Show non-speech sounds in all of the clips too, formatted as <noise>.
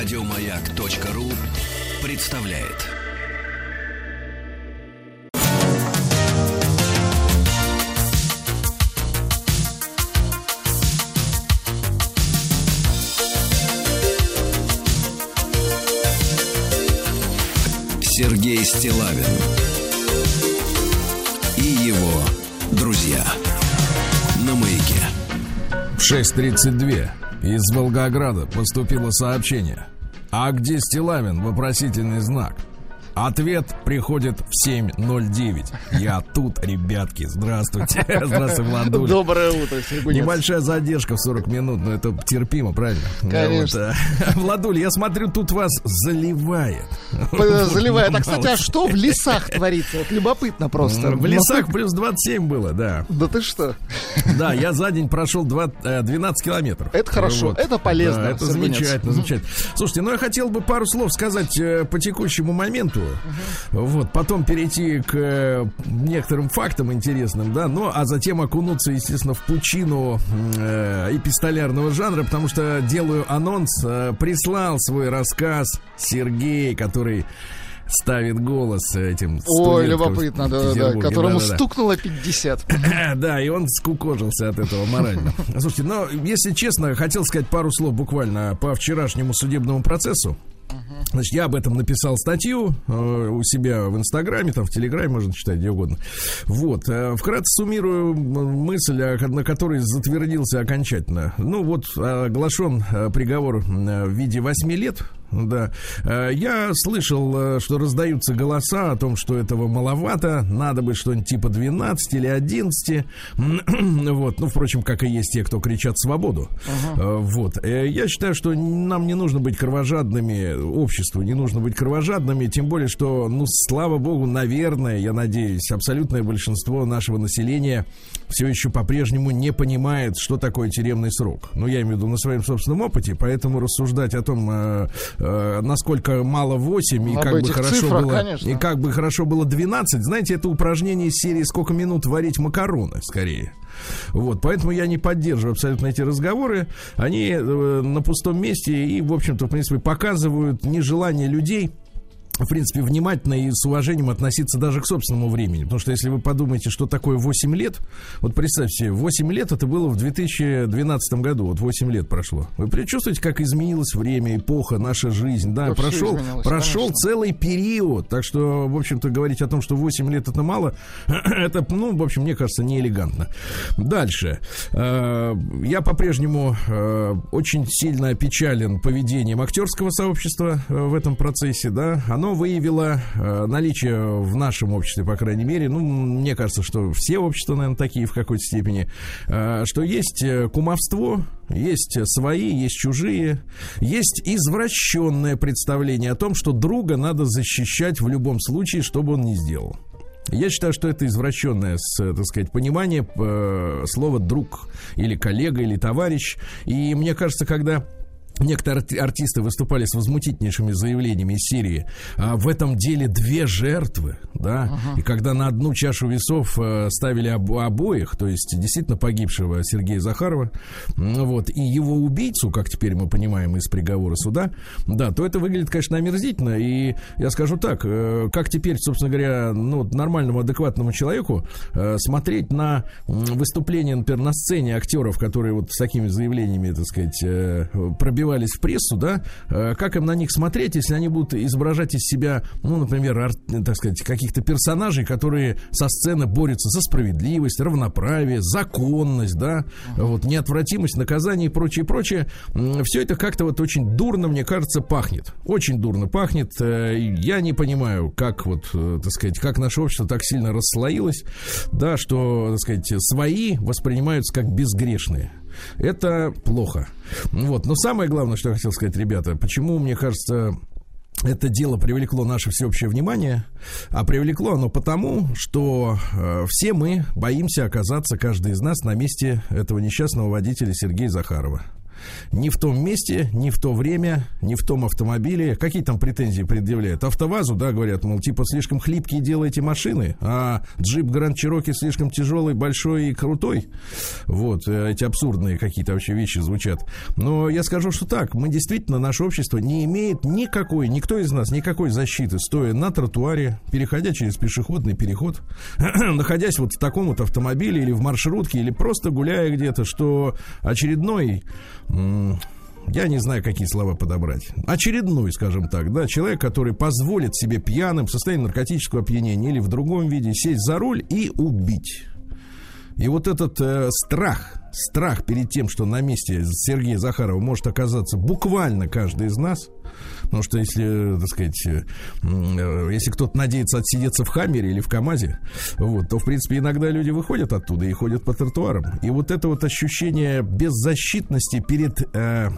Радиомаяк.ру представляет. Сергей Стилавин и его друзья на маяке. 6.32. Из Волгограда поступило сообщение. А где Стилавин? Вопросительный знак. Ответ приходит в 7.09. Я тут, ребятки. Здравствуйте. <laughs> Здравствуй, Владуля. Доброе утро, Сергунец. Небольшая задержка в 40 минут, но это терпимо, правильно? Конечно. Вот, а, <laughs> Владуль, я смотрю, тут вас заливает. Заливает. А, кстати, а что в лесах творится? Вот любопытно просто. В лесах плюс 27 было, да. Да ты что? Да, я за день прошел 2, э, 12 километров. Это хорошо, Вот. это полезно. Да, это Сергунец. замечательно, замечательно. Слушайте, ну я хотел бы пару слов сказать э, по текущему моменту. Вот, потом перейти к э, некоторым фактам интересным, да, ну, а затем окунуться, естественно, в пучину э, эпистолярного жанра, потому что делаю анонс, э, прислал свой рассказ Сергей, который ставит голос этим Ой, любопытно, да, да, да. Которому Да-да-да. стукнуло 50. <coughs> Да, и он скукожился от этого морально. Слушайте, но, если честно, хотел сказать пару слов буквально по вчерашнему судебному процессу. Значит, я об этом написал статью э, у себя в Инстаграме, там в Телеграме, можно читать где угодно. Вот, э, вкратце суммирую мысль, на которой затвердился окончательно. Ну вот, оглашен э, приговор э, в виде 8 лет. Да. Э, Я слышал, э, что раздаются голоса о том, что этого маловато, надо бы что-нибудь типа 12 или 11. <clears throat> Вот, ну, впрочем, как и есть те, кто кричат свободу. Э, Вот. Я считаю, что нам не нужно быть кровожадными, обществу не нужно быть кровожадными, тем более, что, ну, слава богу, наверное, я надеюсь, абсолютное большинство нашего населения все еще по-прежнему не понимает, что такое тюремный срок. Ну, я имею в виду на своем собственном опыте, поэтому рассуждать о том, э, насколько мало 8 и Об как бы хорошо цифрах, было, конечно. и как бы хорошо было 12, знаете, это упражнение из серии «Сколько минут варить макароны», скорее. Вот, поэтому я не поддерживаю абсолютно эти разговоры. Они э, на пустом месте и, в общем-то, в принципе, показывают нежелание людей в принципе, внимательно и с уважением относиться даже к собственному времени. Потому что если вы подумаете, что такое 8 лет, вот представьте себе, 8 лет это было в 2012 году, вот 8 лет прошло. Вы предчувствуете, как изменилось время, эпоха, наша жизнь, да, всё прошел, прошел конечно. целый период. Так что, в общем-то, говорить о том, что 8 лет это мало, <clears throat> это, ну, в общем, мне кажется, неэлегантно. Дальше. Э, Я по-прежнему э, очень сильно опечален поведением актерского сообщества э, в этом процессе, да. Оно выявило э, наличие в нашем обществе, по крайней мере, ну, мне кажется, что все общества, наверное, такие в какой-то степени, э, что есть э, кумовство, есть свои, есть чужие, есть извращенное представление о том, что друга надо защищать в любом случае, что бы он ни сделал. Я считаю, что это извращенное, так сказать, понимание слова друг или коллега или товарищ. И мне кажется, когда Некоторые арти- артисты выступали с возмутительнейшими заявлениями из серии. А в этом деле две жертвы, да. И когда на одну чашу весов э, ставили об- обоих, то есть действительно погибшего Сергея Захарова, вот, и его убийцу, как теперь мы понимаем из приговора суда, да, то это выглядит, конечно, омерзительно. И я скажу так, э, как теперь, собственно говоря, ну, нормальному, адекватному человеку э, смотреть на выступление, например, на сцене актеров, которые вот с такими заявлениями, так сказать, э, пробивались в прессу, да, э, как им на них смотреть, если они будут изображать из себя, ну, например, ар- так сказать, каких-то персонажей, которые со сцены борются за справедливость, равноправие, законность, да, вот, неотвратимость, наказание и прочее, прочее. Все это как-то вот очень дурно, мне кажется, пахнет. Очень дурно пахнет. Э, Я не понимаю, как вот, э, так сказать, как наше общество так сильно расслоилось, да, что, так сказать, свои воспринимаются как безгрешные. Это плохо. Вот. Но самое главное, что я хотел сказать, ребята, почему, мне кажется, это дело привлекло наше всеобщее внимание, а привлекло оно потому, что э, все мы боимся оказаться, каждый из нас, на месте этого несчастного водителя Сергея Захарова. Не в том месте, не в то время, не в том автомобиле. Какие там претензии предъявляют? АвтоВАЗу, да, говорят, мол, типа слишком хлипкие делаете машины, а джип Гранд Чироки слишком тяжелый, большой и крутой. Вот, э, эти абсурдные какие-то вообще вещи звучат. Но я скажу, что так, мы действительно, наше общество не имеет никакой, никто из нас никакой защиты, стоя на тротуаре, переходя через пешеходный переход, <clears throat> находясь вот в таком вот автомобиле или в маршрутке, или просто гуляя где-то, что очередной я не знаю, какие слова подобрать. Очередной, скажем так, да, человек, который позволит себе пьяным в состоянии наркотического опьянения или в другом виде сесть за руль и убить. И вот этот э, страх, страх перед тем, что на месте Сергея Захарова может оказаться буквально каждый из нас, потому что если, так сказать, э, если кто-то надеется отсидеться в Хаммере или в КАМАЗе, вот, то, в принципе, иногда люди выходят оттуда и ходят по тротуарам. И вот это вот ощущение беззащитности перед... Э,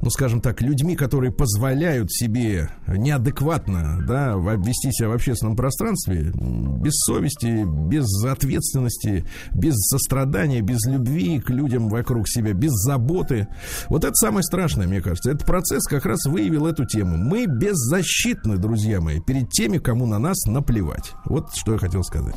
ну, скажем так, людьми, которые позволяют себе неадекватно, да, вести себя в общественном пространстве, без совести, без ответственности, без сострадания, без любви к людям вокруг себя, без заботы. Вот это самое страшное, мне кажется. Этот процесс как раз выявил эту тему. Мы беззащитны, друзья мои, перед теми, кому на нас наплевать. Вот что я хотел сказать.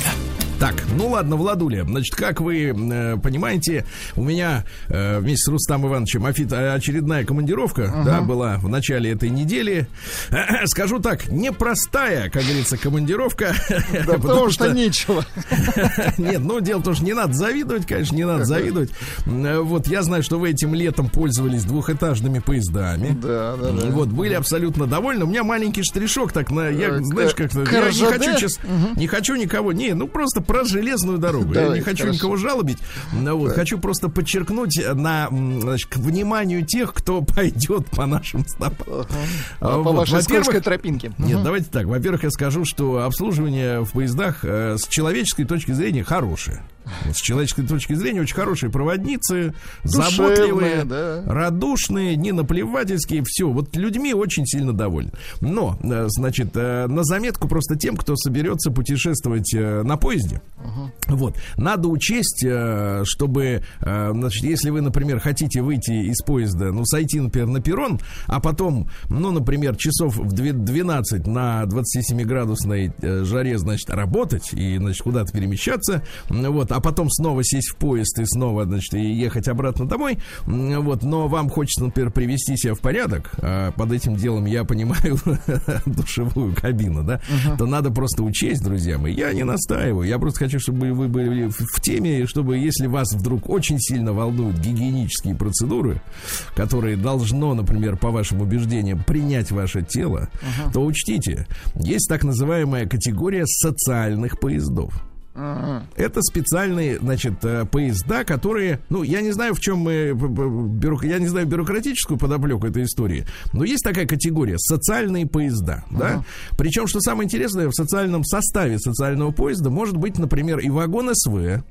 Так, ну ладно, Владуля, значит, как вы э, понимаете, у меня э, вместе с Рустам Ивановичем Афит, э, очередная командировка, uh-huh. да, была в начале этой недели. <clears throat> Скажу так, непростая, как говорится, командировка. <laughs> Да потому что нечего. <laughs> Нет, ну дело в том, что не надо завидовать, конечно, не надо завидовать. Вот я знаю, что вы этим летом пользовались двухэтажными поездами. Да, да, да. Вот, были абсолютно довольны. У меня маленький штришок, так на, я, знаешь, как-то, я не хочу, честно, не хочу никого, не, ну просто про железную дорогу. Давай, Я не хочу хорошо. никого жалобить. Вот, да. Хочу просто подчеркнуть на значит, к вниманию тех, кто <laughs> пойдет по нашим стопам. А, по вашей скользкой тропинке. Нет, угу. давайте так. Во-первых, я скажу, что обслуживание в поездах э, с человеческой точки зрения хорошее. Вот с человеческой точки зрения очень хорошие проводницы, Душевные, заботливые, да. радушные, не наплевательские, все. Вот людьми очень сильно довольны. Но, э, значит, э, на заметку просто тем, кто соберется путешествовать э, на поезде, uh-huh. вот, надо учесть, чтобы, значит, если вы, например, хотите выйти из поезда, ну, сойти, например, на перрон, а потом, ну, например, часов в 12 на 27-градусной жаре, значит, работать и, значит, куда-то перемещаться, вот, а потом снова сесть в поезд и снова, значит, и ехать обратно домой. Вот, но вам хочется, например, привести себя в порядок. А под этим делом я понимаю <laughs> душевую кабину, да, uh-huh. то надо просто учесть, друзья мои. Я не настаиваю. Я просто хочу, чтобы вы были в теме, чтобы если вас вдруг очень сильно волнуют гигиенические процедуры, которые должно, например, по вашим убеждениям, принять ваше тело, uh-huh. то учтите, есть так называемая категория социальных поездов. Это специальные, значит, э, поезда, которые, ну, я не знаю, в чем мы, бюрок, я не знаю бюрократическую подоплеку этой истории, но есть такая категория социальные поезда, uh-huh. да. Причем, что самое интересное, в социальном составе социального поезда может быть, например, и вагон СВ,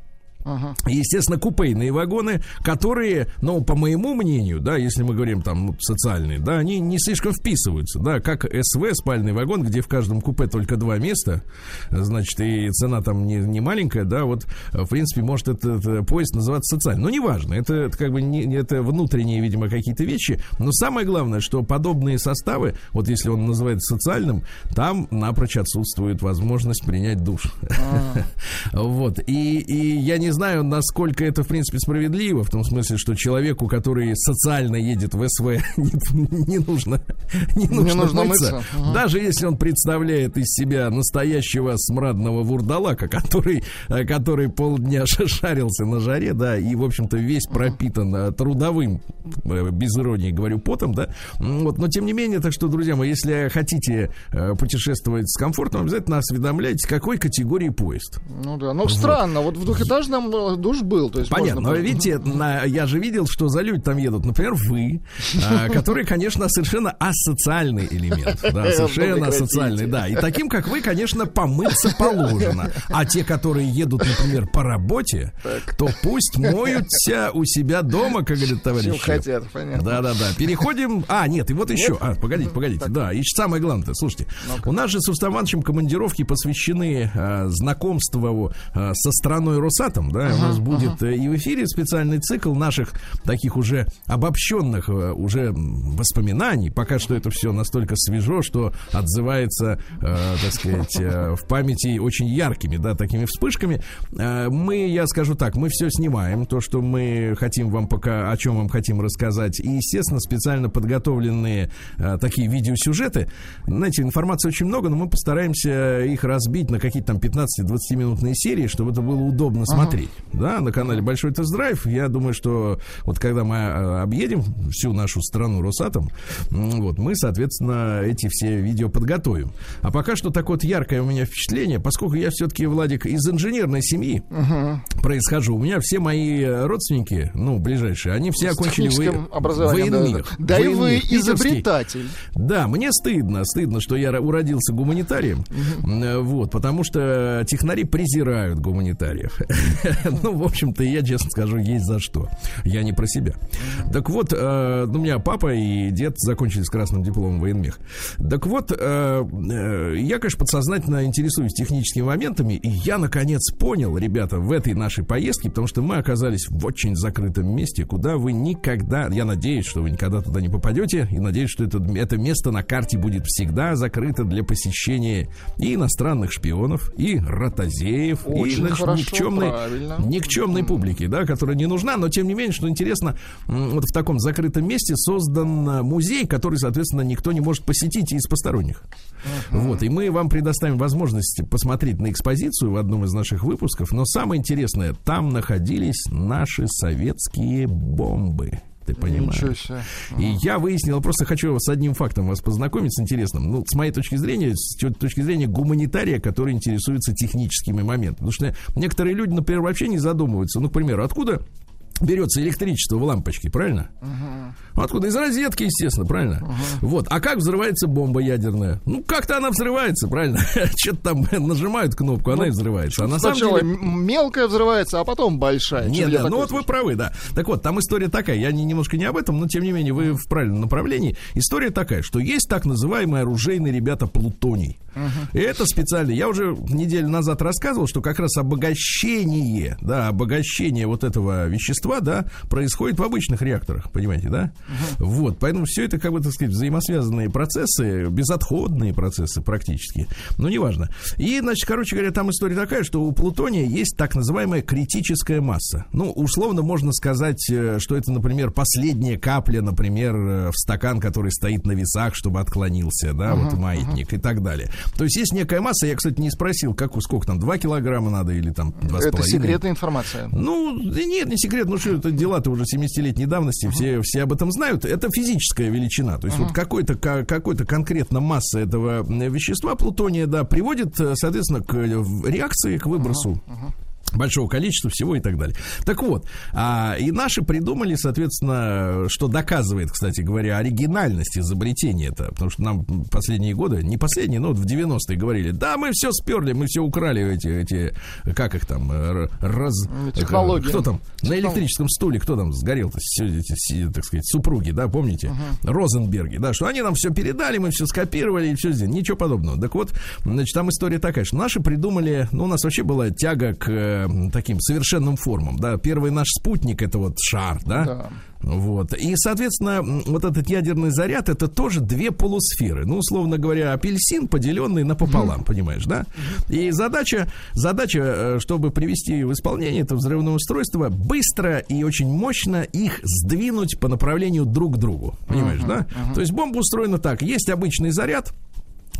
Ага. Естественно, купейные вагоны, которые, ну, по моему мнению, да, если мы говорим там ну, социальные, да, они не слишком вписываются, да, как СВ, спальный вагон, где в каждом купе только два места, значит, и цена там не, не маленькая, да, вот, в принципе, может этот, этот поезд называться социальным. Но неважно, это, это как бы не, это внутренние, видимо, какие-то вещи, но самое главное, что подобные составы, вот если он называется социальным, там напрочь отсутствует возможность принять душ. А. <laughs> Вот, и, и я не не знаю, насколько это, в принципе, справедливо, в том смысле, что человеку, который социально едет в СВ, <laughs> не, не нужно, не нужно, не нужно мыться. мыться. Угу. Даже если он представляет из себя настоящего смрадного вурдалака, который, э, который полдня шарился на жаре, да, и, в общем-то, весь пропитан э, трудовым, э, без иронии говорю, потом, да. Вот, но, тем не менее, так что, друзья мои, если хотите путешествовать с комфортом, обязательно осведомляйтесь, какой категории поезд. Ну да, но вот. странно, вот в двухэтажном там э, душ был. То есть Понятно, можно но видите, на, я же видел, что за люди там едут, например, вы, а, <laughs> который, конечно, совершенно асоциальный элемент. <laughs> Да, совершенно асоциальный, да. И таким, как вы, конечно, помыться положено. А те, которые едут, например, по работе, то пусть моются у себя дома, как говорит Чем товарищ. хотят, понятно. Да, да, да. Переходим. А, нет, и вот еще. А, погодите, погодите. Да, и самое главное, слушайте. У нас же с Устам Ивановичем командировки посвящены а, знакомству а, со страной Росатом. Да, у нас будет э, и в эфире специальный цикл наших таких уже обобщенных э, уже воспоминаний. Пока что это все настолько свежо, что отзывается, э, так сказать, э, в памяти очень яркими, да, такими вспышками. Э, Мы, я скажу так, мы все снимаем, то, что мы хотим вам пока, о чем вам хотим рассказать. И, естественно, специально подготовленные э, такие видеосюжеты. Знаете, информации очень много, но мы постараемся их разбить на какие-то там 15-20 минутные серии, чтобы это было удобно смотреть. Да, на канале Большой Тест-Драйв. Я думаю, что вот когда мы э, объедем всю нашу страну Росатом, вот, мы, соответственно, эти все видео подготовим. А пока что такое вот яркое у меня впечатление, поскольку я все-таки, Владик, из инженерной семьи происхожу. У меня все мои э, родственники, ну, ближайшие, они все С окончили во- образованием, да. Да, Да и вы изобретатель. Да, мне стыдно, стыдно, что я ро- уродился гуманитарием, Э, вот, потому что технари презирают гуманитариев. <laughs> <laughs> Ну, в общем-то, я честно скажу, есть за что. Я не про себя. Так вот, э, у меня папа и дед закончили с красным дипломом военмех. Так вот, э, э, я, конечно, подсознательно интересуюсь техническими моментами, и я, наконец, понял, ребята, в этой нашей поездке, потому что мы оказались в очень закрытом месте, куда вы никогда, я надеюсь, что вы никогда туда не попадете, и надеюсь, что это, это место на карте будет всегда закрыто для посещения и иностранных шпионов, и ротозеев, и Очень значит, хорошо, никчемной, правильно. Никчемной публики, да, которая не нужна, но тем не менее, что интересно, вот в таком закрытом месте создан э, музей, который, соответственно, никто не может посетить из посторонних. Вот, и мы вам предоставим возможность посмотреть на экспозицию в одном из наших выпусков, но самое интересное, там находились наши советские бомбы. Ты понимаешь? И я выяснил, просто хочу с одним фактом вас познакомить, с интересным. Ну, с моей точки зрения, с точки зрения гуманитария, который интересуется техническими моментами. Потому что некоторые люди, например, вообще не задумываются. Ну, к примеру, откуда берется электричество в лампочке, правильно? Откуда? Из розетки, естественно, правильно? Вот. А как взрывается бомба ядерная? Ну, как-то она взрывается, правильно? <laughs> Что-то там <laughs> нажимают кнопку, она и взрывается. А на самом Сначала деле... мелкая взрывается, а потом большая. Нет, да, ну вот вы правы, да. Так вот, там история такая, я не, немножко не об этом, но тем не менее вы в правильном направлении. История такая, что есть так называемый оружейный, ребята, плутоний. И это специально, я уже неделю назад рассказывал, что как раз обогащение, да, обогащение вот этого вещества, да, происходит в обычных реакторах, понимаете, да? Вот, поэтому все это, как бы, так сказать, взаимосвязанные процессы, безотходные процессы практически, но неважно. И, значит, короче говоря, там история такая, что у плутония есть так называемая критическая масса. Ну, условно можно сказать, э, что это, например, последняя капля, например, э, в стакан, который стоит на весах, чтобы отклонился, да, вот маятник и так далее. То есть есть некая масса, я, кстати, не спросил, как, сколько там, 2 килограмма надо или там 2,5? Это секретная информация. Ну, нет, не секрет, ну что это дела-то уже 70-летней давности, все, все об этом знают. Это физическая величина. То есть вот какой-то, ка- какой-то конкретно масса этого м, вещества, плутония, да, приводит, э, соответственно, к э, реакции, к выбросу большого количества всего и так далее. Так вот, а, и наши придумали, соответственно, что доказывает, кстати говоря, оригинальность изобретения это, потому что нам последние годы, не последние, но вот в 90-е говорили, да, мы все сперли, мы все украли эти, эти как их там, э, раз... Технологии. Кто там? На электрическом стуле, кто там сгорел-то, с- эти, с- так сказать, супруги, да, помните? Розенберги, да, что они нам все передали, мы все скопировали и все сделали. Ничего подобного. Так вот, значит, там история такая, что наши придумали, ну, у нас вообще была тяга к э, таким совершенным формам, да. Первый наш спутник это вот шар, да. Да. Вот. И, соответственно, вот этот ядерный заряд это тоже две полусферы. Ну, условно говоря, апельсин, поделенный напополам, понимаешь, да? И задача, задача, э, чтобы привести в исполнение это взрывное устройство, быстро и очень мощно их сдвинуть по направлению друг к другу. Понимаешь, да? То есть бомба устроена так: есть обычный заряд,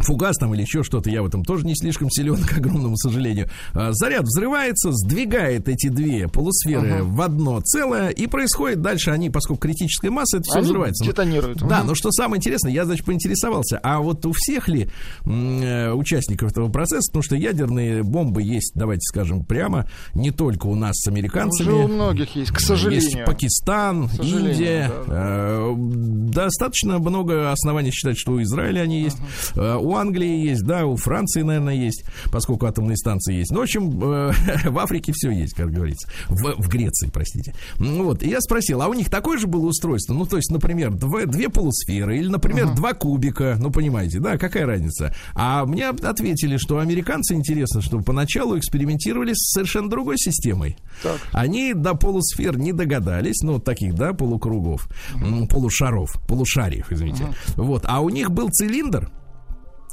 фугас там или еще что-то, я в этом тоже не слишком силен, <laughs> к огромному сожалению. А, заряд взрывается, сдвигает эти две полусферы uh-huh. в одно целое, и происходит дальше, они, поскольку критическая масса, это все они взрывается. детонируют. Да, uh-huh. но что самое интересное, я, значит, поинтересовался, а вот у всех ли э, участников этого процесса, потому что ядерные бомбы есть, давайте скажем прямо, не только у нас с американцами. Уже у многих есть, к сожалению. Есть Пакистан, Индия. Да, да. Э, достаточно много оснований считать, что у Израиля они есть. У Англии есть, да, у Франции, наверное, есть, поскольку атомные станции есть. Ну, в общем, э, <laughs> в Африке все есть, как говорится. В, в Греции, простите. Ну, вот, и я спросил, а у них такое же было устройство? Ну, то есть, например, дв- две полусферы или, например, uh-huh. два кубика, ну, понимаете, да, какая разница? А мне ответили, что американцы, интересно, что поначалу экспериментировали с совершенно другой системой. Так. Они до полусфер не догадались, ну, таких, да, полукругов, uh-huh. полушаров, полушариев, извините. Uh-huh. Вот, а у них был цилиндр,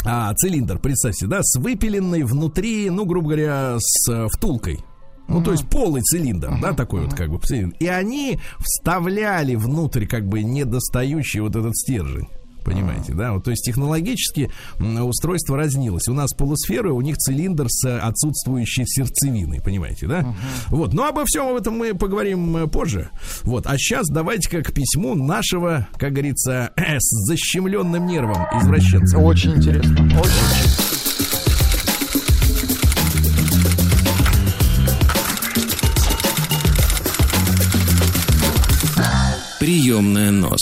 а, цилиндр, представьте, да, с выпиленной внутри, ну, грубо говоря, с э, втулкой. Ну, uh-huh. то есть полый цилиндр, uh-huh. да, такой uh-huh. вот как бы цилиндр. И они вставляли внутрь как бы недостающий вот этот стержень. Понимаете, да? Вот, то есть технологически устройство разнилось. У нас полусферы, у них цилиндр с отсутствующей сердцевиной, понимаете, да? Uh-huh. Вот, но обо всем об этом мы поговорим э, позже. Вот, а сейчас давайте как к письму нашего, как говорится, <clears throat> с защемленным нервом извращенца. Очень интересно, очень Приемная нос.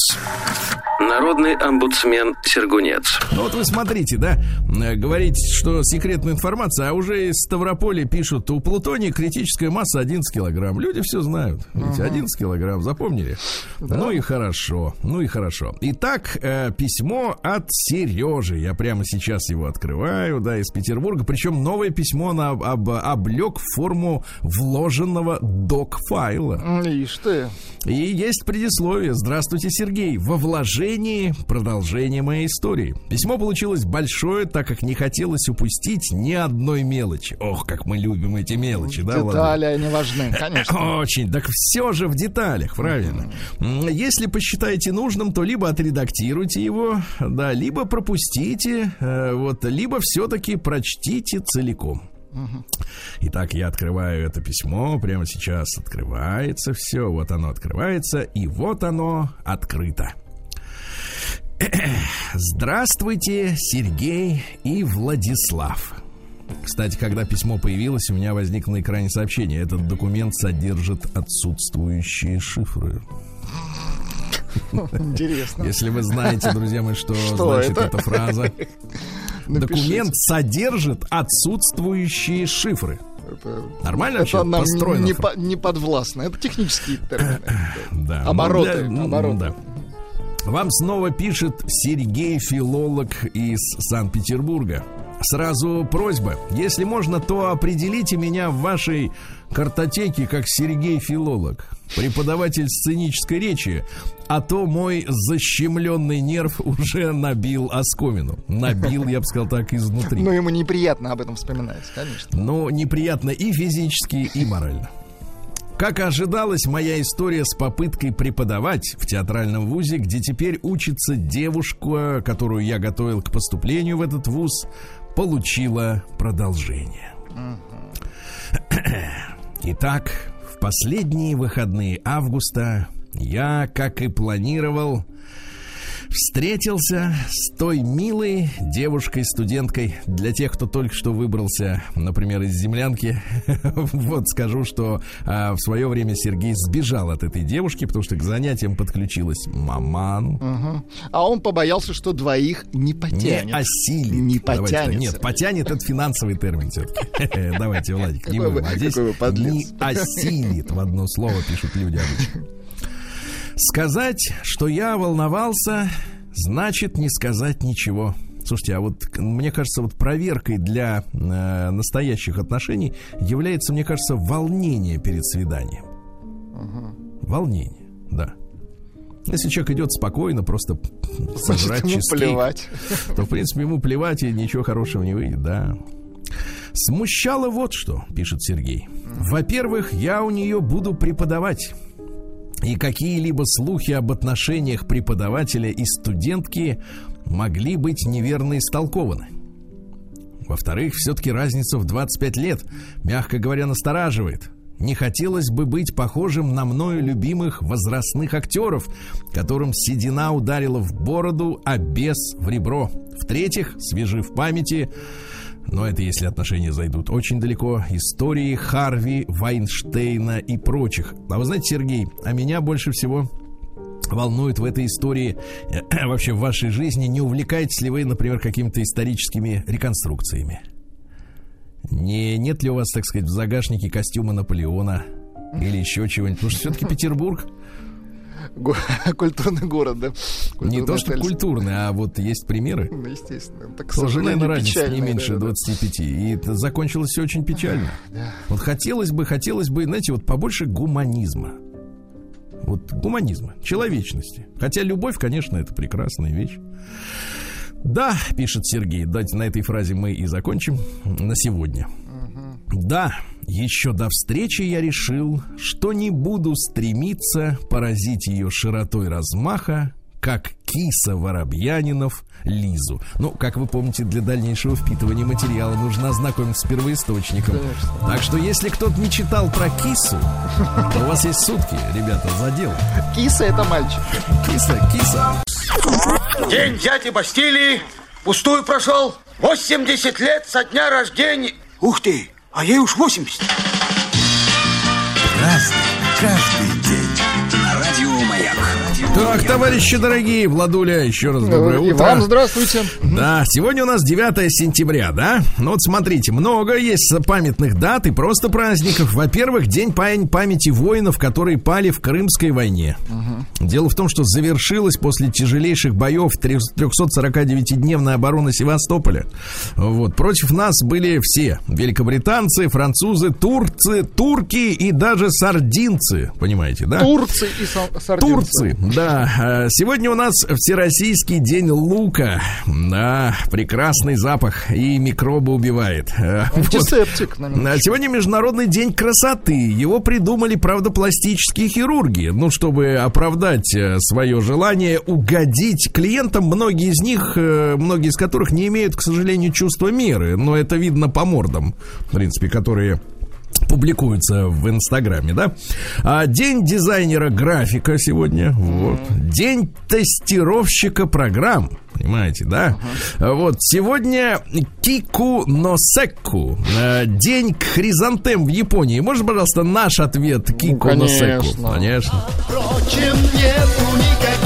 Народный омбудсмен Сергунец. Ну вот вы смотрите, да, э, говорите, что секретная информация, а уже из Ставрополя пишут, у Плутония критическая масса 11 килограмм. Люди все знают. Видите, 11 килограмм, запомнили? Да. Ну и хорошо, ну и хорошо. Итак, э, письмо от Сережи. Я прямо сейчас его открываю, да, из Петербурга. Причем новое письмо на об, облег в форму вложенного док-файла. Ишь ты. И есть предисловие. Здравствуйте, Сергей. Во вложении продолжение моей истории. Письмо получилось большое, так как не хотелось упустить ни одной мелочи. Ох, как мы любим эти мелочи, да, Детали, они важны, конечно. <laughs> Очень. Так все же в деталях, правильно. Если посчитаете нужным, то либо отредактируйте его, да, либо пропустите, э, вот, либо все-таки прочтите целиком. Итак, я открываю это письмо. Прямо сейчас открывается все. Вот оно открывается. И вот оно открыто. <clears throat> Здравствуйте, Сергей и Владислав. Кстати, когда письмо появилось, у меня возникло на экране сообщение. Этот документ содержит отсутствующие шифры. <laughs> Интересно. Если вы знаете, друзья мои, что, что значит это? эта фраза. <laughs> Документ содержит отсутствующие шифры. Это, Нормально это вообще нам построено? Не, по, не подвластно. Это технические термины. <laughs> да. Обороты. Для, обороты. Да. Вам снова пишет Сергей, филолог из Санкт-Петербурга. Сразу просьба, если можно, то определите меня в вашей картотеке как Сергей Филолог, преподаватель сценической речи, а то мой защемленный нерв уже набил оскомину. Набил, я бы сказал так, изнутри. Ну, ему неприятно об этом вспоминать, конечно. Ну, неприятно и физически, и морально. Как ожидалось, моя история с попыткой преподавать в театральном вузе, где теперь учится девушка, которую я готовил к поступлению в этот вуз, получила продолжение. <clears throat> Итак, в последние выходные августа я, как и планировал, встретился с той милой девушкой-студенткой. Для тех, кто только что выбрался, например, из землянки, <laughs> вот скажу, что а, в свое время Сергей сбежал от этой девушки, потому что к занятиям подключилась маман. Угу. А он побоялся, что двоих не потянет. Не осилит. Не потянет. Нет, потянет это финансовый термин все-таки. <laughs> Давайте, Владик, не будем. А здесь не осилит в одно слово пишут люди обычно. Сказать, что я волновался, значит не сказать ничего. Слушайте, а вот мне кажется, вот проверкой для э, настоящих отношений является, мне кажется, волнение перед свиданием. Угу. Волнение, да. Если человек идет спокойно, просто сожрать ему плевать. то, в принципе, ему плевать, и ничего хорошего не выйдет, да. Смущало вот что, пишет Сергей. Во-первых, я у нее буду преподавать и какие-либо слухи об отношениях преподавателя и студентки могли быть неверно истолкованы. Во-вторых, все-таки разница в 25 лет, мягко говоря, настораживает. Не хотелось бы быть похожим на мною любимых возрастных актеров, которым седина ударила в бороду, а бес в ребро. В-третьих, свежи в памяти, но это если отношения зайдут очень далеко, истории Харви, Вайнштейна и прочих. А вы знаете, Сергей, а меня больше всего волнует в этой истории, э, <clears throat> вообще в вашей жизни, не увлекаетесь ли вы, например, какими-то историческими реконструкциями? Не, нет ли у вас, так сказать, в загашнике костюма Наполеона или еще чего-нибудь? Потому что все-таки <laughs> Петербург <laughs> Культурный город, да. Культурный не то, что культурный, а вот есть примеры. Ну, естественно. Так, к сожалению, разница не меньше да, 25. И это закончилось все очень печально. Да. Вот хотелось бы, хотелось бы, знаете, вот побольше гуманизма. Вот гуманизма, человечности. Хотя любовь, конечно, это прекрасная вещь. Да, пишет Сергей, дайте на этой фразе мы и закончим на сегодня. Угу. Да, еще до встречи я решил, что не буду стремиться поразить ее широтой размаха, как киса Воробьянинов Лизу. Ну, как вы помните, для дальнейшего впитывания материала нужно ознакомиться с первоисточником. Конечно. Так что, если кто-то не читал про кису, то у вас есть сутки, ребята, за дело. Киса это мальчик. Киса, киса. День дяди Бастилии пустую прошел. 80 лет со дня рождения. Ух ты, а ей уж 80. Так, товарищи дорогие, Владуля, еще раз доброе утро. И вам здравствуйте. Да, сегодня у нас 9 сентября, да? Ну вот смотрите, много есть памятных дат и просто праздников. Во-первых, День памяти воинов, которые пали в Крымской войне. Угу. Дело в том, что завершилась после тяжелейших боев 349-дневная оборона Севастополя. Вот, против нас были все. Великобританцы, французы, турцы, турки и даже сардинцы, понимаете, да? Турцы и сардинцы. Турцы, да, э, сегодня у нас Всероссийский день лука. Да, прекрасный запах и микробы убивает. Э, Антисептик. Вот. Сегодня Международный день красоты. Его придумали, правда, пластические хирурги. Ну, чтобы оправдать э, свое желание угодить клиентам. Многие из них, многие из которых не имеют, к сожалению, чувства меры. Но это видно по мордам, в принципе, которые публикуется в Инстаграме, да? А, день дизайнера графика сегодня. Вот. День тестировщика программ. Понимаете, да? Uh-huh. Вот сегодня Кику Носеку. А, день хризантем в Японии. Можно, пожалуйста, наш ответ Кику ну, конечно. Конечно. Впрочем, нету никаких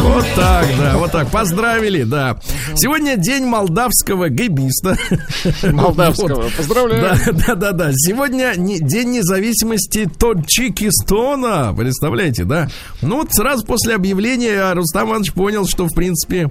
Вот так, да, вот так. Поздравили, да. Сегодня день молдавского гейбиста. Молдавского, вот. поздравляю. Да, да, да, да. Сегодня не, день независимости Тоджикистона. Представляете, да? Ну вот сразу после объявления Рустам Иванович понял, что, в принципе,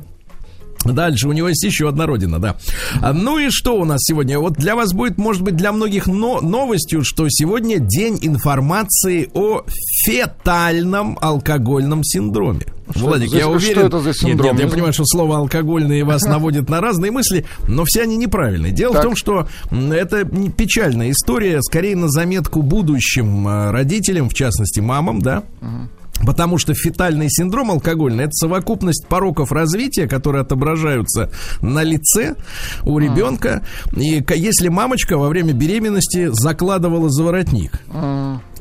Дальше у него есть еще одна родина, да. А, ну и что у нас сегодня? Вот для вас будет, может быть, для многих но новостью, что сегодня день информации о фетальном алкогольном синдроме. Что Владик, это, я уверен... Что это за синдром? Нет, нет, я понимаю, что слово алкогольное вас <laughs> наводит на разные мысли, но все они неправильные. Дело так. в том, что это печальная история, скорее на заметку будущим а, родителям, в частности мамам, да, угу Потому что фетальный синдром алкогольный это совокупность пороков развития, которые отображаются на лице у ребенка. И если мамочка во время беременности закладывала заворотник.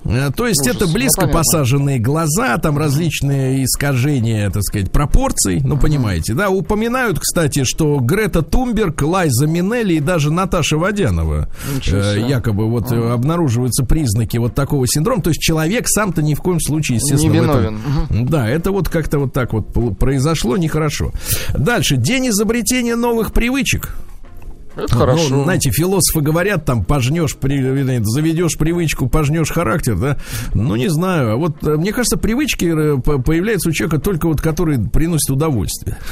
Э, то есть Ужас. это близко ну, посаженные глаза, там различные искажения, так сказать, пропорций, ну, понимаете, да, упоминают, кстати, что Грета Тумберг, Лайза Минелли и даже Наташа Водянова э, якобы вот uh-huh. обнаруживаются признаки вот такого синдрома, то есть человек сам-то ни в коем случае, естественно, Не виновен. Этом, да, это вот как-то вот так вот произошло нехорошо. Дальше, день изобретения новых привычек. Это хорошо. Ну, знаете, философы говорят, там, пожнешь, при, заведешь привычку, пожнешь характер, да? Ну, не знаю. А вот, э, мне кажется, привычки э, появляются у человека только вот, которые приносят удовольствие. <laughs>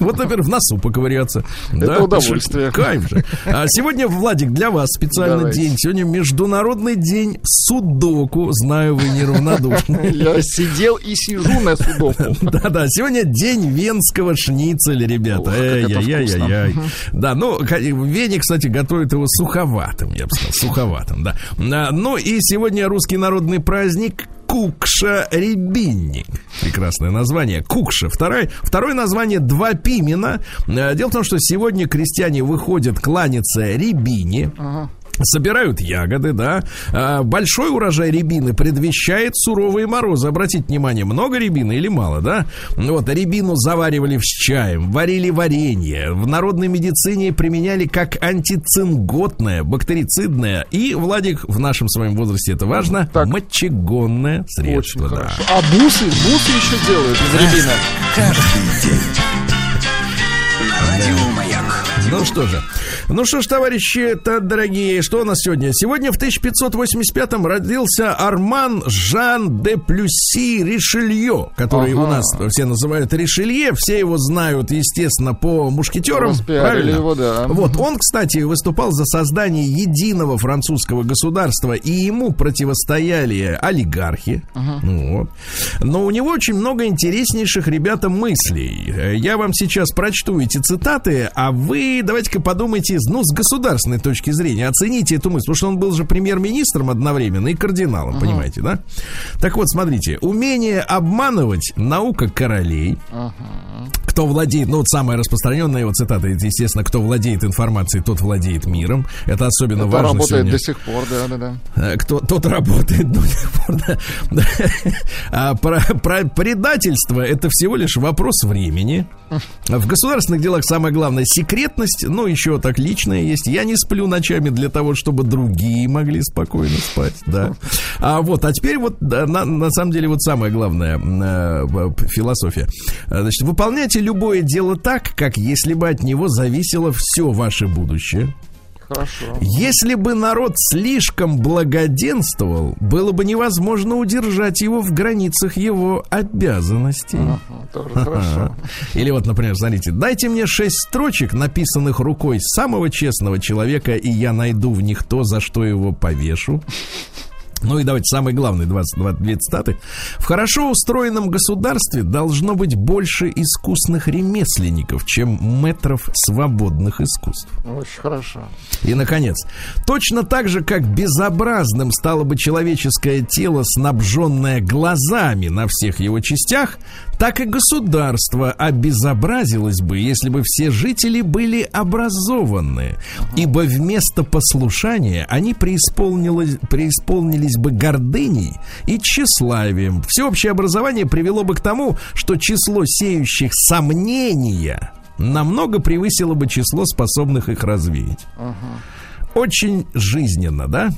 Вот, например, в носу поковыряться. Это удовольствие. Кайф же. А сегодня, Владик, для вас специальный день. Сегодня Международный день судоку. Знаю, вы неравнодушны. <laughs> Я сидел и сижу на судоку. <laughs> Да-да, сегодня день венского шницеля, ребята. Эй-яй-яй-яй. Да, ну, в Вене, кстати, готовят его суховатым, я бы сказал, суховатым, да. А, ну и сегодня русский народный праздник Кукша рябинник. Прекрасное название. Кукша. Второе, второе название Два Пимена. Э, Дело в том, что сегодня крестьяне выходят кланяться рябине. Собирают ягоды, да. А, Большой урожай рябины предвещает суровые морозы. Обратите внимание, много рябины или мало, да? Вот, рябину заваривали с чаем, варили варенье. В народной медицине применяли как антицинготное, бактерицидное и, Владик, в нашем своем возрасте это важно, Так. мочегонное средство. Очень да. хорошо. А бусы, бусы еще делают из рябины. Каждый день. Радио Маяк. Ну что же. Ну что ж, товарищи-то дорогие, что у нас сегодня? Сегодня в 1585-м родился Арман Жан де Плюси Ришелье, который Ага. у нас все называют Ришелье. Все его знают, естественно, по мушкетерам. Правильно? его, да. Вот, он, кстати, выступал за создание единого французского государства, и ему противостояли олигархи. Ну вот. Но у него очень много интереснейших, ребята, мыслей. Я вам сейчас прочту эти цитаты, а вы давайте-ка подумайте, ну, с государственной точки зрения, оцените эту мысль, потому что он был же премьер-министром одновременно и кардиналом, понимаете, да? Так вот, смотрите, умение обманывать наука королей, кто владеет, ну вот самая распространенная его цитата, это, естественно, кто владеет информацией, тот владеет миром. Это особенно Это важно работает сегодня. до сих пор, да, да, да. Э, Кто, тот работает до сих пор. Да. А про, про предательство это всего лишь вопрос времени. В государственных делах самое главное секретность, ну еще так личное есть. Я не сплю ночами для того, чтобы другие могли спокойно спать, да. А вот, а теперь вот на, на самом деле вот самое главное э, философия. Э, Значит, выполняйте любое дело так, как если бы от него зависело все ваше будущее. Хорошо. Если бы народ слишком благоденствовал, было бы невозможно удержать его в границах его обязанностей. Ага, тоже хорошо. Или вот, например, смотрите, дайте мне шесть строчек, написанных рукой самого честного человека, и я найду в них то, за что его повешу. Ну и давайте самый главный, 22 две цитаты. В хорошо устроенном государстве должно быть больше искусных ремесленников, чем метров свободных искусств. Очень хорошо. И, наконец, точно так же, как безобразным стало бы человеческое тело, снабженное глазами на всех его частях, так и государство обезобразилось бы, если бы все жители были образованы. Ибо вместо послушания они преисполнилось, преисполнились бы гордыней и тщеславием. Всеобщее образование привело бы к тому, что число сеющих сомнения намного превысило бы число способных их развеять. Очень жизненно, да?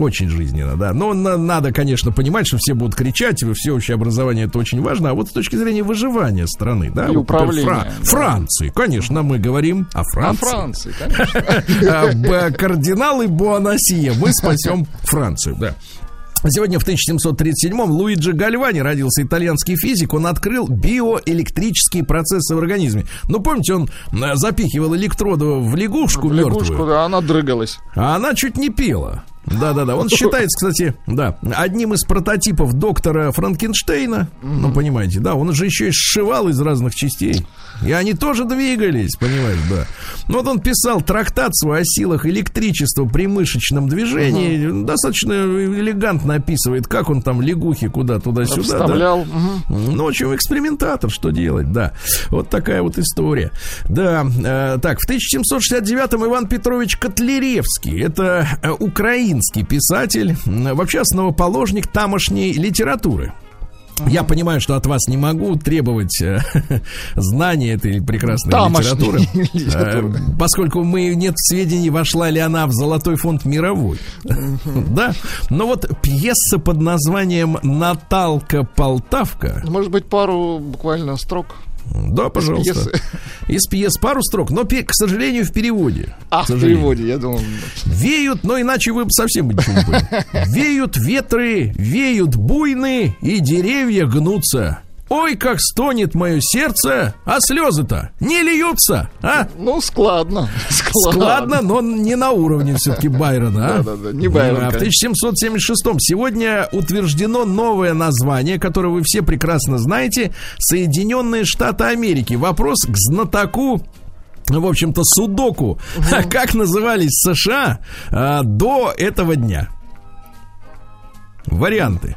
Очень жизненно, да. Но на- надо, конечно, понимать, что все будут кричать, и всеобщее образование это очень важно. А вот с точки зрения выживания страны, да, И вот, управления, да. Франции, конечно, мы говорим о О Франции. Франции, <laughs> конечно. Б- Кардиналы Буанасия. Мы спасем Францию, да. Сегодня в 1737-м Луиджи Гальвани родился итальянский физик. Он открыл биоэлектрические процессы в организме. Ну, помните, он э, запихивал электроды в лягушку, Лягушку, мертвую, да, она дрыгалась. а она чуть не пела. Да-да-да. Он считается, кстати, да, одним из прототипов доктора Франкенштейна. Ну, понимаете, да, он же еще и сшивал из разных частей. И они тоже двигались, понимаешь, да. Ну, вот он писал трактат свой о силах электричества при мышечном движении. Достаточно элегантно описывает, как он там лягухи куда туда-сюда. да. Вставлял. Мгм. Ну, в общем, экспериментатор, что делать, да. Вот такая вот история. Да, э, так, в 1769-м Иван Петрович Котляревский, это э, украинский писатель, вообще основоположник тамошней литературы. Я понимаю, что от вас не могу требовать э, <laughs> знания этой прекрасной Тамошней литературы, <laughs> литературы. э, поскольку мы нет сведений, вошла ли она в золотой фонд мировой. <laughs> Да, но вот пьеса под названием «Наталка Полтавка» Может быть, пару буквально строк. Да, пожалуйста. пьесы. Из пьес пару строк, но, к сожалению, в переводе. А, в переводе, я думал. Веют, но иначе вы бы совсем бы ничего не поняли. Веют ветры, веют буйны, и деревья гнутся. Ой, как стонет мое сердце, а слезы-то не льются, а? Ну, складно. <laughs> Складно, но не на уровне все-таки Байрона, а? Да-да-да, не Байрон, А В конечно. 1776 сегодня утверждено новое название, которое вы все прекрасно знаете, Соединенные Штаты Америки. Вопрос к знатоку в общем-то, судоку. <laughs> Как назывались США а, до этого дня? Варианты.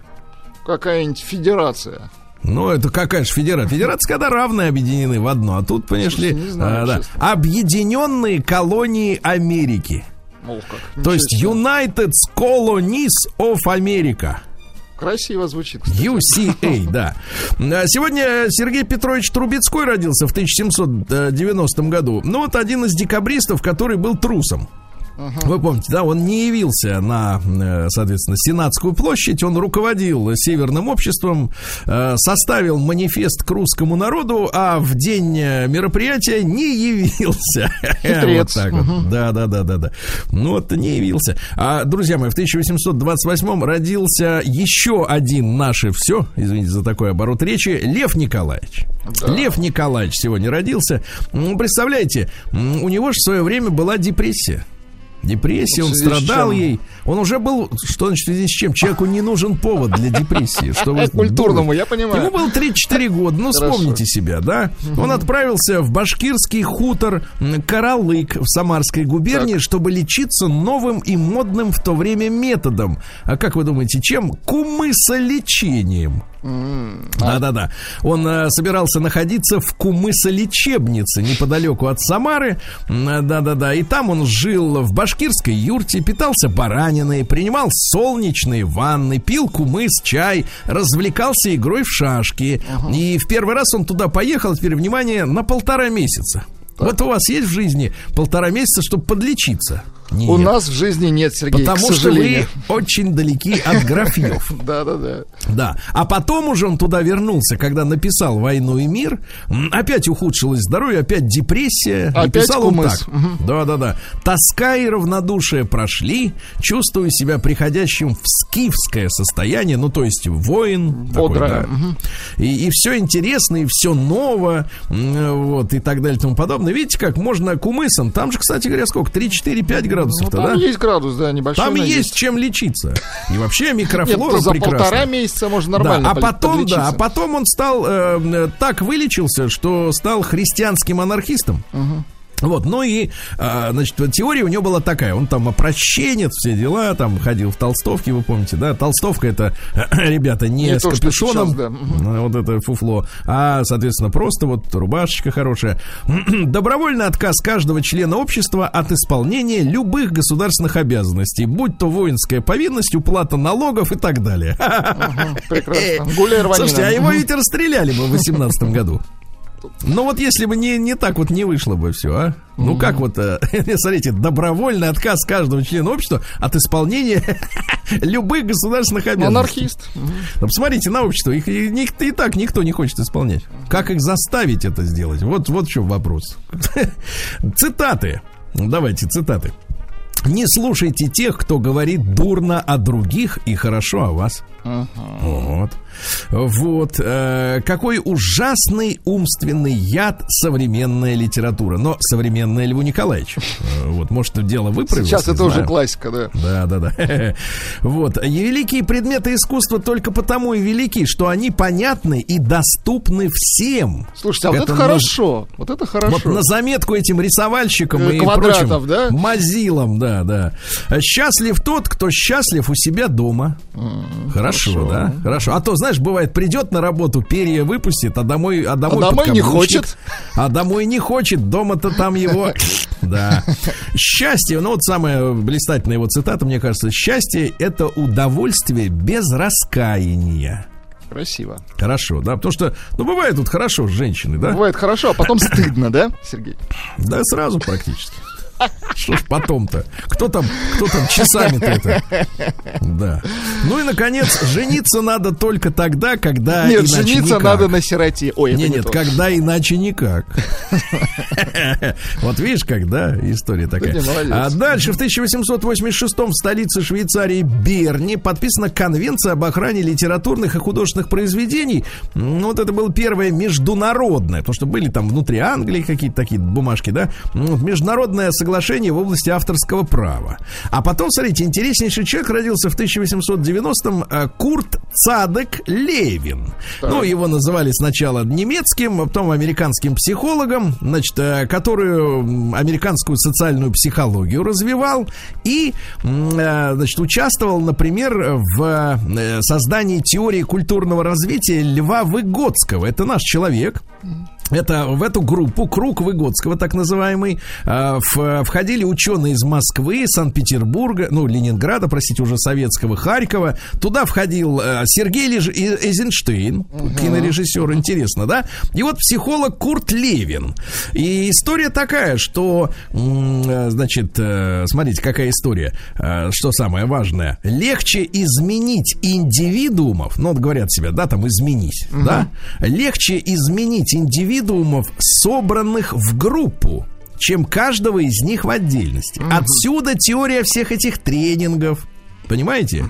Какая-нибудь федерация. Ну, это какая же федерация? Федерация, когда равные объединены в одно. А тут, понимаешь ли, а, да, объединенные колонии Америки. Мол, как. То есть. United Colonies of America. Красиво звучит. кстати. UCA, <laughs> да. А Сегодня Сергей Петрович Трубецкой родился в 1790 году. Ну, вот один из декабристов, который был трусом. Вы помните, да, он не явился на, э, соответственно, Сенатскую площадь, он руководил Северным обществом, э, составил манифест к русскому народу, а в день э, мероприятия не явился. <laughs> Хитрец. Вот так вот. Да, да, да, да, да. Ну вот не явился. А, друзья мои, в 1828 родился еще один наше все, извините за такой оборот речи, Лев Николаевич. Лев Николаевич сегодня родился. Представляете, у него же в свое время была депрессия. Депрессия, В он страдал ей. Он уже был, что значит в связи с чем? Человеку не нужен повод для депрессии. Что вы <laughs> Культурному, думаете? я понимаю. Ему было 3-4 года, ну Хорошо. вспомните себя, да? Он отправился в башкирский хутор Каралык в Самарской губернии, чтобы лечиться новым и модным в то время методом. А как вы думаете, чем? Кумысолечением. Да-да-да. Он э, собирался находиться в Кумысолечебнице, неподалеку от Самары. Да-да-да. И там он жил в башкирской юрте, питался бараниной, принимал солнечные ванны, пил кумыс, чай, развлекался игрой в шашки. И в первый раз он туда поехал, теперь, внимание, на полтора месяца. Вот у вас есть в жизни полтора месяца, чтобы подлечиться? У Нет. нас в жизни нет, Сергей, Потому к что вы очень далеки от <laughs> графьев. Да-да-да. Да. А потом уже он туда вернулся, когда написал «Войну и мир». Опять ухудшилось здоровье, опять депрессия. Опять написал он кумыс. так. Да-да-да. Тоска и равнодушие прошли. Чувствую себя приходящим в скифское состояние. Ну, то есть воин. Бодрое. И, все интересно, и все ново. Вот, и так далее и тому подобное. Видите, как можно кумысом. Там же, кстати говоря, сколько? 3, 4, 5 Ну, там да? есть градус, да, небольшой. Там но есть чем лечиться. И вообще Нет, микрофлора то за прекрасна. полтора месяца можно нормально Да, а потом, да, а потом он стал э, э, так вылечился, что стал христианским анархистом. Вот, ну и, а, значит, теория у него была такая, он там опрощенец, все дела, там ходил в толстовке, вы помните, да, толстовка это, <clears throat> ребята, не, Не с то, капюшоном, сейчас, да. А, вот это фуфло, а, соответственно, просто вот рубашечка хорошая. <clears throat> Добровольный отказ каждого члена общества от исполнения любых государственных обязанностей, будь то воинская повинность, уплата налогов и так далее. Мгм, Прекрасно. Слушайте, а его ведь расстреляли бы в 18 году. Ну вот если бы не, не так вот не вышло бы все, а? Ну как вот, э, <laughs> смотрите, добровольный отказ каждого члена общества от исполнения <laughs> любых государственных обязанностей. Анархист. Мгм. Ну, посмотрите на общество, их и, ник- и так никто не хочет исполнять. Как их заставить это сделать? Вот, вот в чем вопрос. <laughs> Цитаты. Давайте цитаты. Не слушайте тех, кто говорит дурно о других и хорошо о вас. Вот. Вот. э, какой ужасный умственный яд современная литература. Но современная Льву Николаевич. Э, Вот, может, дело выправилось. Сейчас это уже знаю. классика, да. Да, да, да. <laughs> Вот. Великие предметы искусства только потому и велики, что они понятны и доступны всем. Слушайте, а вот это, Это хорошо. Вот это хорошо. Вот на заметку этим рисовальщикам Э, и прочим да? мазилам, да, да. Счастлив тот, кто счастлив у себя дома. Хорошо, да? Хорошо. А то, знаешь, бывает, придет на работу, перья выпустит, а домой, а домой, А домой не хочет. А домой не хочет, дома-то там его... <laughs> Да. Счастье, ну вот самая блистательная его цитата, мне кажется, счастье – это удовольствие без раскаяния. Красиво. Хорошо, да, потому что, ну, бывает тут хорошо с женщиной, да? Бывает хорошо, а потом стыдно, да, Сергей? Да, сразу практически. Что ж потом-то? Кто там, кто там часами-то это? Да. Ну и, наконец, жениться надо только тогда, когда Нет, жениться никак. надо на сироте. Ой, это Не, не нет, то. когда иначе никак. Вот видишь, когда история такая. А дальше в 1886 в столице Швейцарии Берни подписана конвенция об охране литературных и художественных произведений. Ну, вот это было первое международное, потому что были там внутри Англии какие-то такие бумажки, да? Ну, Международное соглашение в области авторского права. А потом, смотрите, интереснейший человек родился в 1890 90-м э, Курт Цадек Левин. Ну, его называли сначала немецким, а потом американским психологом, значит, э, которую м, американскую социальную психологию развивал и, э, значит, участвовал, например, в создании теории культурного развития Льва Выгодского. Это наш человек. Это в эту группу, круг Выгодского, так называемый, в- входили ученые из Москвы, Санкт-Петербурга, ну, Ленинграда, простите, уже советского, Харькова. Туда входил э, Сергей Леж- Эйзенштейн, кинорежиссер, интересно, да? И вот психолог Курт Левин. И история такая, что, э, значит, э, смотрите, какая история, э, что самое важное. Легче изменить индивидуумов, ну, вот говорят себе, да, там, изменись, да? Легче изменить индивидуумов, собранных в группу, чем каждого из них в отдельности. Отсюда теория всех этих тренингов. Понимаете?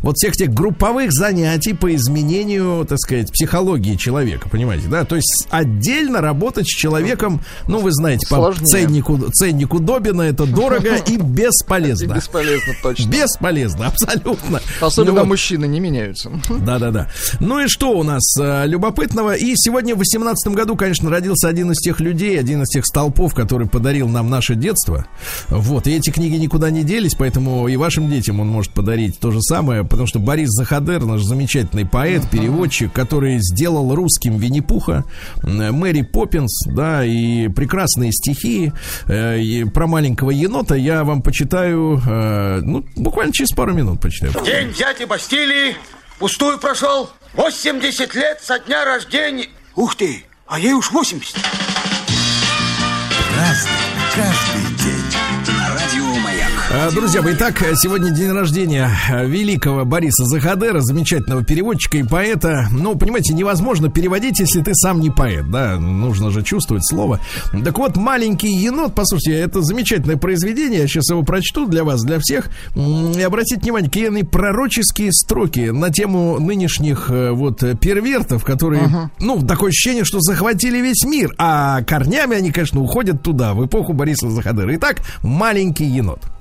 Вот всех тех групповых занятий по изменению, так сказать, психологии человека, понимаете, да? То есть отдельно работать с человеком, ну, вы знаете, по Сложнее. ценнику, ценнику Добина это дорого и бесполезно. <laughs> бесполезно точно. Бесполезно, абсолютно. Особенно мужчины не меняются. <laughs> Да-да-да. Ну и что у нас э, любопытного? И сегодня в 18 году, конечно, родился один из тех людей, один из тех столпов, который подарил нам наше детство. Вот. И эти книги никуда не делись, поэтому и вашим детям он может подарить то же самое, потому что Борис Захадер, наш замечательный поэт, переводчик, который сделал русским Винни-Пуха, Мэри Поппинс, да, и прекрасные стихи э, и про маленького енота я вам почитаю, э, ну, буквально через пару минут почитаю. День взятия Бастилии пустую прошел. 80 лет со дня рождения. Ух ты, а ей уж 80. Разный, каждый Друзья мои, итак, сегодня день рождения а, великого Бориса Захадера, замечательного переводчика и поэта. Ну, понимаете, невозможно переводить, если ты сам не поэт, да, нужно же чувствовать слово. Так вот, «Маленький енот», послушайте, это замечательное произведение, я сейчас его прочту для вас, для всех. И обратите внимание, какие пророческие строки на тему нынешних э, вот э, первертов, которые, ну, такое ощущение, что захватили весь мир, а корнями они, конечно, уходят туда, в эпоху Бориса Захадера. Итак, «Маленький енот».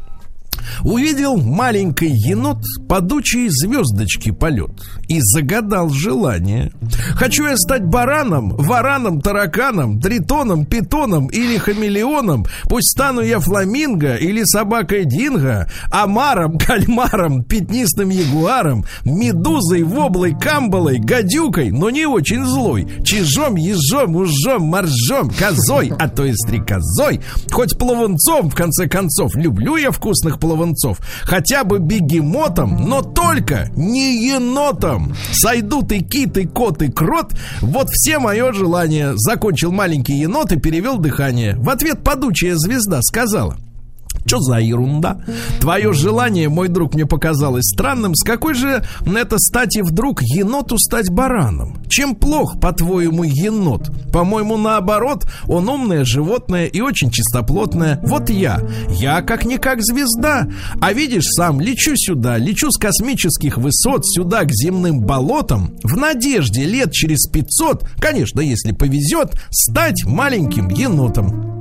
Увидел маленький енот падучие звездочки полет и загадал желание. Хочу я стать бараном, вараном, тараканом, тритоном, питоном или хамелеоном. Пусть стану я фламинго или собакой динго, омаром, <laughs> кальмаром, пятнистым ягуаром, медузой, воблой, камбалой, гадюкой, но не очень злой, чижом, ежом, ужом, моржом, козой, а то и стрекозой, хоть плавунцом, в конце концов, люблю я вкусных плавунцов, хотя бы бегемотом, но только не енотом. Сойдут и кит, и кот, и крот, вот все мое желание. Закончил маленький енот и перевел дыхание. В ответ падучая звезда сказала — что за ерунда? Твое желание, мой друг, мне показалось странным. С какой же это стати вдруг еноту стать бараном? Чем плох, по-твоему, енот? По-моему, наоборот, он умное животное и очень чистоплотное. Вот я. Я как-никак звезда. А видишь, сам лечу сюда, лечу с космических высот сюда к земным болотам в надежде лет через 500, конечно, если повезет, стать маленьким енотом.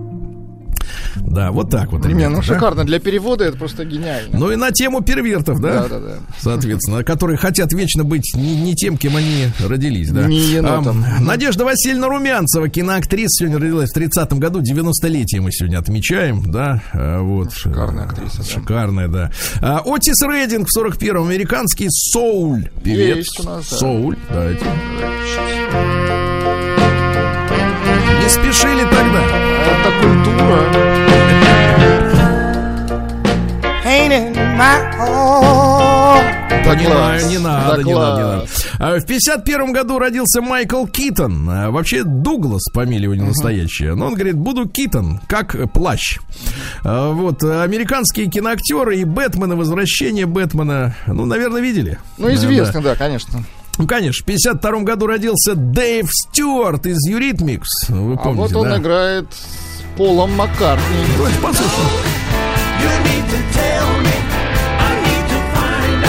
Да, вот так вот. Ребята, ну да? шикарно. Для перевода это просто гениально. Ну и на тему первертов, да? Да, да, да. Соответственно, которые хотят вечно быть не, не тем, кем они родились, да? Не енотом. А, Надежда Васильевна Румянцева, киноактриса, сегодня родилась в 30-м году, 90-летие мы сегодня отмечаем, да? А, Вот. Шикарная актриса, да. Шикарная, да. А, Отис Рейдинг в 41-м, американский соуль. Певец. Есть у нас, да. Соуль, давайте. Не спешили тогда. Это культура. Понимаю, не надо, не Да надо, не надо. А, В 51 году родился Майкл Китон. А, Вообще Дуглас фамилия у него настоящая. Но он говорит, буду Китон, как плащ. А, Вот, американские киноактеры и Бэтмен, и возвращение Бэтмена, ну, наверное, видели. Ну, Да, известно, да, конечно. Ну, конечно, в 52 году родился Дэйв Стюарт из Eurythmics. Вы А помните, вот он да? играет с Полом Маккартни. Давайте послушаем.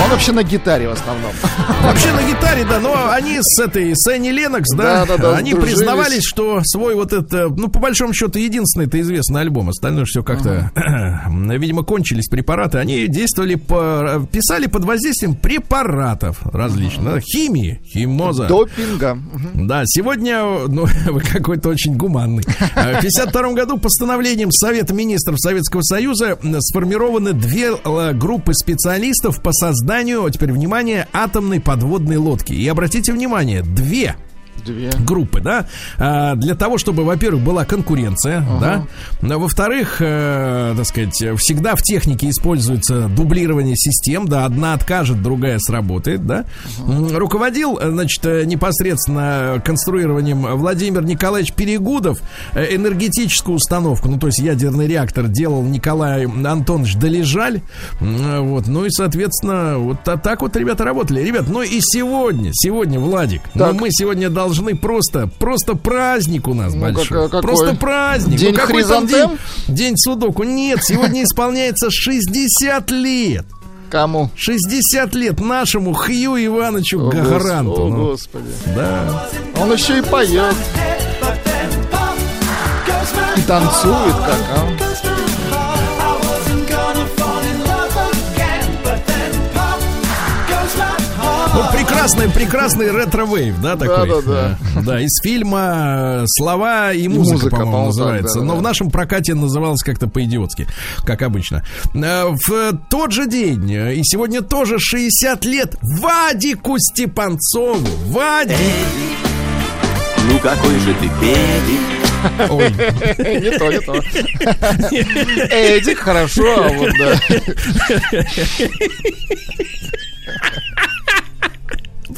Он вообще на гитаре в основном. <laughs> Вообще на гитаре, да, но они с этой, с Энни Ленокс, да, Да, да, они сдружились. признавались, что свой вот это, ну, по большому счету, единственный это известный альбом, остальное все как-то, <clears throat> видимо, кончились препараты, они действовали по, писали под воздействием препаратов различных, да, химии, химоза. Допинга. Да, сегодня, ну, <laughs> вы какой-то очень гуманный. Э, В 52 году постановлением Совета министров Советского Союза сформированы две э, группы специалистов по созданию, теперь внимание, атомной подводной лодки. И обратите внимание, две Две. группы, да, а, для того, чтобы, во-первых, была конкуренция, да, а во-вторых, э, так сказать, всегда в технике используется дублирование систем, да, одна откажет, другая сработает, да. М, Руководил, э, значит, э, непосредственно конструированием Владимир Николаевич Перегудов э, энергетическую установку, ну, то есть ядерный реактор делал Николай Антонович Долежаль, вот, ну и, соответственно, вот та- так вот ребята работали. Ребят, ну и сегодня, сегодня, Владик, ну, Так. мы сегодня должны просто, просто праздник у нас Ну, большой. как-? Просто праздник. День ну, какой там день? День судоку. Нет, сегодня исполняется 60 лет. Кому? 60 лет нашему Хью Ивановичу О, гос- Гагаранту. О, ну. господи. Да. Он еще и поет. И танцует как, а? Прекрасный, прекрасный ретро-вейв, да, такой? Да-да-да. Э, Да, из фильма э, «Слова и музыка», музыка, по-моему, по-моему, называется. так, да, Но да. в нашем прокате называлось как-то по-идиотски, как обычно. Э, В тот же день, э, и сегодня тоже 60 лет, Вадику Степанцову. Вадик! Ну какой же ты педик. Ой, Не то, не то. <laughs> Эдик, хорошо, а вот да.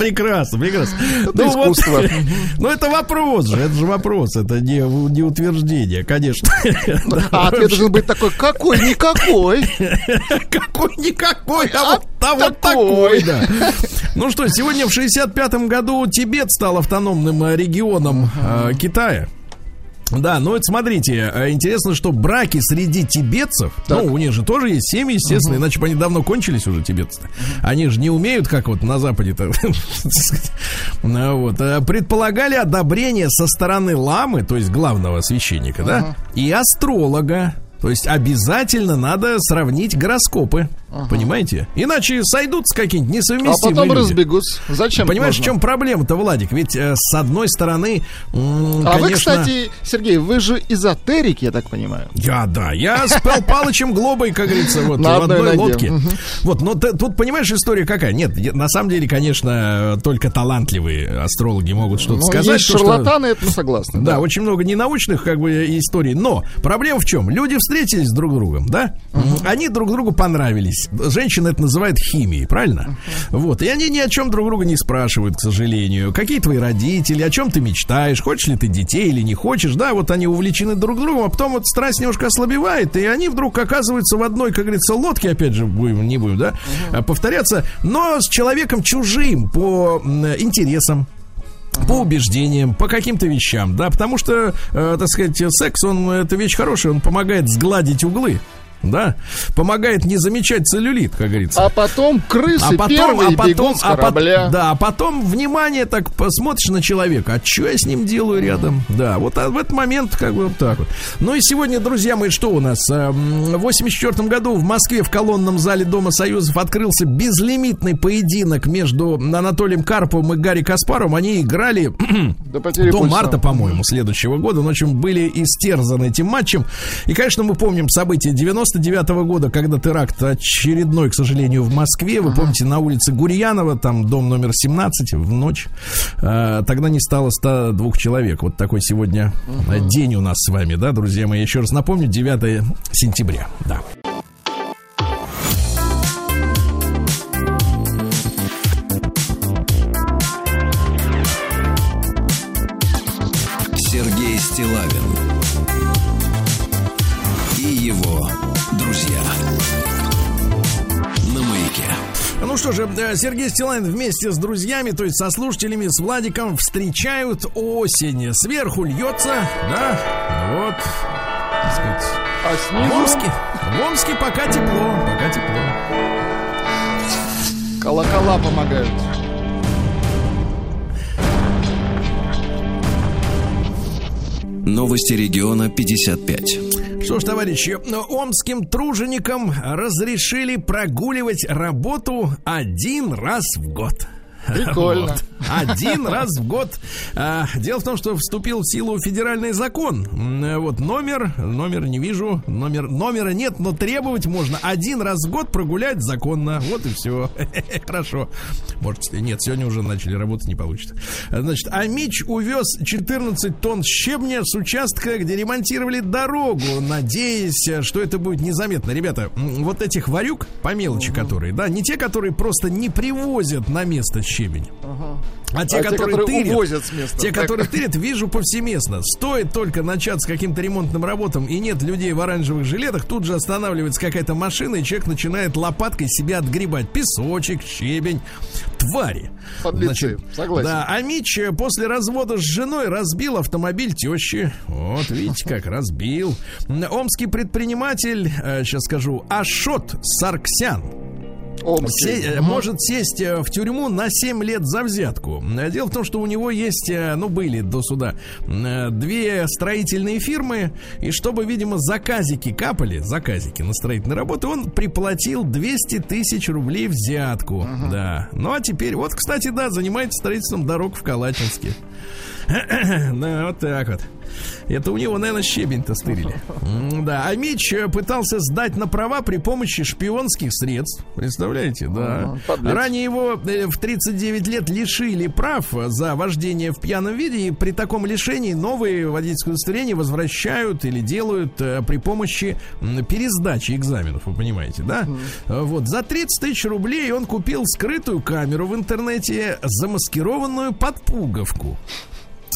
Прекрасно, прекрасно. Это искусство. <laughs> ну, это вопрос же, это же вопрос, это не, не утверждение, конечно. <laughs> А ответ должен быть такой, какой, никакой. <laughs> Какой-никакой, а вот, а вот такой. такой, да. Ну что, сегодня в 65-м году Тибет стал автономным э, регионом э, Китая. Да, ну это смотрите, э, интересно, что браки среди тибетцев, Так. ну у них же тоже есть семьи, естественно, иначе бы они давно кончились уже тибетцы. Они же не умеют, как вот на Западе-то. <laughs> Ну, вот, э, предполагали одобрение со стороны ламы, то есть главного священника, да, и астролога. То есть обязательно надо сравнить гороскопы, понимаете? Иначе сойдутся какие-нибудь А несовместимые потом люди. разбегутся. Зачем? Понимаешь, нужно? в чем проблема-то, Владик? Ведь э, с одной стороны, м, А вы, конечно... кстати, Сергей, вы же эзотерик, я так понимаю. Я, да, я с Пал Палычем Глобой, как говорится, вот На в одной одной лодке. Вот, но ты- тут, понимаешь, история какая? Нет, на самом деле, конечно, только талантливые астрологи могут что-то Ну, сказать. есть то, что- шарлатаны, это мы согласны. Да, очень много ненаучных как бы историй. Но проблема в чем? Люди встретились друг с другом, да? Они друг другу понравились. Женщины это называют химией, правильно? Вот. И они ни о чем друг друга не спрашивают, к сожалению. Какие твои родители, о чем ты мечтаешь, хочешь ли ты детей или не хочешь, да? Вот они увлечены друг другом, а потом вот страсть немножко ослабевает, и они вдруг оказываются в одной, как говорится, лодке, опять же, будем, не будем, да, а, повторяться, но с человеком чужим по интересам, по убеждениям, по каким-то вещам, да, потому что, э, так сказать, секс, он, это вещь хорошая, он помогает сгладить углы, да, помогает не замечать целлюлит, как говорится. А потом крысы А потом, первые а потом, бегут с а корабля. да, а потом внимание так посмотришь на человека, а что я с ним делаю рядом? Да, вот а в этот момент как бы вот так вот. Ну и сегодня, друзья мои, что у нас? А, В 84 году в Москве в колонном зале Дома Союзов открылся безлимитный поединок между Анатолием Карповым и Гарри Каспаровым. Они играли <clears throat> До до марта, по-моему, следующего года. Ну, в общем, были истерзаны этим матчем. И, конечно, мы помним события 99 года, когда теракт очередной, к сожалению, в Москве. Вы помните, на улице Гурьянова, там дом номер 17 в ночь. А, тогда не стало 102 человек. Вот такой сегодня а, день у нас с вами, да, друзья мои. Еще раз напомню, 9 сентября. Да. Сергей Стилавин что же, э, Сергей Стилайн вместе с друзьями, то есть со слушателями, с Владиком встречают осень. Сверху льется, да, вот, так сказать, А в снизу... Омске, в Омске пока тепло, пока тепло. Колокола помогают. Новости региона 55. Что ж, товарищи, омским труженикам разрешили прогуливать работу один раз в год. Прикольно. Вот. Один <laughs> раз в год. А, дело в том, что вступил в силу федеральный закон. Вот номер, номер не вижу, номер, номера нет, но требовать можно один раз в год прогулять законно. Вот и все. <laughs> Хорошо. Может, нет, сегодня уже начали работать, не получится. Значит, Амич увез 14 тонн щебня с участка, где ремонтировали дорогу, надеясь, что это будет незаметно. Ребята, вот этих варюк, по мелочи которые, да, не те, которые просто не привозят на место щебень. А те, А те, которые, которые тырят, увозят с места. Те, Так. которые тырят, вижу повсеместно. Стоит только начать с каким-то ремонтным работам, и нет людей в оранжевых жилетах, тут же останавливается какая-то машина, и человек начинает лопаткой себя отгребать. Песочек, щебень, твари. Подлецы, согласен. Да, а Мич э, после развода с женой разбил автомобиль тещи. Вот, видите, как разбил. Омский предприниматель, сейчас скажу, Ашот Сарксян. Омский. Се- э, может сесть э, в тюрьму на 7 лет за взятку. Дело в том, что у него есть, э, ну, были до суда, две строительные фирмы, и чтобы, видимо, заказики капали, заказики на строительные работы, он приплатил 200 тысяч рублей взятку. Да. Ну, а теперь, вот, кстати, да, занимается строительством дорог в Калачинске. <clears throat> Да, вот так вот. Это у него, наверное, щебень-то стырили. Да, а Мич э, пытался сдать на права при помощи шпионских средств. Представляете, да. Подлец. Ранее его э, в 39 лет лишили прав за вождение в пьяном виде, и при таком лишении новые водительские удостоверения возвращают или делают э, при помощи пересдачи экзаменов, вы понимаете, да? Э, Вот, за 30 тысяч рублей он купил скрытую камеру в интернете, замаскированную под пуговку.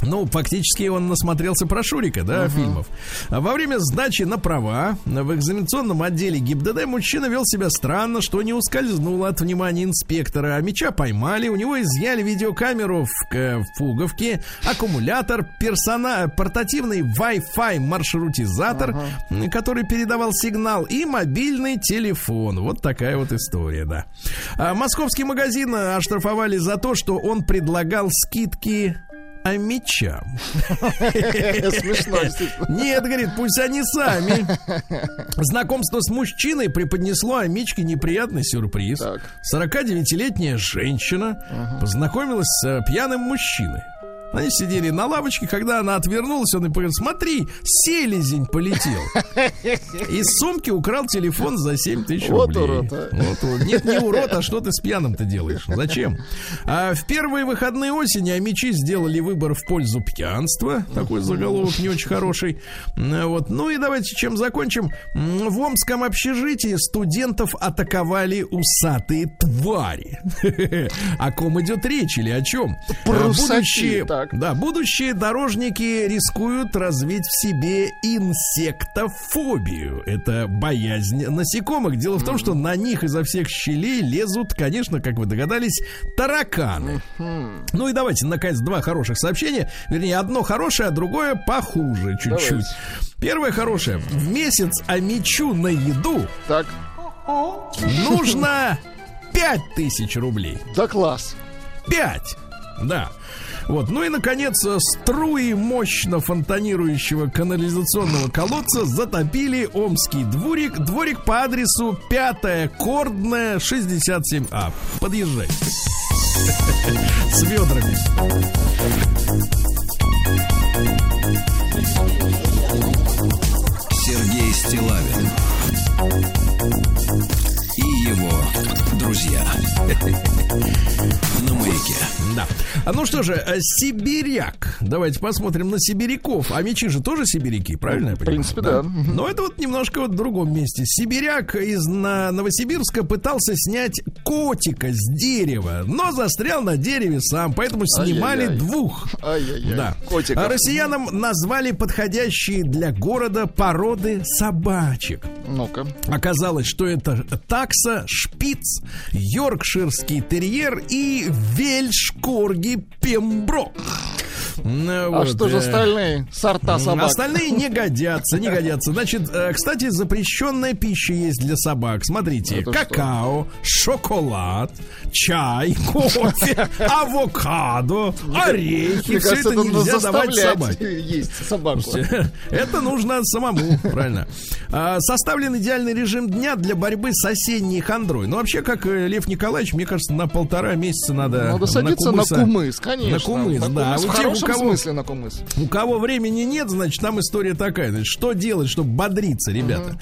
Ну, фактически он насмотрелся про Шурика, да, фильмов. А Во время сдачи на права в экзаменационном отделе ГИБДД мужчина вел себя странно, что не ускользнул от внимания инспектора. А меча поймали, у него изъяли видеокамеру в, в пуговке, аккумулятор, персона, портативный Wi-Fi маршрутизатор, м, который передавал сигнал, и мобильный телефон. Вот такая вот история, да. А московский магазин э, оштрафовали за то, что он предлагал скидки а мечам. Смешно. Нет, говорит, пусть они сами. Знакомство с мужчиной преподнесло Амичке неприятный сюрприз. Так. 49-летняя женщина познакомилась с э, пьяным мужчиной. Они сидели на лавочке, когда она отвернулась, он и говорит, смотри, селезень полетел. Из сумки украл телефон за 7 тысяч Вот рублей. урод, а. Вот урод. Нет, не урод, а что ты с пьяным-то делаешь? Зачем? А в первые выходные осени амичи сделали выбор в пользу пьянства. Такой заголовок не очень хороший. Вот. Ну и давайте чем закончим. В Омском общежитии студентов атаковали усатые твари. <laughs> О ком идет речь или о чем? Про Будущие, так. да, будущие дорожники рискуют развить в себе инсектофобию. Это боязнь насекомых. Дело в том, что на них изо всех щелей лезут, конечно, как вы догадались, тараканы. Ну и давайте, наконец, два хороших сообщения. Вернее, одно хорошее, а другое похуже чуть-чуть. Первое хорошее. В месяц амичу на еду Так, нужно 5000 рублей. да класс. 5. Да. Вот. Ну и, наконец, струи мощно фонтанирующего канализационного колодца затопили Омский дворик, дворик по адресу 5 Кордная, 67А. Подъезжайте. С ведрами. Друзья на маяке. Да. А ну что же, э, сибиряк. Давайте посмотрим на сибиряков. А мечи же тоже сибиряки, правильно я В понимаю? принципе, да. Но это вот немножко вот в другом месте. Сибиряк из Новосибирска пытался снять котика с дерева, но застрял на дереве сам, поэтому снимали Ай-яй-яй. двух. Ай-яй-яй. Да. Котиков. А россиянам назвали подходящие для города породы собачек. Ну-ка. Оказалось, что это такса, шпиц, йоркширский терьер и вельшкорги пембро. А что же остальные сорта собак? Остальные не годятся, не годятся. Значит, э, кстати, запрещенная пища есть для собак. Смотрите, какао, шоколад, чай, кофе, <laughs> авокадо, орехи. Все это нельзя давать собаке. <laughs> есть собаку. <laughs> Это нужно самому, правильно. А, составлен идеальный режим дня для борьбы с осенней хандрой. Ну, вообще, как э, Лев Николаевич, мне кажется, на полтора месяца надо... Надо садиться на кумыс, конечно. На кумыс, да. В хорошем смысле на кумыс. У кого времени нет, значит, там история такая. Значит, что делать, чтобы бодриться, ребята?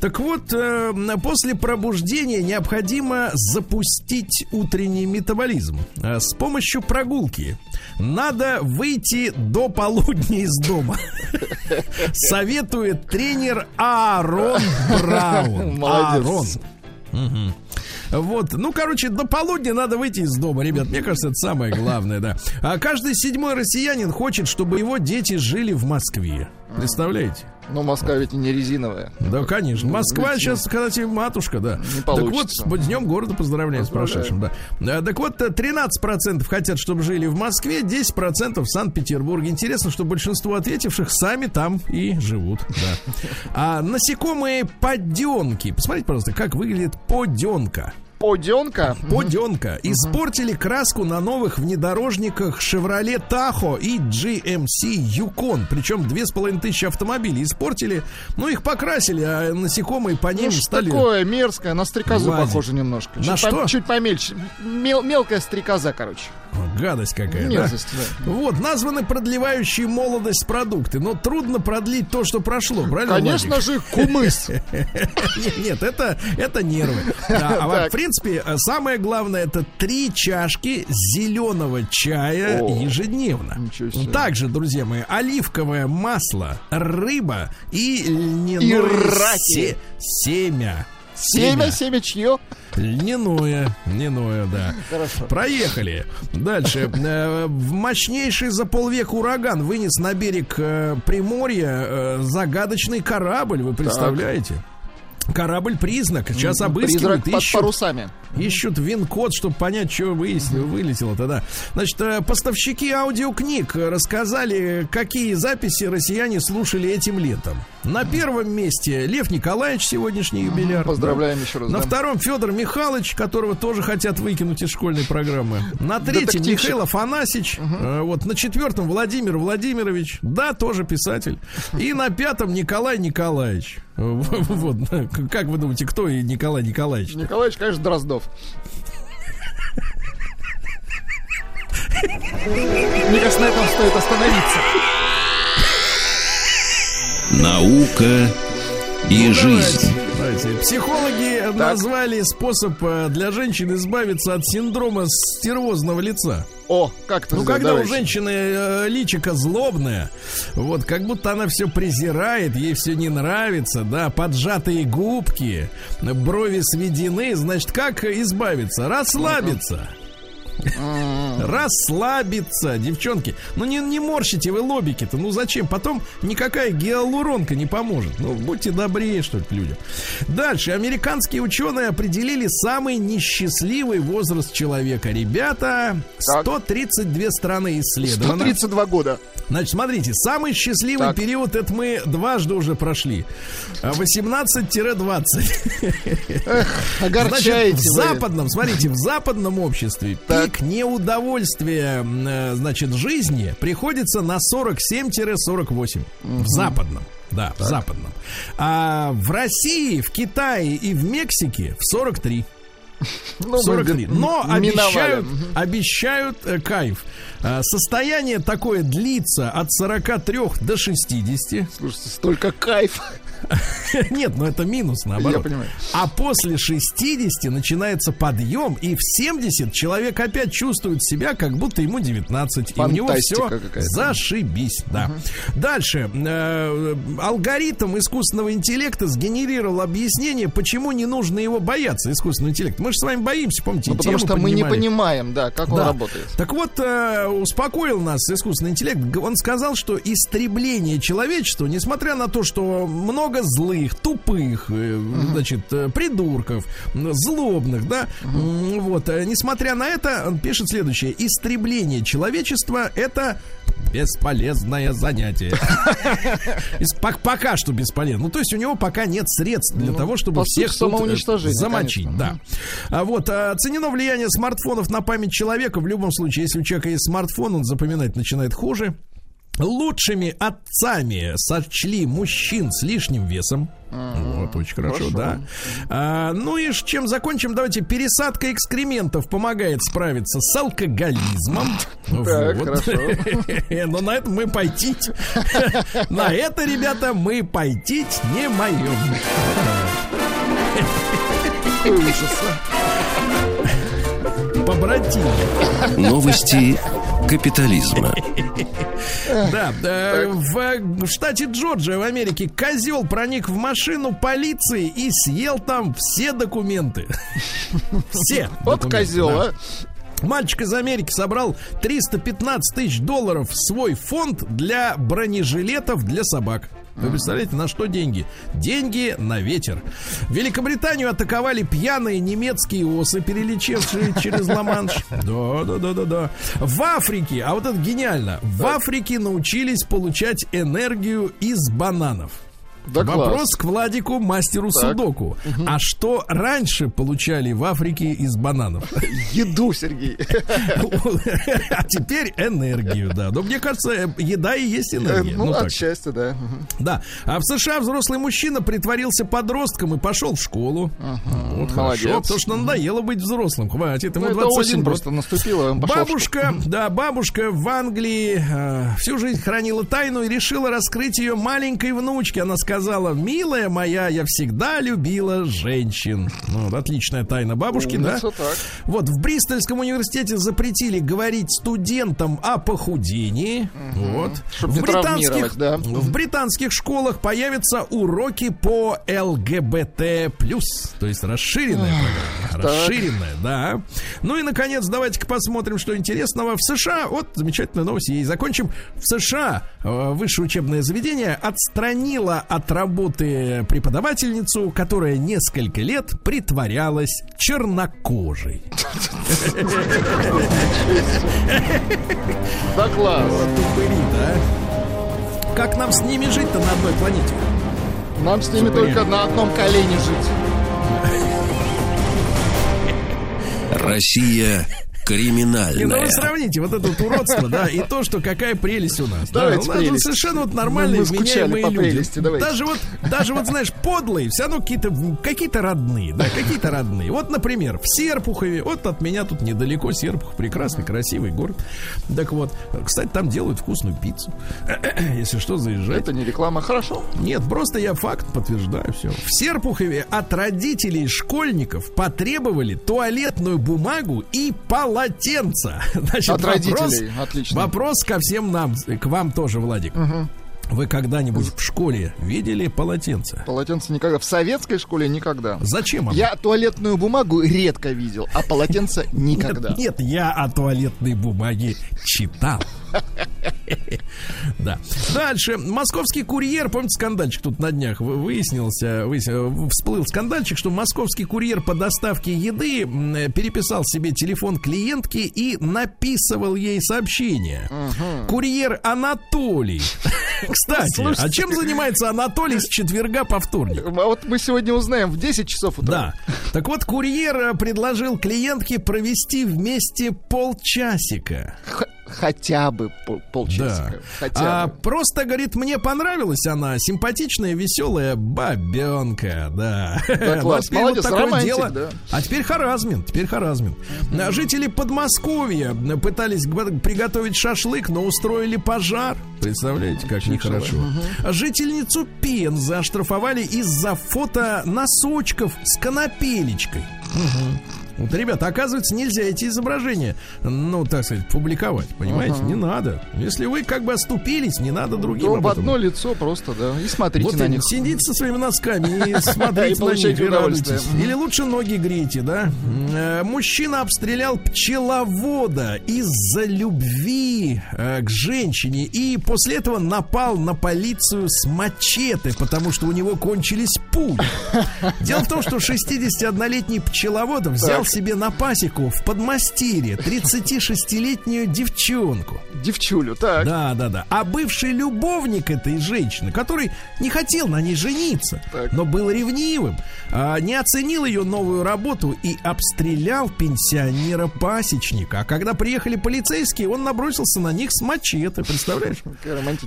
Так вот, э, после пробуждения необходимо запустить утренний метаболизм э, с помощью прогулки. Надо выйти до полудня из дома. <laughs> Советует тренер Аарон Браун. Молодец. Аарон. Вот, ну, короче, до полудня надо выйти из дома, ребят. Мне кажется, это самое главное, да. А каждый седьмой россиянин хочет, чтобы его дети жили в Москве. Представляете? Но Москва ведь не резиновая. Да, конечно. Москва ведь сейчас, кстати, матушка, да. Не так вот, с днем города поздравляем с Поздравляю. прошедшим, да. А, Так вот, 13% хотят, чтобы жили в Москве, 10% в Санкт-Петербурге. Интересно, что большинство ответивших сами там и живут, да. <laughs> А насекомые поденки. Посмотрите, пожалуйста, как выглядит поденка. Поденка. Поденка. Испортили краску на новых внедорожниках Chevrolet Tahoe и GMC Yukon. Причем две с половиной тысячи автомобилей испортили. Ну, их покрасили, а насекомые по ним Ну, стали... такое мерзкое, на стрекозу Лазить. похоже немножко. На чуть, что? По, чуть помельче. Мел- мелкая стрекоза, короче. Гадость какая, да? Мерзость, да. Вот, названы продлевающие молодость продукты. Но трудно продлить то, что прошло, правильно, Конечно Владик? же, кумыс. <laughs> Нет, это, это нервы. Да, а в принципе, э, самое главное, это три чашки зеленого чая О, ежедневно. Также, друзья мои, оливковое масло, рыба и льняное се- семя. Семя, семя чье? Льняное, льняное, да. Хорошо. Проехали. Дальше. <laughs> Э, в Мощнейший за полвека ураган вынес на берег э, Приморья загадочный корабль. Вы представляете? Корабль признак. Сейчас обыскивают, Призрак под ищут, парусами. ищут вин-код, чтобы понять, что выяснило, вылетело тогда. Значит, э, поставщики аудиокниг рассказали, какие записи россияне слушали этим летом. На первом месте Лев Николаевич, сегодняшний юбиляр. Поздравляем еще раз. На да. втором Федор Михайлович, которого тоже хотят выкинуть из школьной программы. На третьем. Михаил Афанасьич. Э, Вот на четвертом Владимир Владимирович. Да, тоже писатель. И на пятом Николай Николаевич. <laughs> Вот, как вы думаете, кто и Николай Николаевич? Николаевич, конечно, Дроздов. Мне кажется, на этом стоит остановиться. Наука и жизнь. Психологи назвали способ э, для женщин избавиться от синдрома стервозного лица. О, как это Ну, когда у Давайте. женщины э, личико злобное, вот, как будто она все презирает, ей все не нравится, да, поджатые губки, брови сведены, значит, как избавиться? Расслабиться. Расслабиться, девчонки. Ну не, не морщите вы лобики-то. Ну зачем? Потом никакая гиалуронка не поможет. Ну будьте добрее, что ли, к людям. Дальше. Американские ученые определили самый несчастливый возраст человека. Ребята, Так. 132 страны исследовано. 132 года. Значит, смотрите, самый счастливый Так. период это мы дважды уже прошли. А 18-20. Значит, Огорчаете в вы. западном, смотрите, в западном обществе Так. Пик неудовольствия, э, значит, жизни приходится на 47-48. В западном. Да, в западном. А в России, в Китае и в Мексике в 43. <laughs> Ну, 43. вы Но обещают, обещают э, кайф. А, состояние такое длится от 43 до 60. Слушайте, столько кайф. <laughs> Нет, ну это минус, наоборот. Я понимаю. А после 60 начинается подъем, и в 70 человек опять чувствует себя, как будто ему 19. и у него Фантастика все зашибись, да. Дальше. Э, алгоритм искусственного интеллекта сгенерировал объяснение, почему не нужно его бояться, искусственного интеллекта. Мы же с вами боимся, помните, Ну, потому что мы не поднимали. понимаем, да, как он Да. работает. Так вот, э, успокоил нас искусственный интеллект. Он сказал, что истребление человечества, несмотря на то, что много злых, тупых, э, значит, э, придурков, злобных, да, м, вот, э, несмотря на это, он пишет следующее: истребление человечества это бесполезное занятие. <laughs> Пока что бесполезно. Ну, то есть у него пока нет средств для Ну, того, чтобы всех замочить. Да. А вот а, оценено влияние смартфонов на память человека. В любом случае, если у человека есть смартфон, он запоминать начинает хуже. Лучшими отцами сочли мужчин с лишним весом. Вот, очень хорошо, да. А, ну и ж чем закончим? Давайте пересадка экскрементов помогает справиться с алкоголизмом. Так, Вот. хорошо. <laughs> Но на это мы пойтить. <laughs> На это, ребята, мы пойтить не моем. Какой ужас. Побратим. Новости капитализма. Да, э, в, в штате Джорджия в Америке козел проник в машину полиции и съел там все документы. <laughs> Все. Вот козел, а. Мальчик из Америки собрал 315 тысяч долларов в свой фонд для бронежилетов для собак. Вы представляете, на что деньги? Деньги на ветер. Великобританию атаковали пьяные немецкие осы, перелечившие через Ла-Манш. Да, да, да, да, да. В Африке, а вот это гениально, в Африке научились получать энергию из бананов. Да класс. Вопрос к Владику, мастеру Так. судоку. А что раньше получали в Африке из бананов? <laughs> Еду, Сергей. <laughs> А теперь энергию, да. Но мне кажется, э, еда и есть Э, энергия. Ну, Ну, от счастья, да. Да. А в США взрослый мужчина притворился подростком и пошел в школу. Вот Молодец. хорошо, потому что надоело быть взрослым. Хватит, ему Ну, это 21 осень год. просто наступила. в Бабушка, да, бабушка в Англии э, всю жизнь хранила тайну и решила раскрыть ее маленькой внучке. Она сказала, милая моя, я всегда любила женщин. Ну, вот отличная тайна бабушки, да? Умница, так. Вот в Бристольском университете запретили говорить студентам о похудении. Вот. Чтоб в травмировать, да. в британских школах появятся уроки по ЛГБТ+. То есть расширенная программа. Расширенная, да. Ну и, наконец, давайте-ка посмотрим, что интересного. В США, вот замечательная новость, и закончим. В США э, высшее учебное заведение отстранило от работы преподавательницу, которая несколько лет притворялась чернокожей. Да класс. Как нам с ними жить-то на одной планете? Нам с ними только на одном колене жить. Россия И ну вы криминальная. сравните вот это вот уродство, да, и то, что какая прелесть у нас. Давайте да, у нас прелесть. совершенно вот нормальные, Мы- мы скучали вменяемые по люди. прелести, давайте. Даже вот, даже вот, знаешь, подлые, все равно какие-то, какие-то родные, да, какие-то родные. Вот, например, в Серпухове, вот от меня тут недалеко Серпухов, прекрасный, красивый город. Так вот, кстати, там делают вкусную пиццу. <clears throat> Если что, заезжайте. Это не реклама. Хорошо. Нет, просто я факт подтверждаю все. В Серпухове от родителей школьников потребовали туалетную бумагу и полотенца. <laughs> Значит, От вопрос, родителей. Отлично. Вопрос ко всем нам, к вам тоже, Владик. Вы когда-нибудь в школе видели полотенце? Полотенце никогда. В советской школе никогда. Зачем оно? Я туалетную бумагу редко видел, а полотенце <laughs> никогда. Нет, нет, я о туалетной бумаге читал. Да. Дальше. Московский курьер, помните, скандальчик тут на днях вы- выяснился, выяс- всплыл скандальчик, что московский курьер по доставке еды переписал себе телефон клиентки и написывал ей сообщение. Курьер Анатолий. <laughs> Кстати, а чем занимается Анатолий с четверга по вторник? А вот мы сегодня узнаем в 10 часов утра. Да. Так вот, курьер э, предложил клиентке провести вместе полчасика. Хотя бы пол- Да. полчасика. Хотя А, бы. просто, говорит, мне понравилась она. Симпатичная, веселая бабенка, да. Да, класс. Ну, теперь Молодец, такое романтик, дело. да. А теперь харазмент, теперь харазмент. А Жители Подмосковья пытались приготовить шашлык, но устроили пожар. Представляете, как нехорошо. А Жительницу Пензы оштрафовали из-за фото носочков с конопелечкой. Вот, ребята, оказывается, нельзя эти изображения, ну, так сказать, публиковать, понимаете? Не надо. Если вы как бы оступились, не надо другим То об в этом. одно лицо просто, да. И смотрите Вот на них. сидите со своими носками и <laughs> смотрите на них и радуйтесь. Или лучше ноги грейте, да? Э, Мужчина обстрелял пчеловода из-за любви э, к женщине и после этого напал на полицию с мачете, потому что у него кончились пули. <laughs> Дело в том, что 61-летний пчеловод взял себе на пасеку в подмастерье 36-летнюю девчонку. Девчулю, так. Да, да, да. А бывший любовник этой женщины, который не хотел на ней жениться, Так. но был ревнивым, а, не оценил ее новую работу и обстрелял пенсионера-пасечника. А когда приехали полицейские, он набросился на них с мачете, представляешь? <laughs>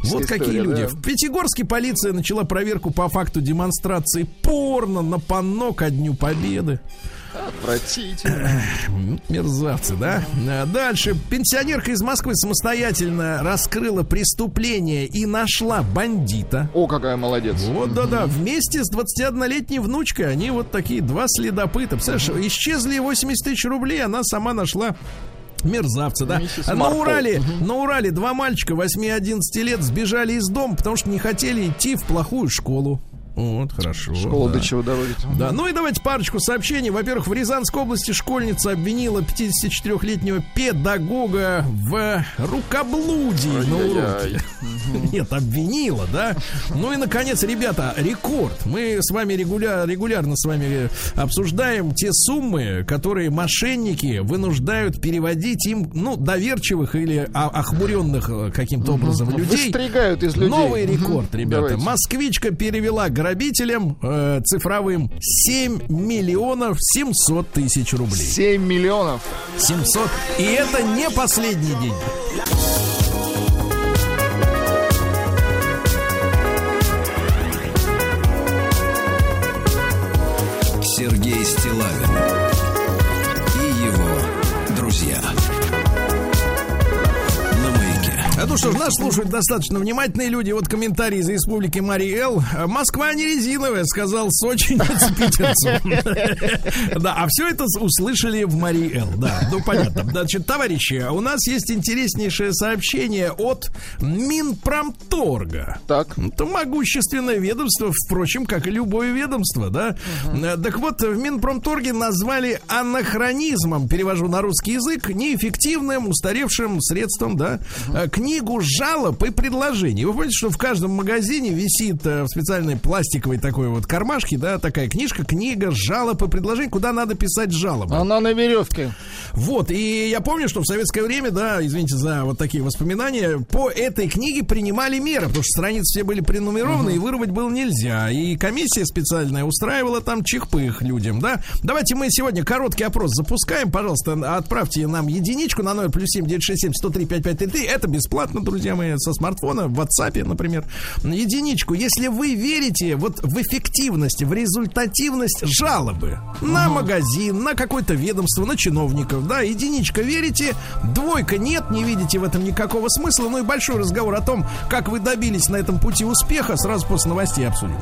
Вот какие история, люди. да. В Пятигорске полиция начала проверку по факту демонстрации порно на панно ко Дню Победы. Отвратительно. М, Мерзавцы, да? А Дальше. Пенсионерка из Москвы самостоятельно раскрыла преступление и нашла бандита. О, какая молодец. Вот, да-да, вместе с 21-летней внучкой они вот такие два следопыта. Представляешь, исчезли 80 тысяч рублей, она сама нашла Мерзавцы, да. Миссис На Марпл. Урале, на Урале два мальчика 8-11 лет сбежали из дома, потому что не хотели идти в плохую школу. Вот, хорошо. Школа да. до чего доводит. Да, ну и давайте парочку сообщений. Во-первых, в Рязанской области школьница обвинила 54-летнего педагога в рукоблудии на уроке. <laughs> Нет, обвинила, да? Ну и, наконец, ребята, рекорд. Мы с вами регуля- регулярно с вами обсуждаем те суммы, которые мошенники вынуждают переводить им, ну, доверчивых или а- охмуренных э, каким-то образом людей. Выстригают из людей. Новый рекорд, ребята. Москвичка перевела грабителям э, цифровым 7 миллионов 700 тысяч рублей. 7 миллионов. 700. И это не последний день. Сергей Стилавин что ж, нас слушают достаточно внимательные люди. Вот комментарий из республики Марий Эл. Москва не резиновая, сказал сочинец <laughs> питерцу. <laughs> Да, а все это услышали в Марий Эл. Да, ну понятно. Значит, товарищи, у нас есть интереснейшее сообщение от Минпромторга. Так. Это могущественное ведомство, впрочем, как и любое ведомство, да. Э, Так вот, в Минпромторге назвали анахронизмом, перевожу на русский язык, неэффективным, устаревшим средством, да, э, книгу жалоб и предложений. Вы помните, что в каждом магазине висит э, в специальной пластиковой такой вот кармашке, да, такая книжка, книга жалоб и предложений, куда надо писать жалобы. Она на веревке. Вот, и я помню, что в советское время, да, извините за вот такие воспоминания, по этой книге принимали меры, потому что страницы все были пrenумерованы, и вырвать было нельзя. И комиссия специальная устраивала там чих-пых людям, да. Давайте мы сегодня короткий опрос запускаем, пожалуйста, отправьте нам единичку на номер плюс семь девять шесть семь сто три пять пять три. Это бесплатно, друзья мои, со смартфона, в WhatsApp, например. Единичку. Если вы верите вот в эффективность, в результативность жалобы на магазин, на какое-то ведомство, на чиновников, да, единичка верите, двойка нет, не видите в этом никакого смысла. Ну и большой разговор о том, как вы добились на этом пути успеха, сразу после новостей обсудим.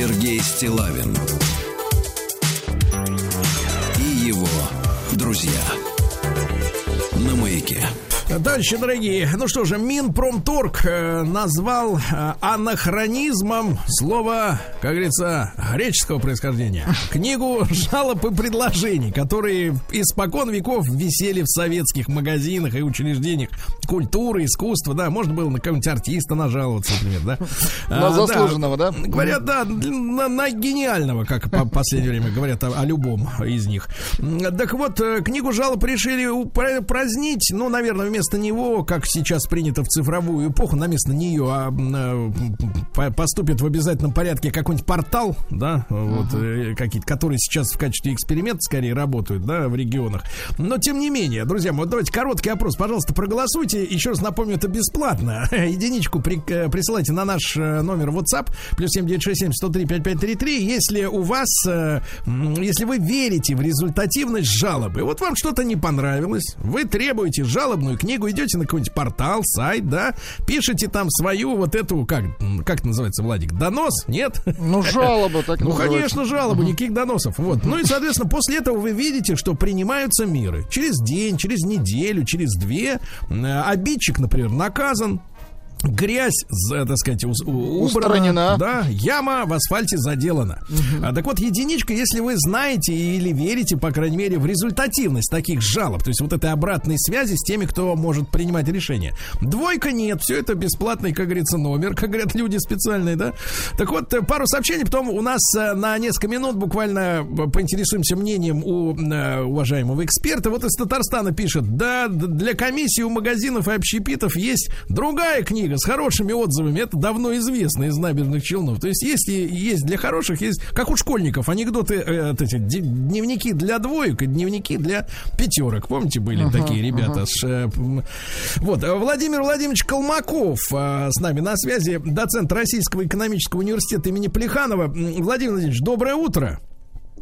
Сергей Стилавин друзья. На маяке. Дальше, дорогие. Ну что же, Минпромторг э, назвал э, анахронизмом слово, как говорится, греческого происхождения. Книгу жалоб и предложений, которые испокон веков висели в советских магазинах и учреждениях культуры, искусства, да, можно было на какого-нибудь артиста нажаловаться, например, да. На А, заслуженного, да? Говорят, да, на, на гениального, как по последнее время говорят о, о любом из них. Так вот, э, книгу жалоб решили упра- празднить, ну, наверное, вместо него, как сейчас принято в цифровую эпоху, на место нее а, э, по- поступит в обязательном порядке какой-нибудь портал, да, вот, э, какие-то, которые сейчас в качестве эксперимента скорее работают, да, в регионах. Но, тем не менее, друзья вот давайте короткий опрос, пожалуйста, проголосуйте. Еще раз напомню, это бесплатно. <laughs> Единичку при- э, присылайте на наш номер WhatsApp, плюс 7967 103 5533, если у вас, если вы верите в результативность жалобы, вот вам что-то не понравилось, вы требуете жалобную книгу, идете на какой-нибудь портал, сайт, да, пишете там свою вот эту, как, как называется, Владик, донос, нет? Ну, жалоба так <laughs> Ну, конечно, жалобу, никаких доносов. Вот. Ну и, соответственно, после этого вы видите, что принимаются меры. Через день, через неделю, через две. Обидчик, например, наказан. Грязь, за, так сказать, убрана, Устранена. да, яма в асфальте заделана. А, так вот, единичка, если вы знаете или верите, по крайней мере, в результативность таких жалоб, то есть вот этой обратной связи с теми, кто может принимать решения. Двойка нет, все это бесплатный, как говорится, номер, <laughs> как говорят люди специальные, да. Так вот, э, пару сообщений, потом у нас э, на несколько минут буквально э, поинтересуемся мнением у э, уважаемого эксперта. Вот из Татарстана пишет, да, для комиссии у магазинов и общепитов есть другая книга с хорошими отзывами. Это давно известно из набережных Челнов. То есть есть, и- есть для хороших, есть, как у школьников, анекдоты, э, эти, дневники для двоек и дневники для пятерок. Помните, были такие ребята? с, э, вот, Владимир Владимирович Колмаков э, с нами на связи, доцент Российского экономического университета имени Плеханова. Владимир Владимирович, доброе утро.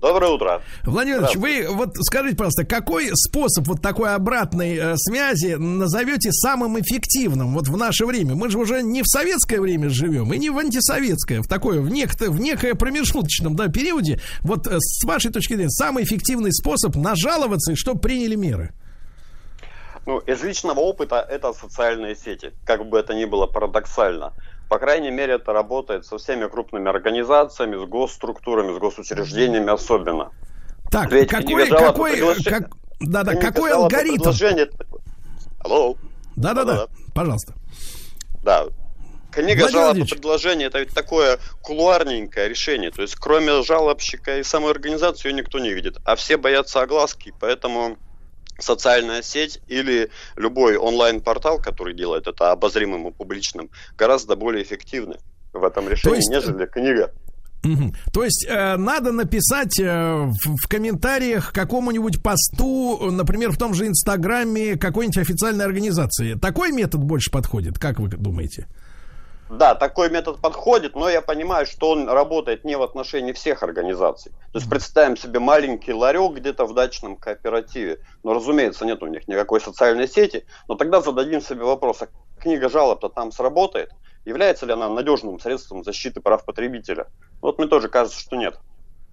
Доброе утро. Владимир Ильич, вы вот скажите, пожалуйста, какой способ вот такой обратной э, связи назовете самым эффективным вот в наше время? Мы же уже не в советское время живем и не в антисоветское, в такое, в, некто, в некое промежуточном да, периоде. Вот э, с вашей точки зрения, самый эффективный способ нажаловаться и чтобы приняли меры? Ну, из личного опыта это социальные сети, как бы это ни было парадоксально. По крайней мере, это работает со всеми крупными организациями, с госструктурами, с госучреждениями особенно. Так, Ведь какой, какой, предложений- как, да-да, Книга какой алгоритм? предложений- Алло. Да-да-да, Да-да-да. пожалуйста. Да. Книга Владимир жалоб и предложений это ведь такое кулуарненькое решение. То есть кроме жалобщика и самой организации ее никто не видит. А все боятся огласки, поэтому социальная сеть или любой онлайн-портал, который делает это обозримым и публичным, гораздо более эффективны в этом решении, есть- нежели книга. Мгм. То есть э, надо написать э, в, в комментариях какому-нибудь посту, э, например, в том же Инстаграме какой-нибудь официальной организации. Такой метод больше подходит, как вы думаете? Да, такой метод подходит, но я понимаю, что он работает не в отношении всех организаций. То есть представим себе маленький ларек где-то в дачном кооперативе. Но, разумеется, нет у них никакой социальной сети. Но тогда зададим себе вопрос, а книга жалоб-то там сработает? Является ли она надежным средством защиты прав потребителя? Вот мне тоже кажется, что нет.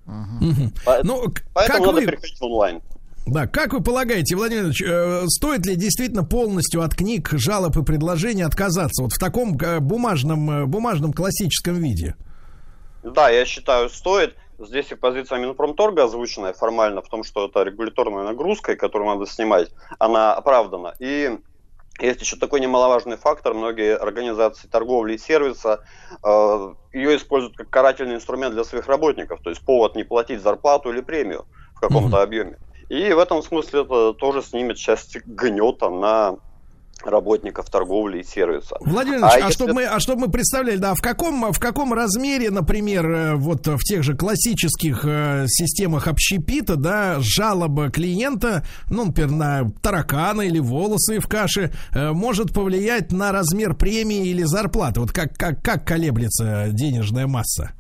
Мгм. Поэтому, Ну, поэтому как надо вы, переходить в онлайн. Да, как вы полагаете, Владимир Ильич, э, стоит ли действительно полностью от книг, жалоб и предложений отказаться вот в таком э, бумажном, э, бумажном классическом виде? Да, я считаю, стоит. Здесь и позиция Минпромторга, озвученная формально в том, что это регуляторная нагрузка, которую надо снимать, она оправдана. И есть еще такой немаловажный фактор. Многие организации торговли и сервиса э, ее используют как карательный инструмент для своих работников, то есть повод не платить зарплату или премию в каком-то объеме. И в этом смысле это тоже снимет часть гнета на работников торговли и сервиса. Владимир Ильич, а, если- чтобы мы, а чтобы мы представляли, да, в каком, в каком размере, например, э, вот в тех же классических э, системах общепита, да, жалоба клиента, ну, например, на таракана или волосы в каше, э, может повлиять на размер премии или зарплаты? Вот как, как, как колеблется денежная масса?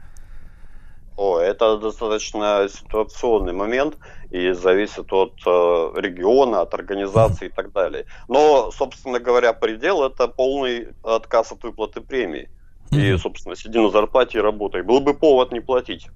О, это достаточно ситуационный момент и зависит от э, региона, от организации и так далее. Но, собственно говоря, предел это полный отказ от выплаты премии. И, собственно, сиди на зарплате и работай. Был бы повод не платить.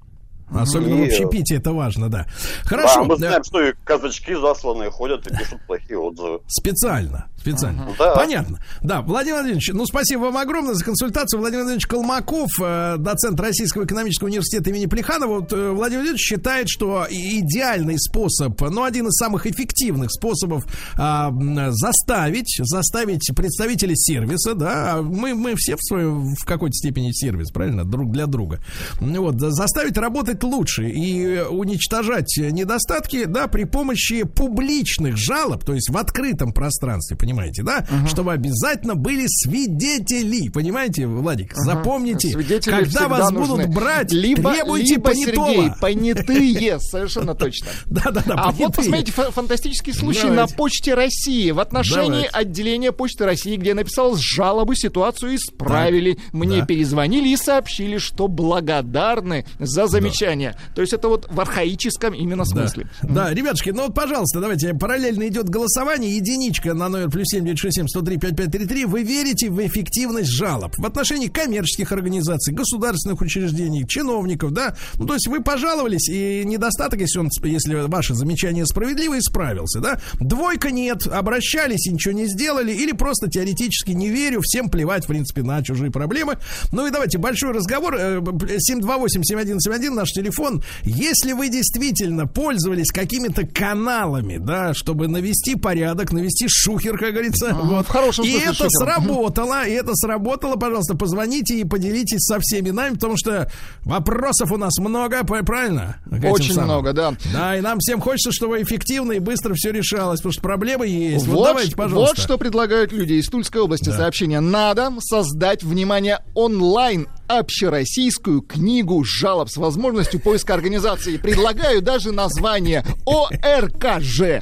Особенно И, в общепите это важно, да. Хорошо. Да, мы э, знаем, что и казачки засланные ходят и пишут плохие отзывы. Специально, специально. Да. Понятно. Да, Владимир Владимирович, ну спасибо вам огромное за консультацию. Владимир Владимирович Колмаков, э, доцент Российского экономического университета имени Плеханова. Вот, э, Владимир Владимирович считает, что идеальный способ, ну, один из самых эффективных способов м, заставить, заставить представителей сервиса, да, а мы, мы все в своем, в какой-то степени сервис, правильно, друг для друга. Вот, за- заставить работать лучше и уничтожать недостатки, да, при помощи публичных жалоб, то есть в открытом пространстве, понимаете, да, чтобы обязательно были свидетели, понимаете, Владик, запомните, Свидетели когда вас нужны. будут брать, либо, требуйте либо, понятого. Сергей, понятые, совершенно точно. <laughs> Да-да-да, А вот посмотрите, фа- фантастический случай на Почте России. В отношении отделения Почты России, где я написал жалобу, ситуацию исправили. Мне перезвонили и сообщили, что благодарны за замечание. То есть это вот в архаическом именно смысле. Да, да ребятушки, ну вот, пожалуйста, давайте, параллельно идет голосование, единичка на номер плюс семь девять шесть семь сто три пять пять три три. Вы верите в эффективность жалоб в отношении коммерческих организаций, государственных учреждений, чиновников, да? Ну, то есть вы пожаловались, и недостаток, если он, если ваше замечание справедливо, исправился, да? Двойка нет, обращались и ничего не сделали, или просто теоретически не верю, всем плевать, в принципе, на чужие проблемы. Ну и давайте большой разговор. 728-7171 наш телефон. Если вы действительно пользовались какими-то каналами, да, чтобы навести порядок, навести шухер, как говорится, вот. В хорошем и это шухер. сработало, и это сработало, пожалуйста, позвоните и поделитесь со всеми нами, потому что вопросов у нас много, правильно? Очень самым. много, да. Да, и нам всем хочется, чтобы эффективно и быстро все решалось, потому что проблемы есть. Вот, Вот, давайте, пожалуйста. вот что предлагают люди из Тульской области. Сообщение. Надо создать, внимание, онлайн общероссийскую книгу жалоб с возможностью поиска организации. Предлагаю даже название <laughs> ОРКЖ.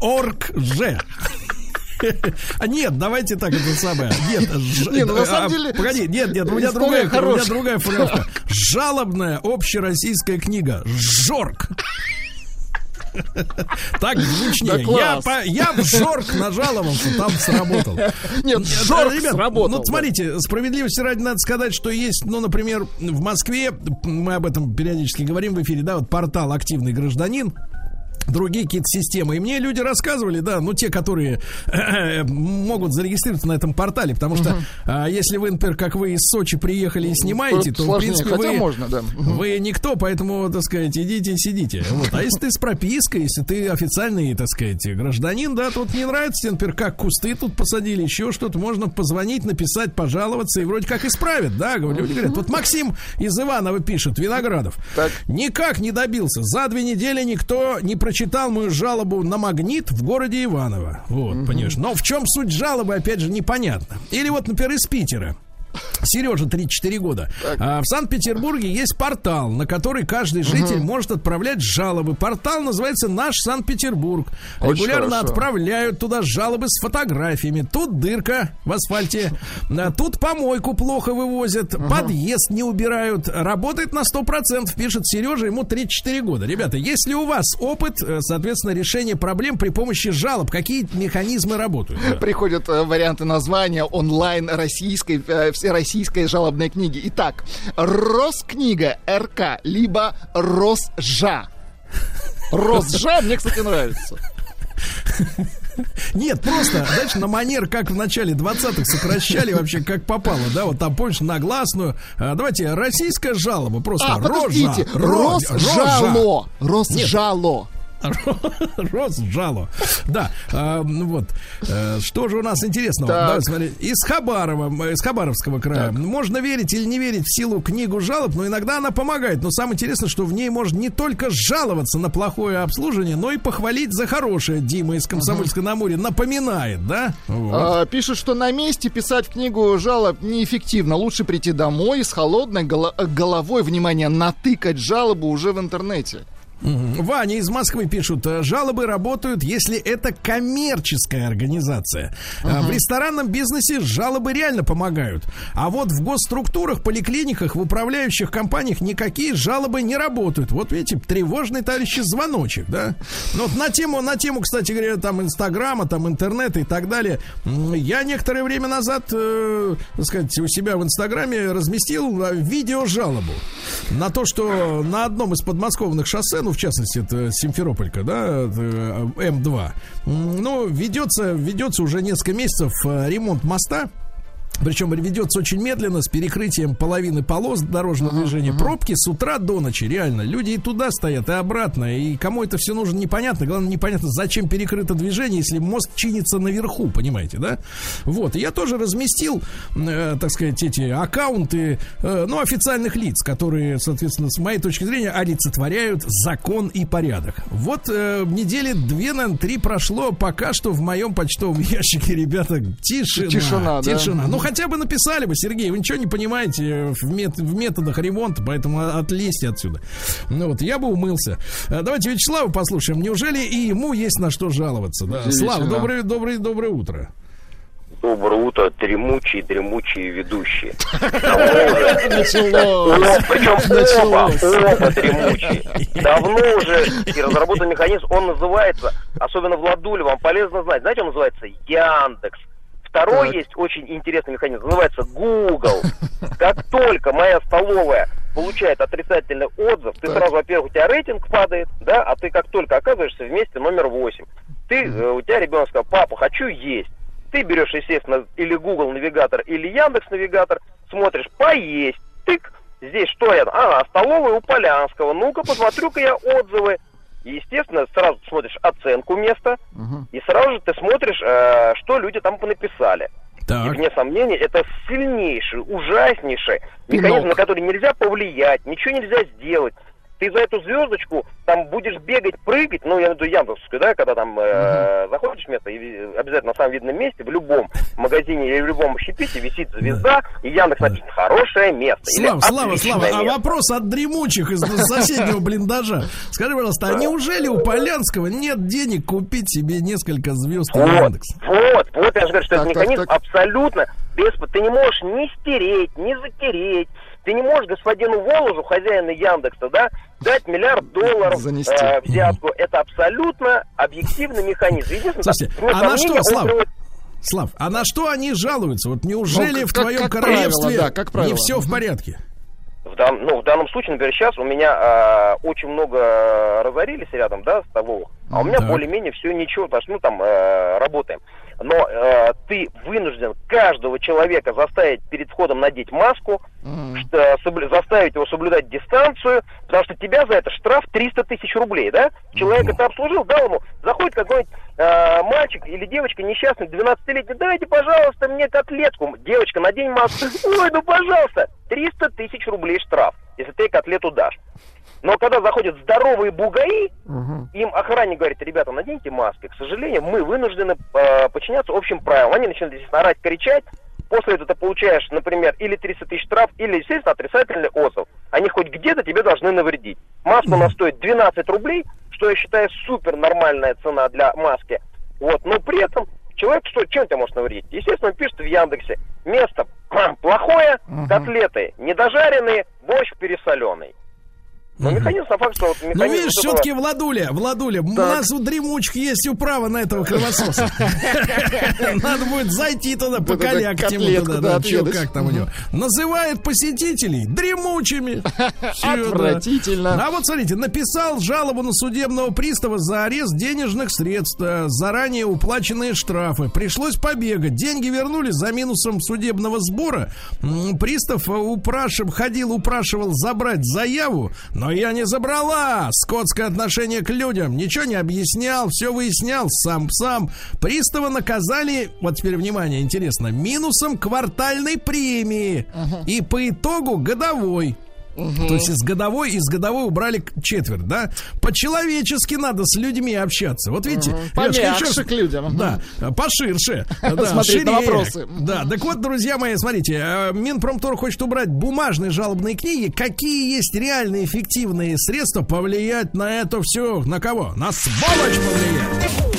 Орг Ж. А нет, давайте так это самое. Нет, ж- <laughs> Не, ну, на а, самом деле, Погоди, нет, нет, у меня другая, у меня хорошая. другая формулировка. <laughs> Жалобная общероссийская книга. Жорк. <laughs> Так звучнее. Да я, по- я в Жорк нажаловался, там сработал. Нет, Нет, Жорк ребят, сработал, Ну, да. смотрите, справедливости ради надо сказать, что есть, ну, например, в Москве, мы об этом периодически говорим в эфире, да, вот портал «Активный гражданин», другие какие-то системы. И мне люди рассказывали, да, ну, те, которые могут зарегистрироваться на этом портале, потому что а, если вы, например, как вы из Сочи приехали и снимаете, Это то, в принципе, вы, можно, да. Вы никто, поэтому, так сказать, идите и сидите. Вот. А если ты с пропиской, если ты официальный, так сказать, гражданин, да, тут не нравится тебе, например, как кусты тут посадили, еще что-то, можно позвонить, написать, пожаловаться, и вроде как исправят, да, люди говорят. Вот Максим из Иванова пишет, Виноградов, Так. никак не добился. За две недели никто не прочитал мою жалобу на магнит в городе Иваново. Вот, понимаешь. Но в чем суть жалобы, опять же, непонятно. Или вот, например, из Питера. Сережа, 34 года. А, в Санкт-Петербурге есть портал, на который каждый житель может отправлять жалобы. Портал называется «Наш Санкт-Петербург». Регулярно хорошо. отправляют туда жалобы с фотографиями. Тут дырка в асфальте, а, тут помойку плохо вывозят, подъезд не убирают. Работает на 100%, пишет Сережа, ему 34 года. Ребята, если у вас опыт, э, соответственно, решения проблем при помощи жалоб, какие механизмы работают? Приходят э, варианты названия онлайн российской, э, всероссийской жалобной книги. Итак, Роскнига РК, либо Росжа. Росжа мне, кстати, нравится. Нет, просто, знаешь, на манер, как в начале 20-х сокращали вообще как попало, да, вот там, помнишь, нагласную. А, давайте, российская жалоба, просто А, подождите, рожа, Росжало. Росжало. <laughs> Росжало. Да, а, ну вот. Э, Что же у нас интересного? Так. Давай смотри. Из Хабарова, м, из Хабаровского края. Можно верить или не верить в силу книгу жалоб, но иногда она помогает. Но самое интересное, что в ней можно не только жаловаться на плохое обслуживание, но и похвалить за хорошее. Дима из Комсомольска на море напоминает, да? Вот. А, пишут, что на месте писать в книгу жалоб неэффективно. Лучше прийти домой с холодной голо- головой, внимание, натыкать жалобу уже в интернете. Ваня из Москвы пишут, э, жалобы работают, если это коммерческая организация. А В ресторанном бизнесе жалобы реально помогают. А вот в госструктурах, поликлиниках, в управляющих компаниях никакие жалобы не работают. Вот видите, тревожный, товарищи, звоночек, да? Ну, вот на тему, на тему, кстати говоря, там Инстаграма, там интернета и так далее. Я некоторое время назад, э, так сказать, у себя в Инстаграме разместил э, видео-жалобу на то, что на одном из подмосковных шоссе, ну, в частности, это Симферополька, да, э, М2, м, ну, ведется, ведется уже несколько месяцев э, ремонт моста, причем ведется очень медленно, с перекрытием половины полос дорожного движения. Пробки с утра до ночи, реально. Люди и туда стоят, и обратно. И кому это все нужно, непонятно. Главное, непонятно, зачем перекрыто движение, если мост чинится наверху, понимаете, да? Вот. И я тоже разместил, э, так сказать, эти аккаунты, э, ну, официальных лиц, которые, соответственно, с моей точки зрения, олицетворяют закон и порядок. Вот э, недели две, наверное, три прошло, пока что в моем почтовом <laughs> ящике, ребята, тишина. Тишина, да. Тишина. Ну, хотя бы написали бы, Сергей, вы ничего не понимаете в, мет- в методах ремонта, поэтому отлезьте отсюда. Ну вот, я бы умылся. А, Давайте Вячеслава послушаем. Неужели и ему есть на что жаловаться? Да? Слава, доброе, доброе, доброе утро. Доброе утро, дремучие, дремучие ведущие. Началось. Причем оба, оба дремучие. Давно уже и разработан механизм, он называется, особенно Владуле, вам полезно знать, знаете, он называется Яндекс. Второй Так. есть очень интересный механизм, называется Google. <laughs> Как только моя столовая получает отрицательный отзыв, ты Так. сразу, во-первых, у тебя рейтинг падает, да, а ты как только оказываешься вместе номер 8, ты, э, у тебя ребенок сказал, папа, хочу есть. Ты берешь, естественно, или Google навигатор, или Яндекс навигатор, смотришь, поесть, тык, здесь что я, а, столовая у Полянского, ну-ка посмотрю-ка я отзывы. И, естественно, сразу ты смотришь оценку места, и сразу же ты смотришь, э, что люди там понаписали. И, Так. вне сомнения, это сильнейший, ужаснейший механизм, Пинок. на который нельзя повлиять, ничего нельзя сделать. Ты за эту звездочку там будешь бегать, прыгать, ну, я имею в виду Яндексовскую, да, когда там э, заходишь в место, и обязательно на самом видном месте, в любом магазине или в любом общепите висит звезда, и Яндекс написано «хорошее место». Слава, Слава, «отличное Слава, а место». вопрос от дремучих из соседнего блиндажа. Скажи, пожалуйста, а неужели у Полянского нет денег купить себе несколько звезд Вот, Яндекс? вот, вот я же говорю, что Так, этот так, механизм так. абсолютно беспо... Ты не можешь ни стереть, ни затереть. Ты не можешь господину Воложу, хозяину Яндекса, да, дать миллиард долларов Занести. э, взятку. Это абсолютно объективный механизм. Единственное, Слушайте, вне а на что, Слав? приводит- Слав, а на что они жалуются? Вот неужели Ну, в как- твоем как королевстве правило, да, как правило. не все в порядке? В, дан- ну, в данном случае, например, сейчас у меня э, очень много разорились рядом, да, столовых, а у меня Так. более-менее все ничего, потому что, ну, там, э, работаем. Но э, ты вынужден каждого человека заставить перед входом надеть маску, что, соблю- заставить его соблюдать дистанцию, потому что тебя за это штраф 300 тысяч рублей, да? Человек это обслужил, дал ему, заходит какой-нибудь э, мальчик или девочка несчастный, 12-летний, дайте, пожалуйста, мне котлетку. Девочка, надень маску. <laughs> Ой, ну, пожалуйста, 300 тысяч рублей штраф, если ты котлету дашь. Но когда заходят здоровые бугаи, им охранник говорит, ребята, наденьте маски. К сожалению, мы вынуждены э, подчиняться общим правилам. Они начинают здесь орать, кричать. После этого ты получаешь, например, или 300 тысяч штраф, или, естественно, отрицательный отзыв. Они хоть где-то тебе должны навредить. Маска у нас стоит 12 рублей, что я считаю супер нормальная цена для маски. Вот, но при этом человек что, чем тебе может навредить? Естественно, он пишет в Яндексе. Место <clears throat> плохое, котлеты недожаренные, борщ пересоленый. Но механизм на факт, что вот Ну, механизм... видишь, вот этого- все-таки, Владуля, Владуля, у нас у дремучих есть управа на этого кровососа. <laughs> Надо будет зайти туда, покалякать ему туда, как там у него. Называет посетителей дремучими. <laughs> Отвратительно. А вот смотрите, написал жалобу на судебного пристава за арест денежных средств, э, заранее уплаченные штрафы. Пришлось побегать. Деньги вернули за минусом судебного сбора. Пристав э, упрашив, ходил, упрашивал забрать заяву, но я не забрала. Скотское отношение к людям. Ничего не объяснял, все выяснял сам-сам. Пристава наказали, вот теперь внимание, интересно, минусом квартальной премии. И по итогу годовой. То есть из годовой, из годовой убрали четверть, да? По-человечески надо с людьми общаться. Вот видите, Помягче Лёшка, еще- к людям. Да, поширше. <laughs> Да, шире. вопросы. Да, так вот, друзья мои, смотрите, э, Минпромтор хочет убрать бумажные жалобные книги. Какие есть реальные эффективные средства повлиять на это все? На кого? На сволочь повлиять.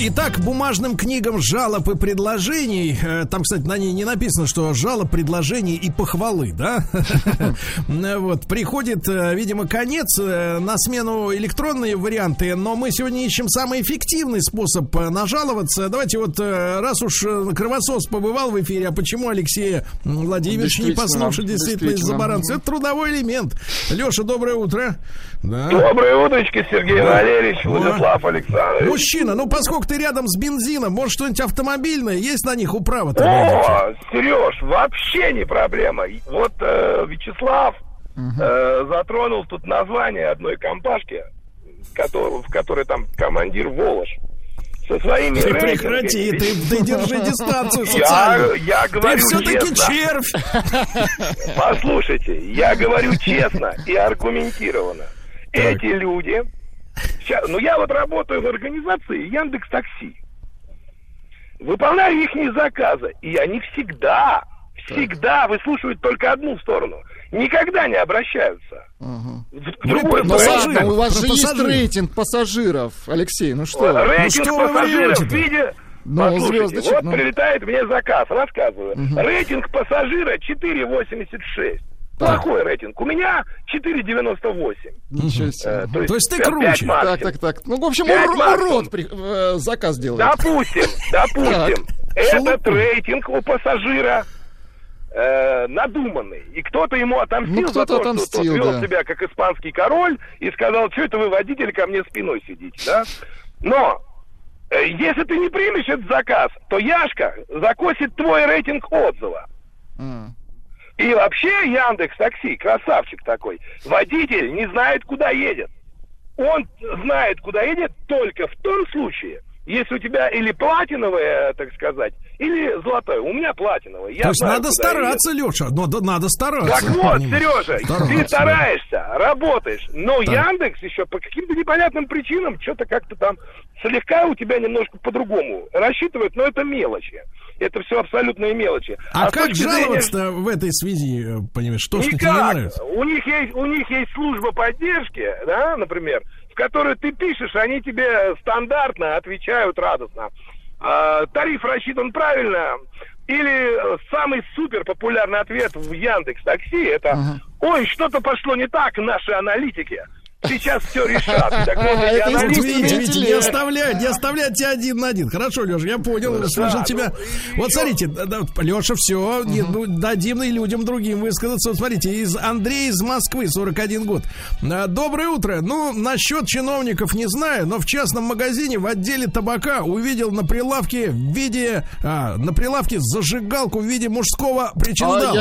Итак, бумажным книгам жалоб и предложений. э, Там, кстати, на ней не написано, что жалоб, предложений и похвалы, да? <laughs> Вот, приходит, э, видимо, конец э, на смену электронные варианты, но мы сегодня ищем самый эффективный способ э, нажаловаться. Давайте вот, э, раз уж э, Кровосос побывал в эфире, а почему Алексея Владимировича не послушать действительно из-за баранца? Это трудовой элемент. Леша, доброе утро. Да. Доброе утречко, Сергей Валерьевич, О. Владислав Александрович. Мужчина, ну поскольку ты рядом с бензином, может что-нибудь автомобильное, есть на них управа-то? О, Сереж, вообще не проблема. Вот э, Вячеслав э, затронул тут название одной компашки, котор- в которой там командир Волош. Со своими Ты рейтингами. прекрати, ты, ты держи дистанцию Я, социальную. я Ты говорю все-таки честно. червь. Послушайте, я говорю честно и аргументированно. Эти люди Ща- ну, я вот работаю в организации Яндекс Такси. Выполняю их заказы, и они всегда, всегда выслушивают только одну сторону. Никогда не обращаются. Ага. В- Ну, ну, Ну ладно, у вас же есть рейтинг пассажиров, Алексей, ну что? вы? Рейтинг Ну, что пассажиров в виде... Ну, Послушайте, звездочек, вот ну. прилетает мне заказ, рассказываю. Рейтинг пассажира 4,86. Так. Плохой рейтинг. У меня 4,98. Ничего себе. Э, То есть ты пять круче. максимум. Так, так, так. Ну, в общем, ур- урод при- э, заказ делает. Допустим, <laughs> допустим, этот рейтинг у пассажира э, надуманный. И кто-то ему отомстил Ну, кто-то за то, отомстил, что тот вел да. себя как испанский король и сказал, что это вы, водитель, ко мне спиной сидите, да? Но э, если ты не примешь этот заказ, то Яшка закосит твой рейтинг отзыва. М. И вообще Яндекс Такси, красавчик такой, водитель не знает, куда едет. Он знает, куда едет только в том случае, если у тебя или платиновое, так сказать, или золотое. У меня платиновое. Я То есть знаю, надо стараться, Леша. Но да, надо стараться. так вот? Сережа, Стараться, ты да. стараешься, работаешь, но Так. Яндекс еще по каким-то непонятным причинам что-то как-то там слегка у тебя немножко по-другому рассчитывает, но это мелочи. Это все абсолютные мелочи. А, с как зрения- жаловаться-то в этой связи, э, понимаешь? Что ж тебе не Никак. нравится? У них есть, у них есть служба поддержки, да, например, в которую ты пишешь, они тебе стандартно отвечают радостно. А, тариф рассчитан правильно. Или самый супер популярный ответ в Яндекс Такси это Ой, что-то пошло не так, наши аналитики. Сейчас все решат. Так вот, эти Это не оставлять, не оставлять тебя один на один. Хорошо, Леша, я понял, услышал ну, тебя. Вот еще- смотрите, да, Леша, все, дадим и людям другим высказаться. Вот смотрите, из Андрей из Москвы, 41 год. А, Доброе утро. Ну, насчет чиновников не знаю, но в частном магазине в отделе табака увидел на прилавке в виде, а, на прилавке зажигалку в виде мужского причиндала.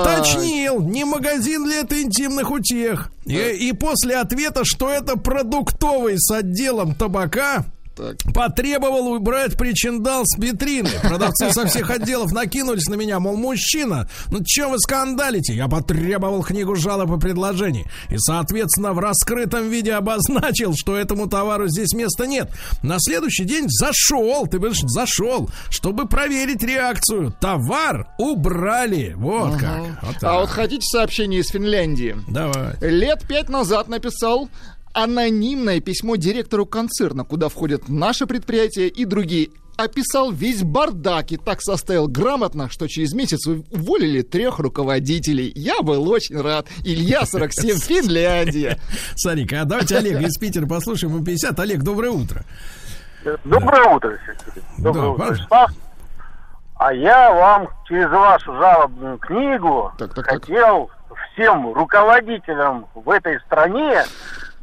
Уточнил, не магазин ли это интимных утех. И, и после ответа, что это продуктовый с отделом табака, Так. потребовал убрать причиндал с витрины. Продавцы со всех отделов накинулись на меня, мол, мужчина, ну чем вы скандалите? Я потребовал книгу жалоб и предложений. И, соответственно, в раскрытом виде обозначил, что этому товару здесь места нет. На следующий день зашел, ты говоришь, зашел, чтобы проверить реакцию. Товар убрали. Вот как. Вот так. А вот хотите сообщение из Финляндии? Давай. Лет пять назад написал анонимное письмо директору концерна, куда входят наши предприятия и другие. Описал весь бардак и так составил грамотно, что через месяц уволили трех руководителей. Я был очень рад. Илья 47, <laughs> Финляндия. Сарик, а давайте Олега из Питера послушаем. Ему 50. Олег, доброе утро. Доброе утро, Сергей. Доброе Да, утро. А я вам через вашу жалобную книгу Так, так, так. хотел всем руководителям в этой стране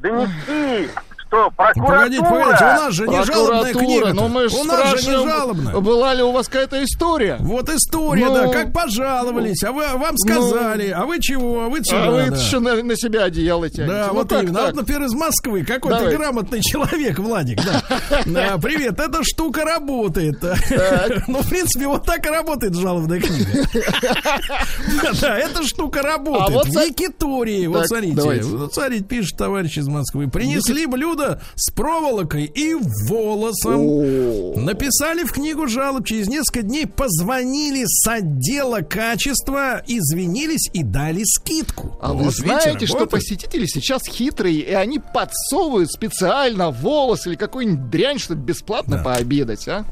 Denise! Что прокуратура... Погодите, погодите, у нас же не жалобная книга. но мы же у нас же не жалобная. была ли у вас какая-то история? Вот история, Ну, да, как пожаловались, а вы вам сказали, а вы чего, а вы чего? а вы да. еще на, на себя одеяло тянете. Да, Ну, вот как именно. А так? Вот, например, из Москвы какой-то Давай. грамотный человек, Владик, да. <laughs> Да, Привет, эта штука работает. <laughs> Ну, в принципе, вот так и работает жалобная книга. Да, эта штука А работает. вот В Якитории, вот Так, смотрите, давайте. вот смотрите, пишет товарищ из Москвы. Принесли блюдо с проволокой и волосом. Написали в книгу жалоб, через несколько дней позвонили с отдела качества, извинились и дали скидку. А вы Вот, видите, знаете, что посетители сейчас хитрые, и они подсовывают специально волос или какую-нибудь дрянь, чтобы бесплатно Да. пообедать, а?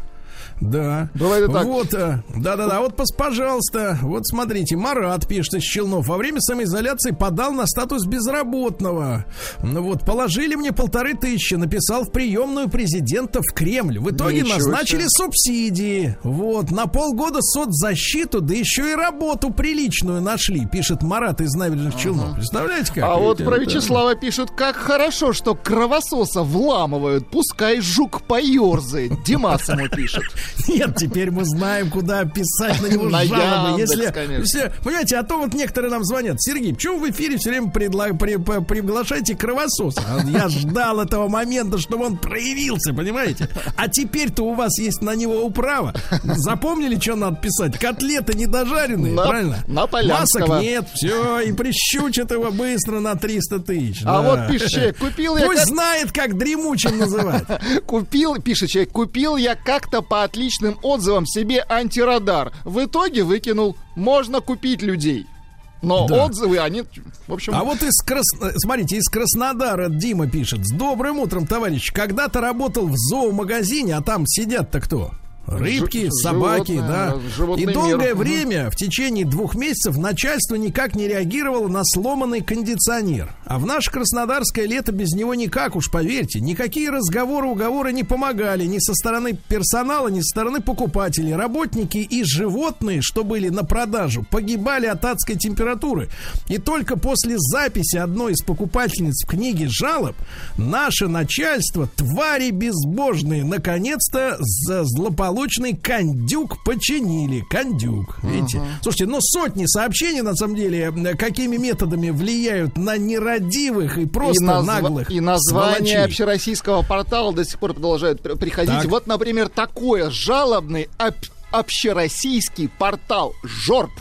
Да. Бывает и так. Вот, а, да-да-да, вот, пожалуйста, вот смотрите, Марат пишет из Челнов, во время самоизоляции подал на статус безработного. Ну вот, положили мне полторы тысячи, написал в приемную президента в Кремль. В итоге Ничего назначили себе. субсидии. Вот, на полгода соцзащиту, да еще и работу приличную нашли, пишет Марат из набережных Челнов. Представляете как? А вот про это- Вячеслава пишут, как хорошо, что кровососа вламывают, пускай жук поерзает. Димас ему пишет. Нет, теперь мы знаем, куда писать на него На жалобы. Яндекс, Если, конечно. понимаете, а то вот некоторые нам звонят. Сергей, почему в эфире все время предла- при- приглашаете кровососа? А Я ждал этого момента, чтобы он проявился, понимаете? А теперь-то у вас есть на него управа. Запомнили, что надо писать? Котлеты недожаренные, На- правильно? на Полянского. Масок нет, все, и прищучат его быстро на 300 тысяч. А да. вот пишет человек, купил я... Пусть знает, как дремучим называть. <laughs> Купил, пишет человек, купил я как-то по отличным отзывам себе антирадар. В итоге выкинул. Можно купить людей. Но Да. отзывы, они, в общем... А вот из Крас... смотрите, из Краснодара Дима пишет. С добрым утром, товарищ. Когда-то работал в зоомагазине, а там сидят-то кто? Рыбки, Жи- собаки, животное, да. животный И мир. долгое Мгм. время, в течение двух месяцев, начальство никак не реагировало на сломанный кондиционер. А в наше краснодарское лето без него никак, уж поверьте. Никакие разговоры, уговоры не помогали ни со стороны персонала, ни со стороны покупателей. Работники и животные, что были на продажу, погибали от адской температуры. И только после записи одной из покупательниц в книге жалоб наше начальство, твари безбожные, наконец-то за злополучный кондюк починили. Кондюк. Видите? Слушайте, ну сотни сообщений, на самом деле, какими методами влияют на нерадивых и просто и, назва- наглых и название сволочей. общероссийского портала до сих пор продолжают при- приходить. Так. Вот, например, такое жалобный об- общероссийский портал Жорб.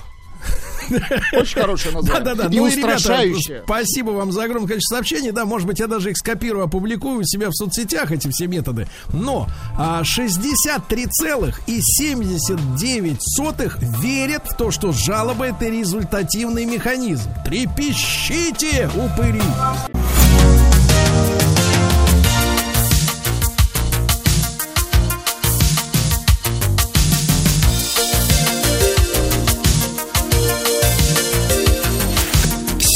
Очень хорошее название. Да-да-да. И Ну и, ребята, устрашающее. спасибо вам за огромное количество сообщений. Да, может быть, я даже их скопирую, опубликую у себя в соцсетях, эти все методы. Но а, 63,79 верят в то, что жалоба это результативный механизм. Трепещите, упыри!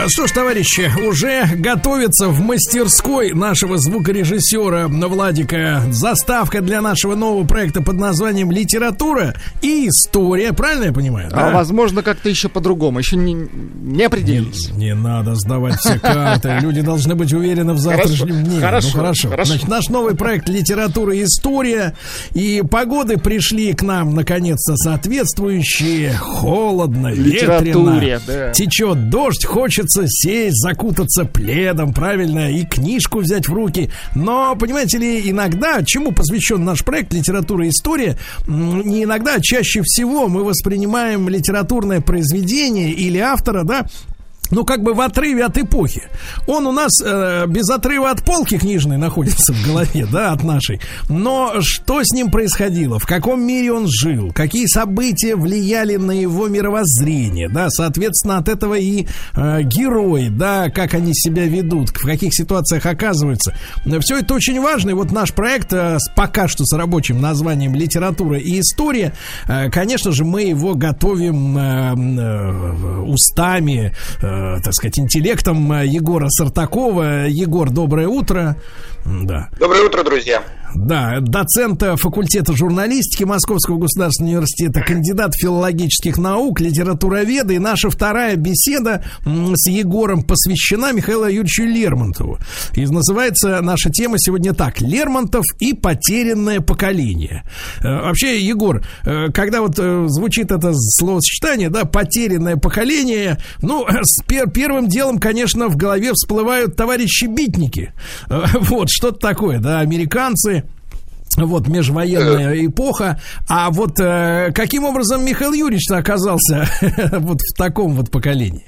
А Что ж, товарищи, уже готовится в мастерской нашего звукорежиссера Владика заставка для нашего нового проекта под названием «Литература и история». Правильно я понимаю? А да? возможно, как-то еще по-другому. Еще не, не определились. Не надо сдавать все карты. Люди должны быть уверены в завтрашнем дне. хорошо, ну хорошо. хорошо. Значит, наш новый проект «Литература и история». И погоды пришли к нам, наконец-то, соответствующие. Холодно, ветрено. да. Течет дождь, хочется сесть, закутаться пледом, правильно, и книжку взять в руки. Но, понимаете ли, иногда, чему посвящен наш проект «Литература и история», не иногда, а чаще всего мы воспринимаем литературное произведение или автора, да, ну, как бы в отрыве от эпохи. Он у нас э, без отрыва от полки книжной находится в голове, да, от нашей. Но что с ним происходило? В каком мире он жил? Какие события влияли на его мировоззрение? Да, соответственно, от этого и э, герои, да, как они себя ведут, в каких ситуациях оказываются. Все это очень важно. И вот наш проект э, пока что с рабочим названием «Литература и история», э, конечно же, мы его готовим э, э, устами, э, так сказать, интеллектом э, Егора Сартакова. Егор, доброе утро. Да. Доброе утро, друзья. Да, доцента факультета журналистики Московского государственного университета, кандидат филологических наук, литературоведа. И наша вторая беседа с Егором посвящена Михаилу Юрьевичу Лермонтову. И называется наша тема сегодня так. Лермонтов и потерянное поколение. Э, Вообще, Егор, э, когда вот э, звучит это словосочетание, да, потерянное поколение, ну, с пер- первым делом, конечно, в голове всплывают товарищи-битники. <laughs> Вот, что-то такое, да, американцы, вот, межвоенная эпоха. А вот э, каким образом Михаил Юрьевич оказался <laughs> вот в таком вот поколении?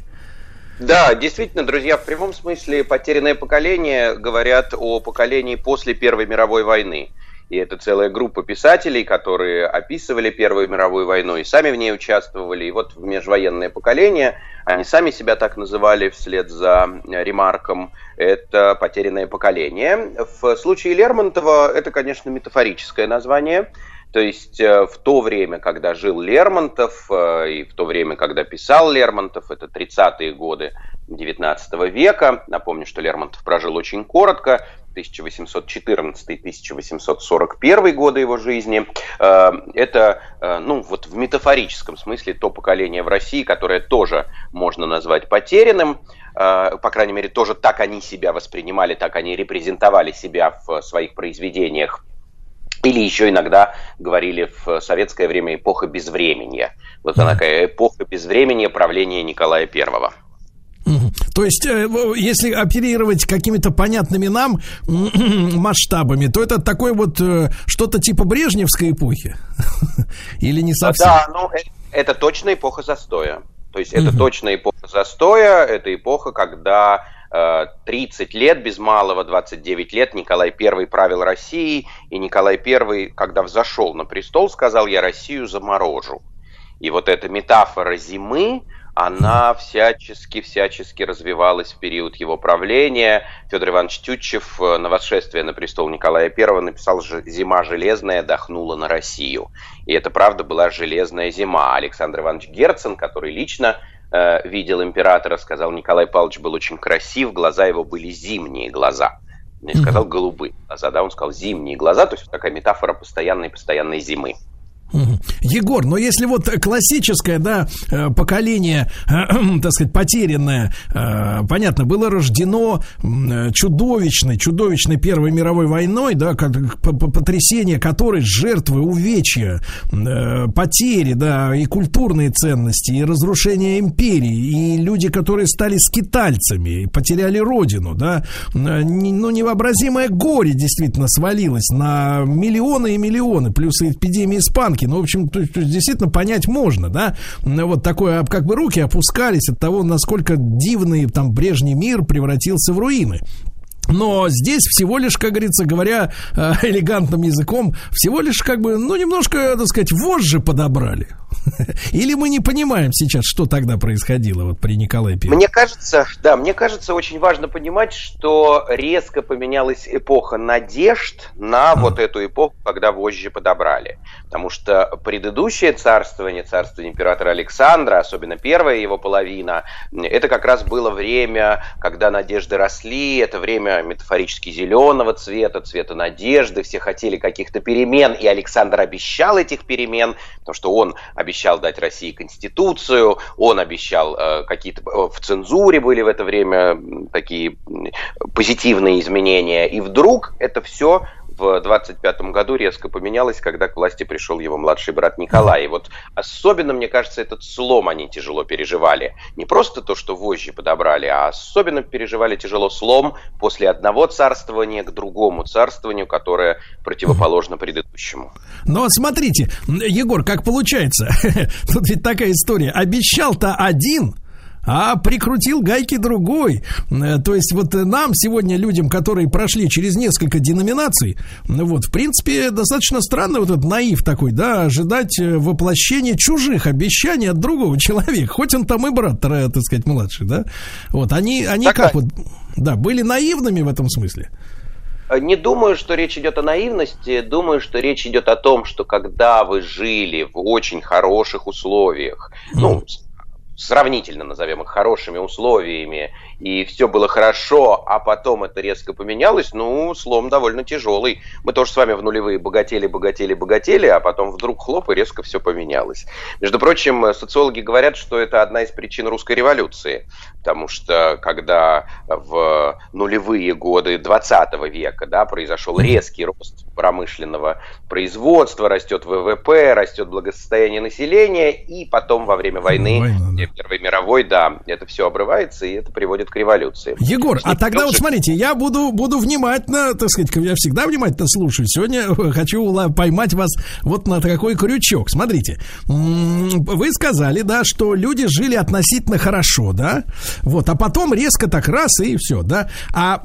Да, действительно, друзья, в прямом смысле потерянное поколение говорят о поколении после Первой мировой войны. И это целая группа писателей, которые описывали Первую мировую войну и сами в ней участвовали. И вот в межвоенное поколение, они сами себя так называли вслед за ремарком, это потерянное поколение. В случае Лермонтова это, конечно, метафорическое название. То есть э, в то время, когда жил Лермонтов, э, и в то время, когда писал Лермонтов, это 30-е годы 19 века, напомню, что Лермонтов прожил очень коротко, 1814-1841 годы его жизни, э, это, э, ну, вот в метафорическом смысле то поколение в России, которое тоже можно назвать потерянным. э, по крайней мере, тоже так они себя воспринимали, так они репрезентовали себя в своих произведениях. Или еще иногда говорили в советское время эпоха безвременья. Вот она такая эпоха безвременья правления Николая Первого. То есть, э, если оперировать какими-то понятными нам <clears throat> масштабами, то это такое вот э, что-то типа Брежневской эпохи? <laughs> Или не совсем? Да, ну, э, это точно эпоха застоя. То есть, это точно эпоха застоя, это эпоха, когда 30 лет, без малого 29 лет Николай I правил Россией, и Николай I, когда взошел на престол, сказал, я Россию заморожу. И вот эта метафора зимы, она всячески-всячески развивалась в период его правления. Федор Иванович Тютчев э, на восшествие на престол Николая I написал «Зима железная дохнула на Россию». И это, правда, была железная зима. Александр Иванович Герцен, который лично э, видел императора, сказал, Николай Павлович был очень красив, глаза его были зимние глаза. Не сказал голубые глаза, да, он сказал зимние глаза, то есть такая метафора постоянной-постоянной зимы. Егор, но если вот классическое, да, э, поколение, <clears throat> так сказать, потерянное, э, понятно, было рождено чудовищной, чудовищной Первой мировой войной, да, как потрясение которой жертвы, увечья, э, потери, да, и культурные ценности, и разрушение империи, и люди, которые стали скитальцами, потеряли родину, да, ну, невообразимое горе действительно свалилось на миллионы и миллионы, плюс и эпидемия испанки, банки. Ну, в общем, то, то, действительно понять можно, да. Вот такое, как бы руки опускались от того, насколько дивный там прежний мир превратился в руины. Но здесь всего лишь, как говорится, говоря э, <laughs> элегантным языком, всего лишь как бы, ну, немножко, так сказать, вожжи подобрали. <laughs> Или мы не понимаем сейчас, что тогда происходило вот при Николае Первом? Мне кажется, да, мне кажется, очень важно понимать, что резко поменялась эпоха надежд на а. вот эту эпоху, когда вожжи подобрали. Потому что предыдущее царствование, царствование императора Александра, особенно первая его половина, это как раз было время, когда надежды росли, это время метафорически зеленого цвета, цвета надежды, все хотели каких-то перемен, и Александр обещал этих перемен, потому что он обещал дать России конституцию, он обещал э, какие-то... Э, в цензуре были в это время такие позитивные изменения. И вдруг это все в 25 году резко поменялось, когда к власти пришел его младший брат Николай. И вот особенно, мне кажется, этот слом они тяжело переживали. Не просто то, что вожжи подобрали, а особенно переживали тяжело слом после одного царствования к другому царствованию, которое противоположно предыдущему. Но смотрите, Егор, как получается? <laughs> Тут ведь такая история. Обещал-то один, а прикрутил гайки другой. Э, то есть вот нам сегодня, людям, которые прошли через несколько деноминаций, вот, в принципе, достаточно странно вот этот наив такой, да, ожидать э, воплощения чужих обещаний от другого <laughs> человека, хоть он там и брат, так сказать, младший, да. Вот, они, они так, как вот, да, были наивными в этом смысле. Не думаю, что речь идет о наивности, думаю, что речь идет о том, что когда вы жили в очень хороших условиях, ну, сравнительно, назовем их, хорошими условиями, и все было хорошо, а потом это резко поменялось, ну, слом довольно тяжелый. Мы тоже с вами в нулевые богатели, богатели, богатели, а потом вдруг хлоп, и резко все поменялось. Между прочим, социологи говорят, что это одна из причин русской революции, потому что когда в нулевые годы 20 века да, произошел резкий рост промышленного производства, растет ВВП, растет благосостояние населения, и потом во время войны, Война, да. Первой мировой, да, это все обрывается, и это приводит к революции. Егор, а тогда вот смотрите, я буду, буду внимательно, так сказать, я всегда внимательно слушаю. Сегодня хочу поймать вас вот на такой крючок. Смотрите, вы сказали, да, что люди жили относительно хорошо, да, вот, а потом резко так раз и все, да. А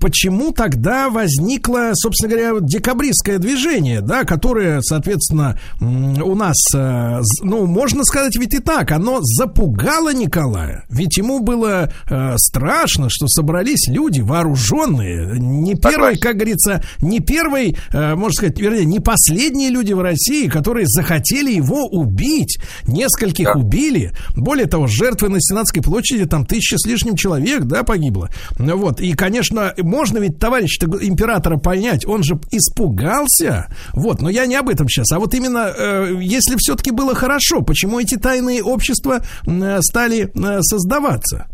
почему тогда возникло, собственно говоря, декабристское движение, да, которое, соответственно, у нас, э, ну, можно сказать ведь и так, оно запугало Николая, ведь ему было э, страшно, что собрались люди вооруженные, не первый, как говорится, не первый, э, можно сказать, вернее, не последние люди в России, которые захотели его убить. Нескольких да. убили. Более того, жертвы на Сенатской площади там тысяча с лишним человек, да, погибло. Вот. И, конечно, можно ведь товарищ императора понять, он же испугался. Вот, но я не об этом сейчас. А вот именно, э, если все-таки было хорошо, почему эти тайные общества э, стали э, создаваться?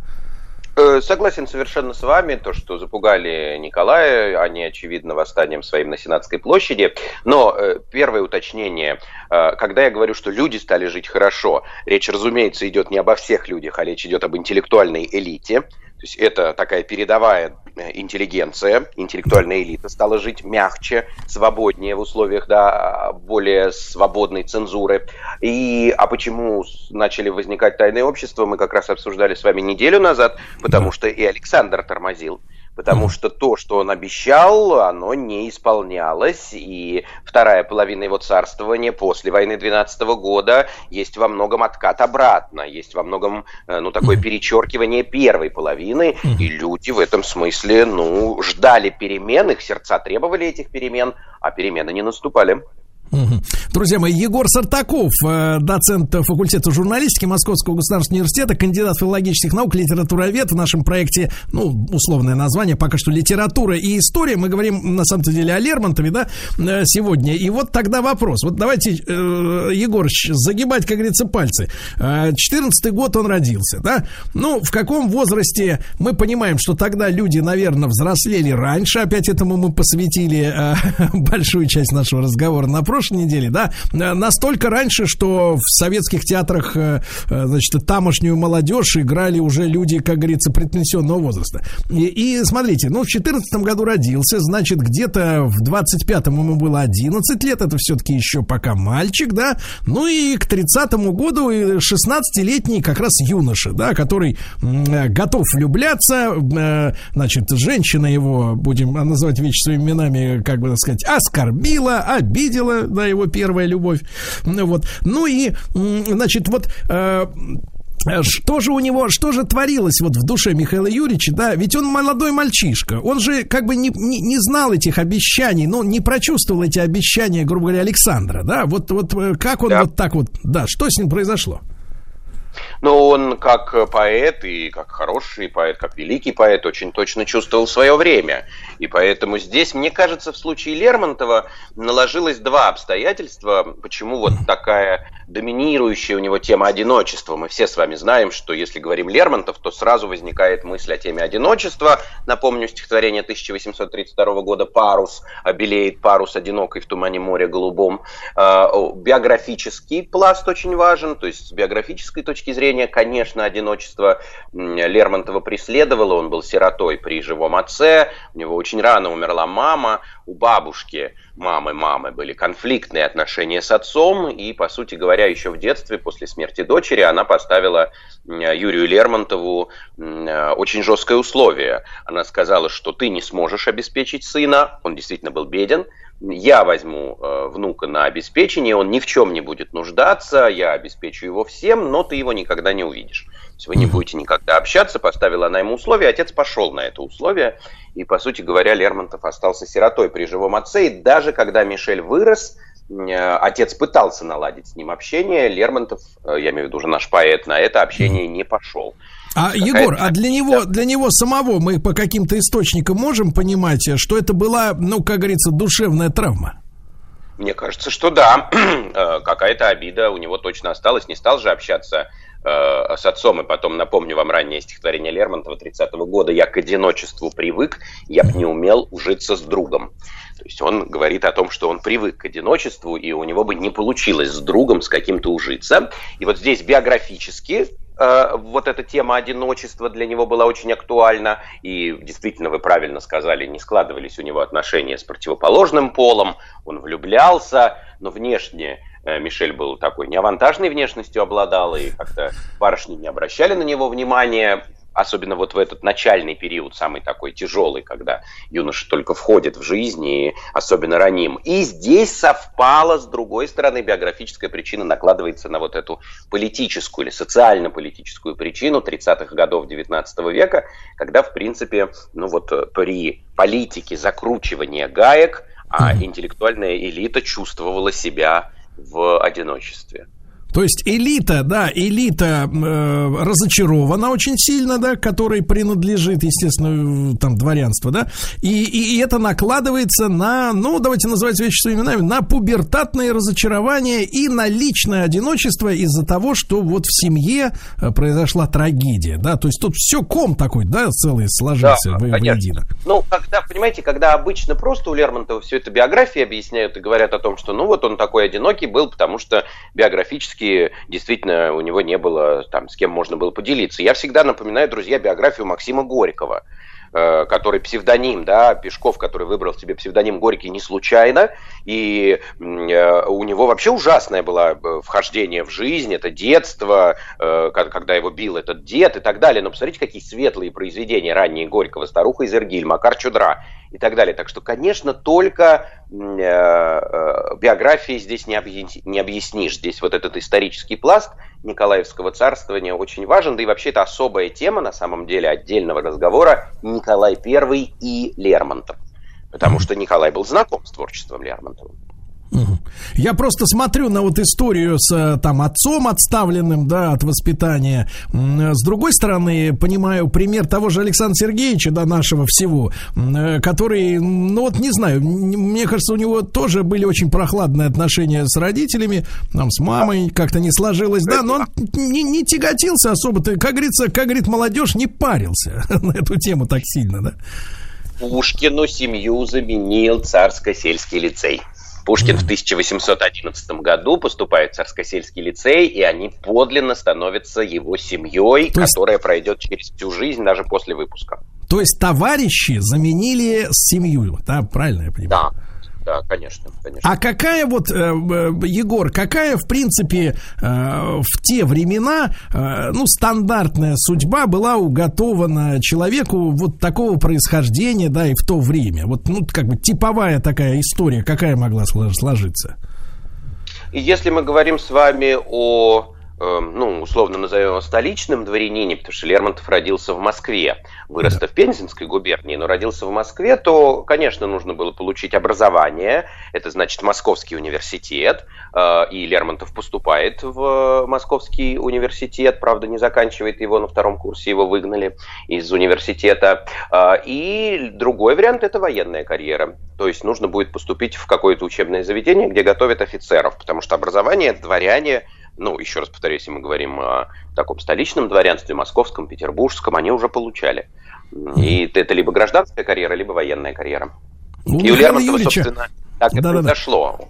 Э, согласен совершенно с вами, то, что запугали Николая, они, очевидно, восстанием своим на Сенатской площади. Но э, первое уточнение, э, когда я говорю, что люди стали жить хорошо, речь, разумеется, идет не обо всех людях, а речь идет об интеллектуальной элите. Есть это такая передовая э, интеллигенция, интеллектуальная элита стала жить мягче, свободнее в условиях да, более свободной цензуры. И, а почему начали возникать тайные общества, мы как раз обсуждали с вами неделю назад, потому что и Александр тормозил потому что то, что он обещал, оно не исполнялось, и вторая половина его царствования после войны 12 года есть во многом откат обратно, есть во многом, э, ну, такое перечеркивание первой половины, и люди в этом смысле, ну, ждали перемен, их сердца требовали этих перемен, а перемены не наступали. Друзья мои, Егор Сартаков, э, доцент факультета журналистики Московского государственного университета, кандидат филологических наук, литературовед в нашем проекте, ну, условное название, пока что литература и история. Мы говорим, на самом деле, о Лермонтове, да, э, сегодня. И вот тогда вопрос. Вот давайте, э, Егорыч, загибать, как говорится, пальцы. 14 год он родился, да? Ну, в каком возрасте мы понимаем, что тогда люди, наверное, взрослели раньше. Опять этому мы посвятили <laughs> большую часть нашего разговора на прошлой неделе, да, э, настолько раньше, что в советских театрах, э, э, значит, тамошнюю молодежь играли уже люди, как говорится, предпенсионного возраста. И, и смотрите, ну, в 14 году родился, значит, где-то в 25-м ему было 11 лет, это все-таки еще пока мальчик, да, ну и к 30-му году 16-летний как раз юноша, да, который готов влюбляться, значит, женщина его, будем называть вещи своими именами, как бы так сказать, оскорбила, обидела, да, его первая любовь. Вот. Ну и, значит, вот э, что же у него, что же творилось вот в душе Михаила Юрьевича, да, ведь он молодой мальчишка, он же как бы не, не, не знал этих обещаний, но не прочувствовал эти обещания, грубо говоря, Александра, да, вот, вот э, как он да. вот так вот, да, что с ним произошло? Но он как поэт и как хороший поэт, как великий поэт очень точно чувствовал свое время. И поэтому здесь, мне кажется, в случае Лермонтова наложилось два обстоятельства, почему вот такая доминирующая у него тема одиночества. Мы все с вами знаем, что если говорим Лермонтов, то сразу возникает мысль о теме одиночества. Напомню стихотворение 1832 года «Парус», «Белеет парус одинокой в тумане моря голубом». А, биографический пласт очень важен, то есть с биографической точки зрения, конечно, одиночество Лермонтова преследовало. Он был сиротой при живом отце, у него очень рано умерла мама, у бабушки мамы мамы были конфликтные отношения с отцом, и, по сути говоря, еще в детстве, после смерти дочери, она поставила Юрию Лермонтову очень жесткое условие. Она сказала, что ты не сможешь обеспечить сына, он действительно был беден, я возьму э, внука на обеспечение, он ни в чем не будет нуждаться, я обеспечу его всем, но ты его никогда не увидишь. То есть вы не будете никогда общаться, поставила она ему условия, отец пошел на это условие, и, по сути говоря, Лермонтов остался сиротой при живом отце, и даже когда Мишель вырос, э, отец пытался наладить с ним общение, Лермонтов, э, я имею в виду уже наш поэт, на это общение не пошел. А, Егор, а для него, для него самого мы по каким-то источникам можем понимать, что это была, ну, как говорится, душевная травма? Мне кажется, что да. <clears throat> Э, какая-то обида у него точно осталась. Не стал же общаться э, с отцом. И потом напомню вам раннее стихотворение Лермонтова 30-го года. «Я к одиночеству привык, я б не умел ужиться с другом». То есть он говорит о том, что он привык к одиночеству, и у него бы не получилось с другом с каким-то ужиться. И вот здесь биографически Э, вот эта тема одиночества для него была очень актуальна, и действительно, вы правильно сказали, не складывались у него отношения с противоположным полом, он влюблялся, но внешне Мишель был такой неавантажной внешностью обладал, и как-то барышни не обращали на него внимания, особенно вот в этот начальный период, самый такой тяжелый, когда юноша только входит в жизнь, и особенно раним. И здесь совпало, с другой стороны, биографическая причина накладывается на вот эту политическую или социально-политическую причину 30-х годов 19 века, когда, в принципе, ну вот э, при политике закручивания гаек, а интеллектуальная элита чувствовала себя в одиночестве. То есть элита, да, элита э, разочарована очень сильно, да, которой принадлежит, естественно, там дворянство, да, и, и, и это накладывается на, ну, давайте называть вещи своими именами, на пубертатное разочарование и на личное одиночество из-за того, что вот в семье э, произошла трагедия, да, то есть тут все ком такой, да, целый сложился Да, в- воедино. Ну, когда, понимаете, когда обычно просто у Лермонтова все это биографии объясняют и говорят о том, что ну вот он такой одинокий был, потому что биографически действительно у него не было там с кем можно было поделиться. Я всегда напоминаю, друзья, биографию Максима Горького э, который псевдоним, да, Пешков, который выбрал себе псевдоним Горький не случайно, и э, у него вообще ужасное было э, вхождение в жизнь, это детство, когда его бил этот дед и так далее. Но посмотрите, какие светлые произведения ранние Горького, «Старуха из Иргиль», «Макар Чудра» и так далее. Так что, конечно, только э, э, биографией здесь не, объяс- не объяснишь. Здесь вот этот исторический пласт Николаевского царствования очень важен, да и вообще это особая тема, на самом деле, отдельного разговора Николай I и Лермонтов. Потому что Николай был знаком с творчеством Лермонтова. Я просто смотрю на вот историю с э, там отцом отставленным, да, от воспитания. М, С другой стороны, понимаю пример того же Александра Сергеевича, да, нашего всего, э, который, ну вот не знаю, мне кажется, у него тоже были очень прохладные отношения с родителями, там, с мамой как-то не сложилось, да, но он не, не тяготился особо, ты, как говорится, как говорит молодежь, не парился <laughs> на эту тему так сильно, да. Пушкину семью заменил царско-сельский лицей. Пушкин в 1811 году поступает в царско-сельский лицей, и они подлинно становятся его семьей, То есть- которая пройдет через всю жизнь, даже после выпуска. То есть товарищи заменили семью, да, правильно я понимаю? Да, да, конечно, конечно. А какая вот, э, э, Егор, какая, в принципе, э, в те времена, ну, стандартная судьба была уготована человеку вот такого происхождения, да, и в то время? Вот, ну, как бы типовая такая история, какая могла слож- сложиться? И если мы говорим с вами о, ну, условно назовем его столичном дворянине, потому что Лермонтов родился в Москве, вырос в Пензенской губернии, но родился в Москве, то, конечно, нужно было получить образование, это значит Московский университет, э, и Лермонтов поступает в Московский университет, правда, не заканчивает его на втором курсе, его выгнали из университета. Э, И другой вариант – это военная карьера. То есть нужно будет поступить в какое-то учебное заведение, где готовят офицеров, потому что образование дворяне, ну, еще раз повторюсь, если мы говорим о таком столичном дворянстве, московском, петербургском, они уже получали. И это либо гражданская карьера, либо военная карьера. У И у Лермонтова, Юрьевича- собственно, так и Да-да-да. произошло.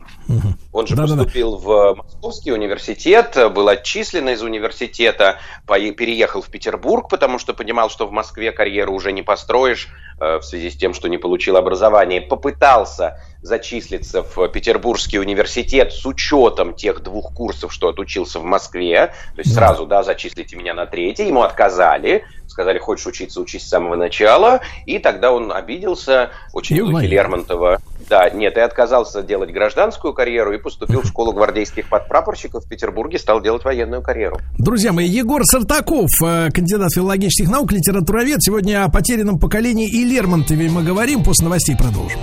Он же Да-да-да. поступил в Московский университет, был отчислен из университета, переехал в Петербург, потому что понимал, что в Москве карьеру уже не построишь э, в связи с тем, что не получил образование. Попытался зачислиться в Петербургский университет с учетом тех двух курсов, что отучился в Москве. То есть сразу, да, зачислите меня на третий. Ему отказали. Сказали, хочешь учиться, учись с самого начала. И тогда он обиделся, очень уволили. Лермонтова. Да, нет, и отказался делать гражданскую карьеру и поступил в школу гвардейских подпрапорщиков в Петербурге, стал делать военную карьеру. Друзья мои, Егор Сартаков, э, кандидат филологических наук, литературовед. Сегодня о потерянном поколении и Лермонтове мы говорим. После новостей продолжим.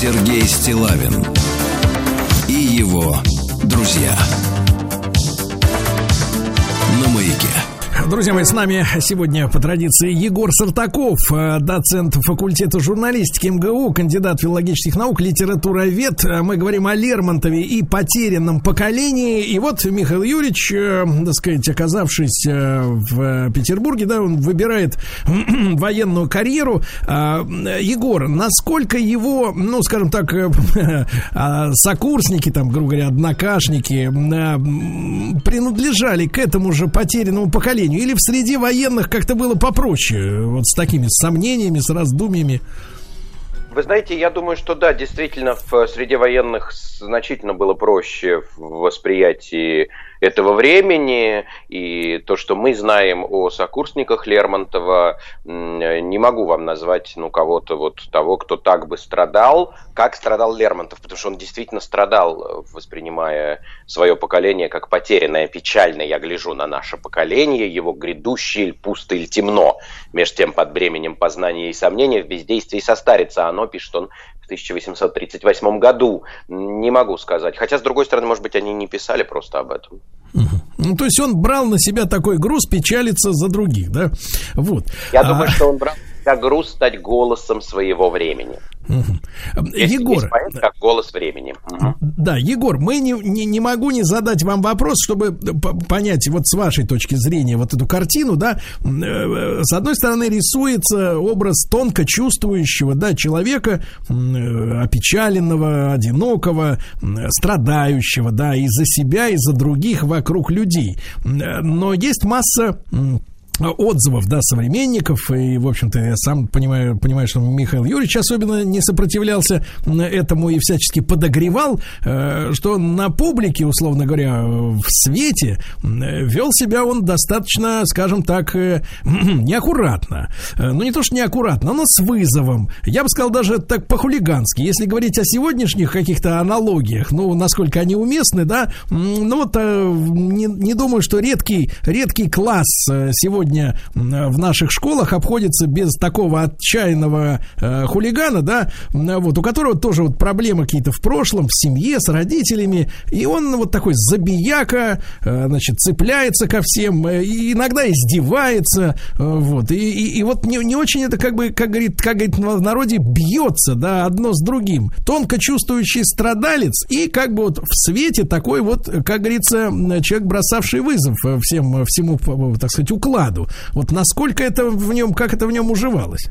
Сергей Стилавин и его друзья. Друзья мои, с нами сегодня по традиции Егор Сартаков, э, доцент факультета журналистики МГУ, кандидат филологических наук, литературовед. Э, Мы говорим о Лермонтове и потерянном поколении. И вот Михаил Юрьевич, э, так сказать, оказавшись в Петербурге, да, он выбирает <clears throat> военную карьеру. Егор, насколько его, ну, скажем так, <laughs> а, сокурсники, там, грубо говоря, однокашники, принадлежали к этому же потерянному поколению? Или в среде военных как-то было попроще, вот с такими сомнениями, с раздумьями? Вы знаете, я думаю, что да, действительно, в среде военных значительно было проще в восприятии этого времени, и то, что мы знаем о сокурсниках Лермонтова, не могу вам назвать ну, кого-то вот того, кто так бы страдал, как страдал Лермонтов, потому что он действительно страдал, воспринимая свое поколение как потерянное, печальное. Я гляжу на наше поколение, его грядущее, пусто или темно, между тем под бременем познания и сомнения в бездействии состарится. Оно, пишет он, 1838 году. Не могу сказать. Хотя, с другой стороны, может быть, они не писали просто об этом. Ну, то есть он брал на себя такой груз печалиться за других, да? Вот. Я а... думаю, что он брал как груз стать голосом своего времени. Угу. Егор, поэт, как голос времени. Угу. Да, Егор, мы не, не, не могу не задать вам вопрос, чтобы понять вот с вашей точки зрения вот эту картину, да. Э, с одной стороны рисуется образ тонко чувствующего, да, человека, опечаленного, одинокого, страдающего, да, и за себя, и за других вокруг людей. Но есть масса отзывов, да, современников, и, в общем-то, я сам понимаю, понимаю, что Михаил Юрьевич особенно не сопротивлялся этому и всячески подогревал, э, что на публике, условно говоря, в свете вел себя он достаточно, скажем так, э, <clears throat> неаккуратно. Э, ну, не то, что неаккуратно, но с вызовом. Я бы сказал, даже так по-хулигански. Если говорить о сегодняшних каких-то аналогиях, ну, насколько они уместны, да, ну, вот не, не думаю, что редкий, редкий класс сегодня сегодня в наших школах обходится без такого отчаянного э, хулигана, да, вот, у которого тоже вот проблемы какие-то в прошлом, в семье, с родителями, и он вот такой забияка, э, значит, цепляется ко всем, э, и иногда издевается, вот, и, и, и вот не, не очень это, как бы, как говорит, как говорит в народе, бьется, да, одно с другим. Тонко чувствующий страдалец и как бы вот в свете такой вот, как говорится, человек, бросавший вызов всем, всему, так сказать, укладу году. Вот насколько это в нем, как это в нем уживалось?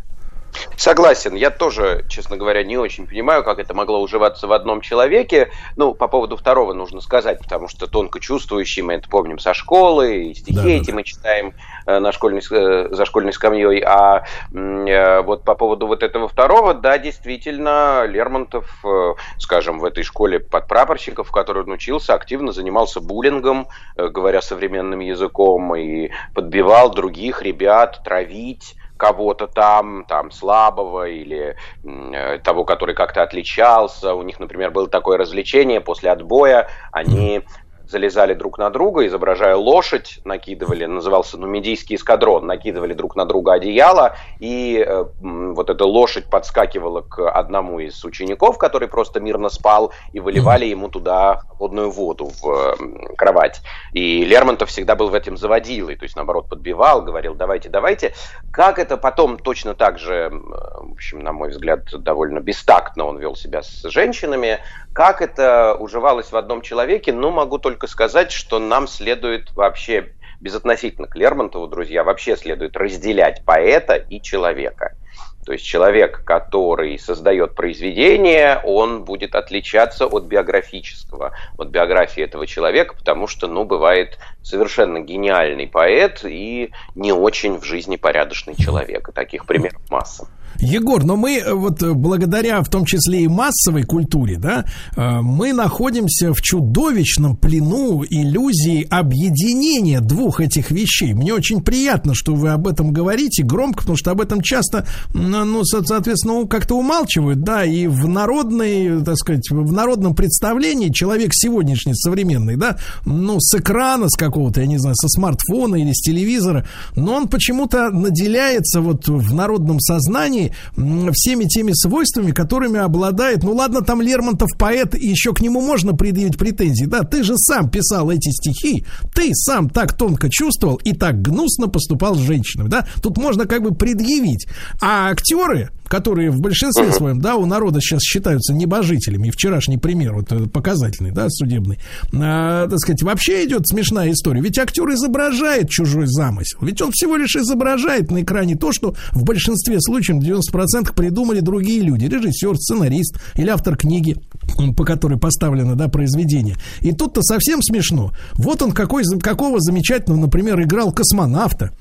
Согласен. Я тоже, честно говоря, не очень понимаю, как это могло уживаться в одном человеке. Ну, по поводу второго нужно сказать, потому что тонко чувствующий, мы это помним со школы, и стихи да, эти да. мы читаем на школьной, э, за школьной скамьей. А э, вот по поводу вот этого второго, да, действительно, Лермонтов, скажем, в этой школе подпрапорщиков, в которой он учился, активно занимался буллингом, говоря современным языком, и подбивал других ребят травить кого-то там, там слабого или э, того, который как-то отличался. У них, например, было такое развлечение после отбоя, они залезали друг на друга, изображая лошадь, накидывали, назывался нумидийский эскадрон, накидывали друг на друга одеяло, и э, вот эта лошадь подскакивала к одному из учеников, который просто мирно спал, и выливали ему туда холодную воду в э, кровать. И Лермонтов всегда был в этом заводилой, то есть, наоборот, подбивал, говорил, давайте, давайте. Как это потом точно так же, в общем, на мой взгляд, довольно бестактно он вел себя с женщинами, как это уживалось в одном человеке, ну, могу только сказать, что нам следует вообще, безотносительно к Лермонтову, друзья, вообще следует разделять поэта и человека. То есть человек, который создает произведение, он будет отличаться от биографического, от биографии этого человека, потому что, ну, бывает совершенно гениальный поэт и не очень в жизни порядочный человек. И таких примеров масса. Егор, но мы э, вот э, благодаря в том числе и массовой культуре, да, э, мы находимся в чудовищном плену иллюзии объединения двух этих вещей. Мне очень приятно, что вы об этом говорите громко, потому что об этом часто, ну, соответственно, как-то умалчивают, да, и в народной, так сказать, в народном представлении человек сегодняшний, современный, да, ну, с экрана, с какого-то, я не знаю, со смартфона или с телевизора, но он почему-то наделяется вот в народном сознании всеми теми свойствами, которыми обладает, ну ладно, там Лермонтов поэт, и еще к нему можно предъявить претензии, да, ты же сам писал эти стихи, ты сам так тонко чувствовал и так гнусно поступал с женщинами, да, тут можно как бы предъявить. А актеры, которые в большинстве своем, да, у народа сейчас считаются небожителями, и вчерашний пример, вот э, показательный, да, судебный, а, так сказать, вообще идет смешная история. Ведь актер изображает чужой замысел. Ведь он всего лишь изображает на экране то, что в большинстве случаев, 90% придумали другие люди. Режиссер, сценарист или автор книги, по которой поставлено, да, произведение. И тут-то совсем смешно. Вот он какой, какого замечательного, например, играл космонавта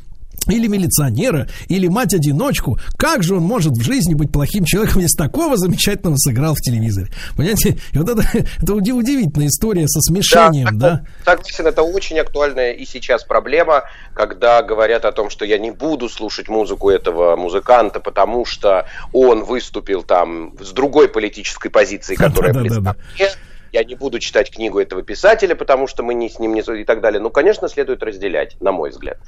или милиционера, или мать-одиночку, как же он может в жизни быть плохим человеком, если такого замечательного сыграл в телевизоре? Понимаете, и вот это, <laughs> это удивительная история со смешением, да? да? Согласен, это очень актуальная и сейчас проблема, когда говорят о том, что я не буду слушать музыку этого музыканта, потому что он выступил там с другой политической позицией, <laughs> которая близка мне, я не буду читать книгу этого писателя, потому что мы не с ним не и так далее. Ну, конечно, следует разделять, на мой взгляд.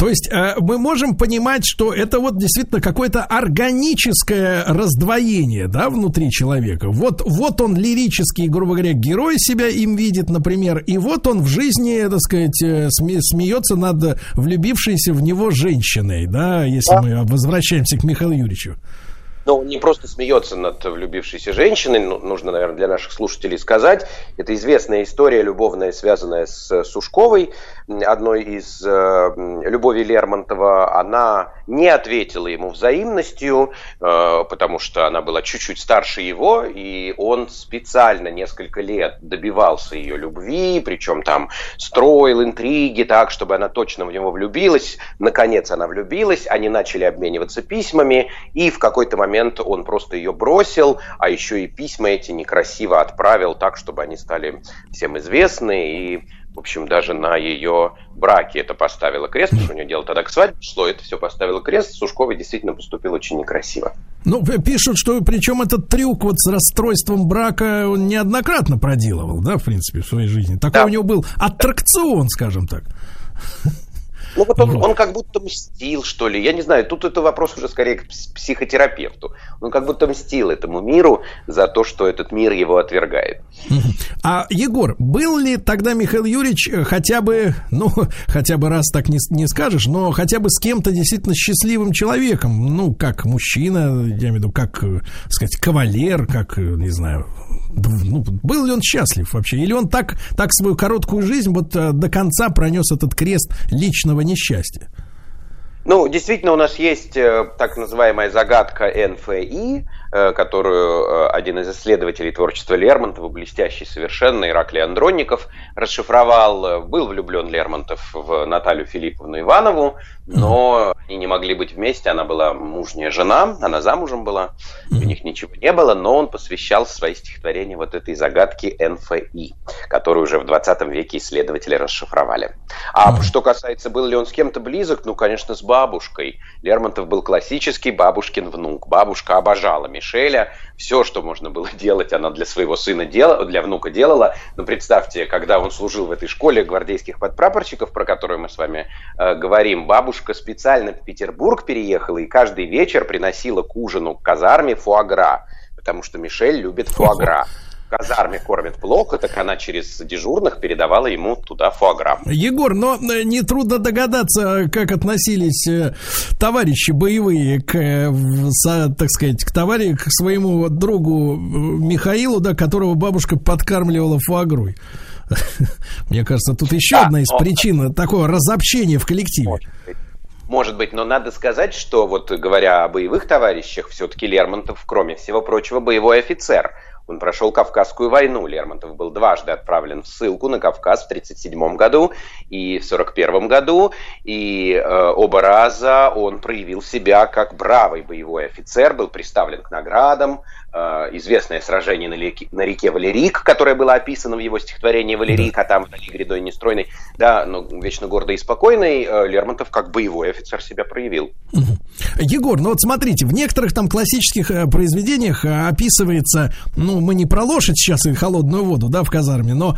То есть э, мы можем понимать, что это вот действительно какое-то органическое раздвоение, да, внутри человека. Вот, вот он лирический, грубо говоря, герой себя им видит, например, и вот он в жизни, так сказать, э, сме- смеется над влюбившейся в него женщиной, да, если да. мы возвращаемся к Михаилу Юрьевичу. Он не просто смеется над влюбившейся женщиной, ну, нужно, наверное, для наших слушателей сказать. Это известная история, любовная, связанная с Сушковой, одной из э, Любови Лермонтова. Она не ответила ему взаимностью, э, потому что она была чуть-чуть старше его, и он специально несколько лет добивался ее любви, причем там строил интриги так, чтобы она точно в него влюбилась. Наконец она влюбилась, они начали обмениваться письмами, и в какой-то момент он просто ее бросил, а еще и письма эти некрасиво отправил так, чтобы они стали всем известны, и в общем, даже на ее браке это поставило крест, потому что у нее дело тогда к свадьбе шло, это все поставило крест. Сушковой действительно поступил очень некрасиво. Ну, пишут, что причем этот трюк вот с расстройством брака он неоднократно проделывал, да, в принципе, в своей жизни. Такой да. у него был аттракцион, скажем так. Ну вот он, он как будто мстил, что ли. Я не знаю, тут это вопрос уже скорее к психотерапевту. Он как будто мстил этому миру за то, что этот мир его отвергает. А, Егор, был ли тогда Михаил Юрьевич э, хотя бы, ну, <laughs> хотя бы раз так не, не скажешь, но хотя бы с кем-то действительно счастливым человеком? Ну, как мужчина, я имею в виду, как, э, сказать, кавалер, как, э, не знаю, ну, был ли он счастлив вообще? Или он так, так свою короткую жизнь вот до конца пронес этот крест личного несчастья? Ну, действительно, у нас есть э, так называемая загадка НФИ, э, которую э, один из исследователей творчества Лермонтова, блестящий совершенно, Ираклий Андронников, расшифровал. Был влюблен Лермонтов в Наталью Филипповну Иванову, но они не могли быть вместе, она была мужняя жена, она замужем была, у них ничего не было, но он посвящал свои стихотворения вот этой загадке НФИ, которую уже в 20 веке исследователи расшифровали. А что касается, был ли он с кем-то близок, ну, конечно, с бабушкой. Лермонтов был классический бабушкин внук. Бабушка обожала Мишеля, все, что можно было <laughs> делать, она для своего сына делала, для внука делала. Но представьте, когда он служил в этой школе гвардейских подпрапорщиков, про которую мы с вами э, говорим, бабушка специально в Петербург переехала и каждый вечер приносила к ужину к казарме фуагра, потому что Мишель любит фуагра <laughs> казарме кормят плохо, так она через дежурных передавала ему туда фуагра. Егор, но э, нетрудно догадаться, как относились э, товарищи боевые к, э, так сказать, к товарищу, к своему другу Михаилу, да, которого бабушка подкармливала фуагрой. <laughs> Мне кажется, тут еще да, одна из но... причин такого разобщения в коллективе. Может быть, но надо сказать, что вот говоря о боевых товарищах, все-таки Лермонтов, кроме всего прочего, боевой офицер. Он прошел Кавказскую войну. Лермонтов был дважды отправлен в ссылку на Кавказ в 1937 году и в 1941 году. И э, оба раза он проявил себя как бравый боевой офицер, был представлен к наградам, известное сражение на реке, на реке Валерик, которое было описано в его стихотворении «Валерик», а там вдали грядой нестройной, да, но вечно гордый и спокойный, э, Лермонтов как боевой офицер себя проявил. Егор, ну вот смотрите, в некоторых там классических э, произведениях описывается, ну, мы не про лошадь сейчас и холодную воду, да, в казарме, но,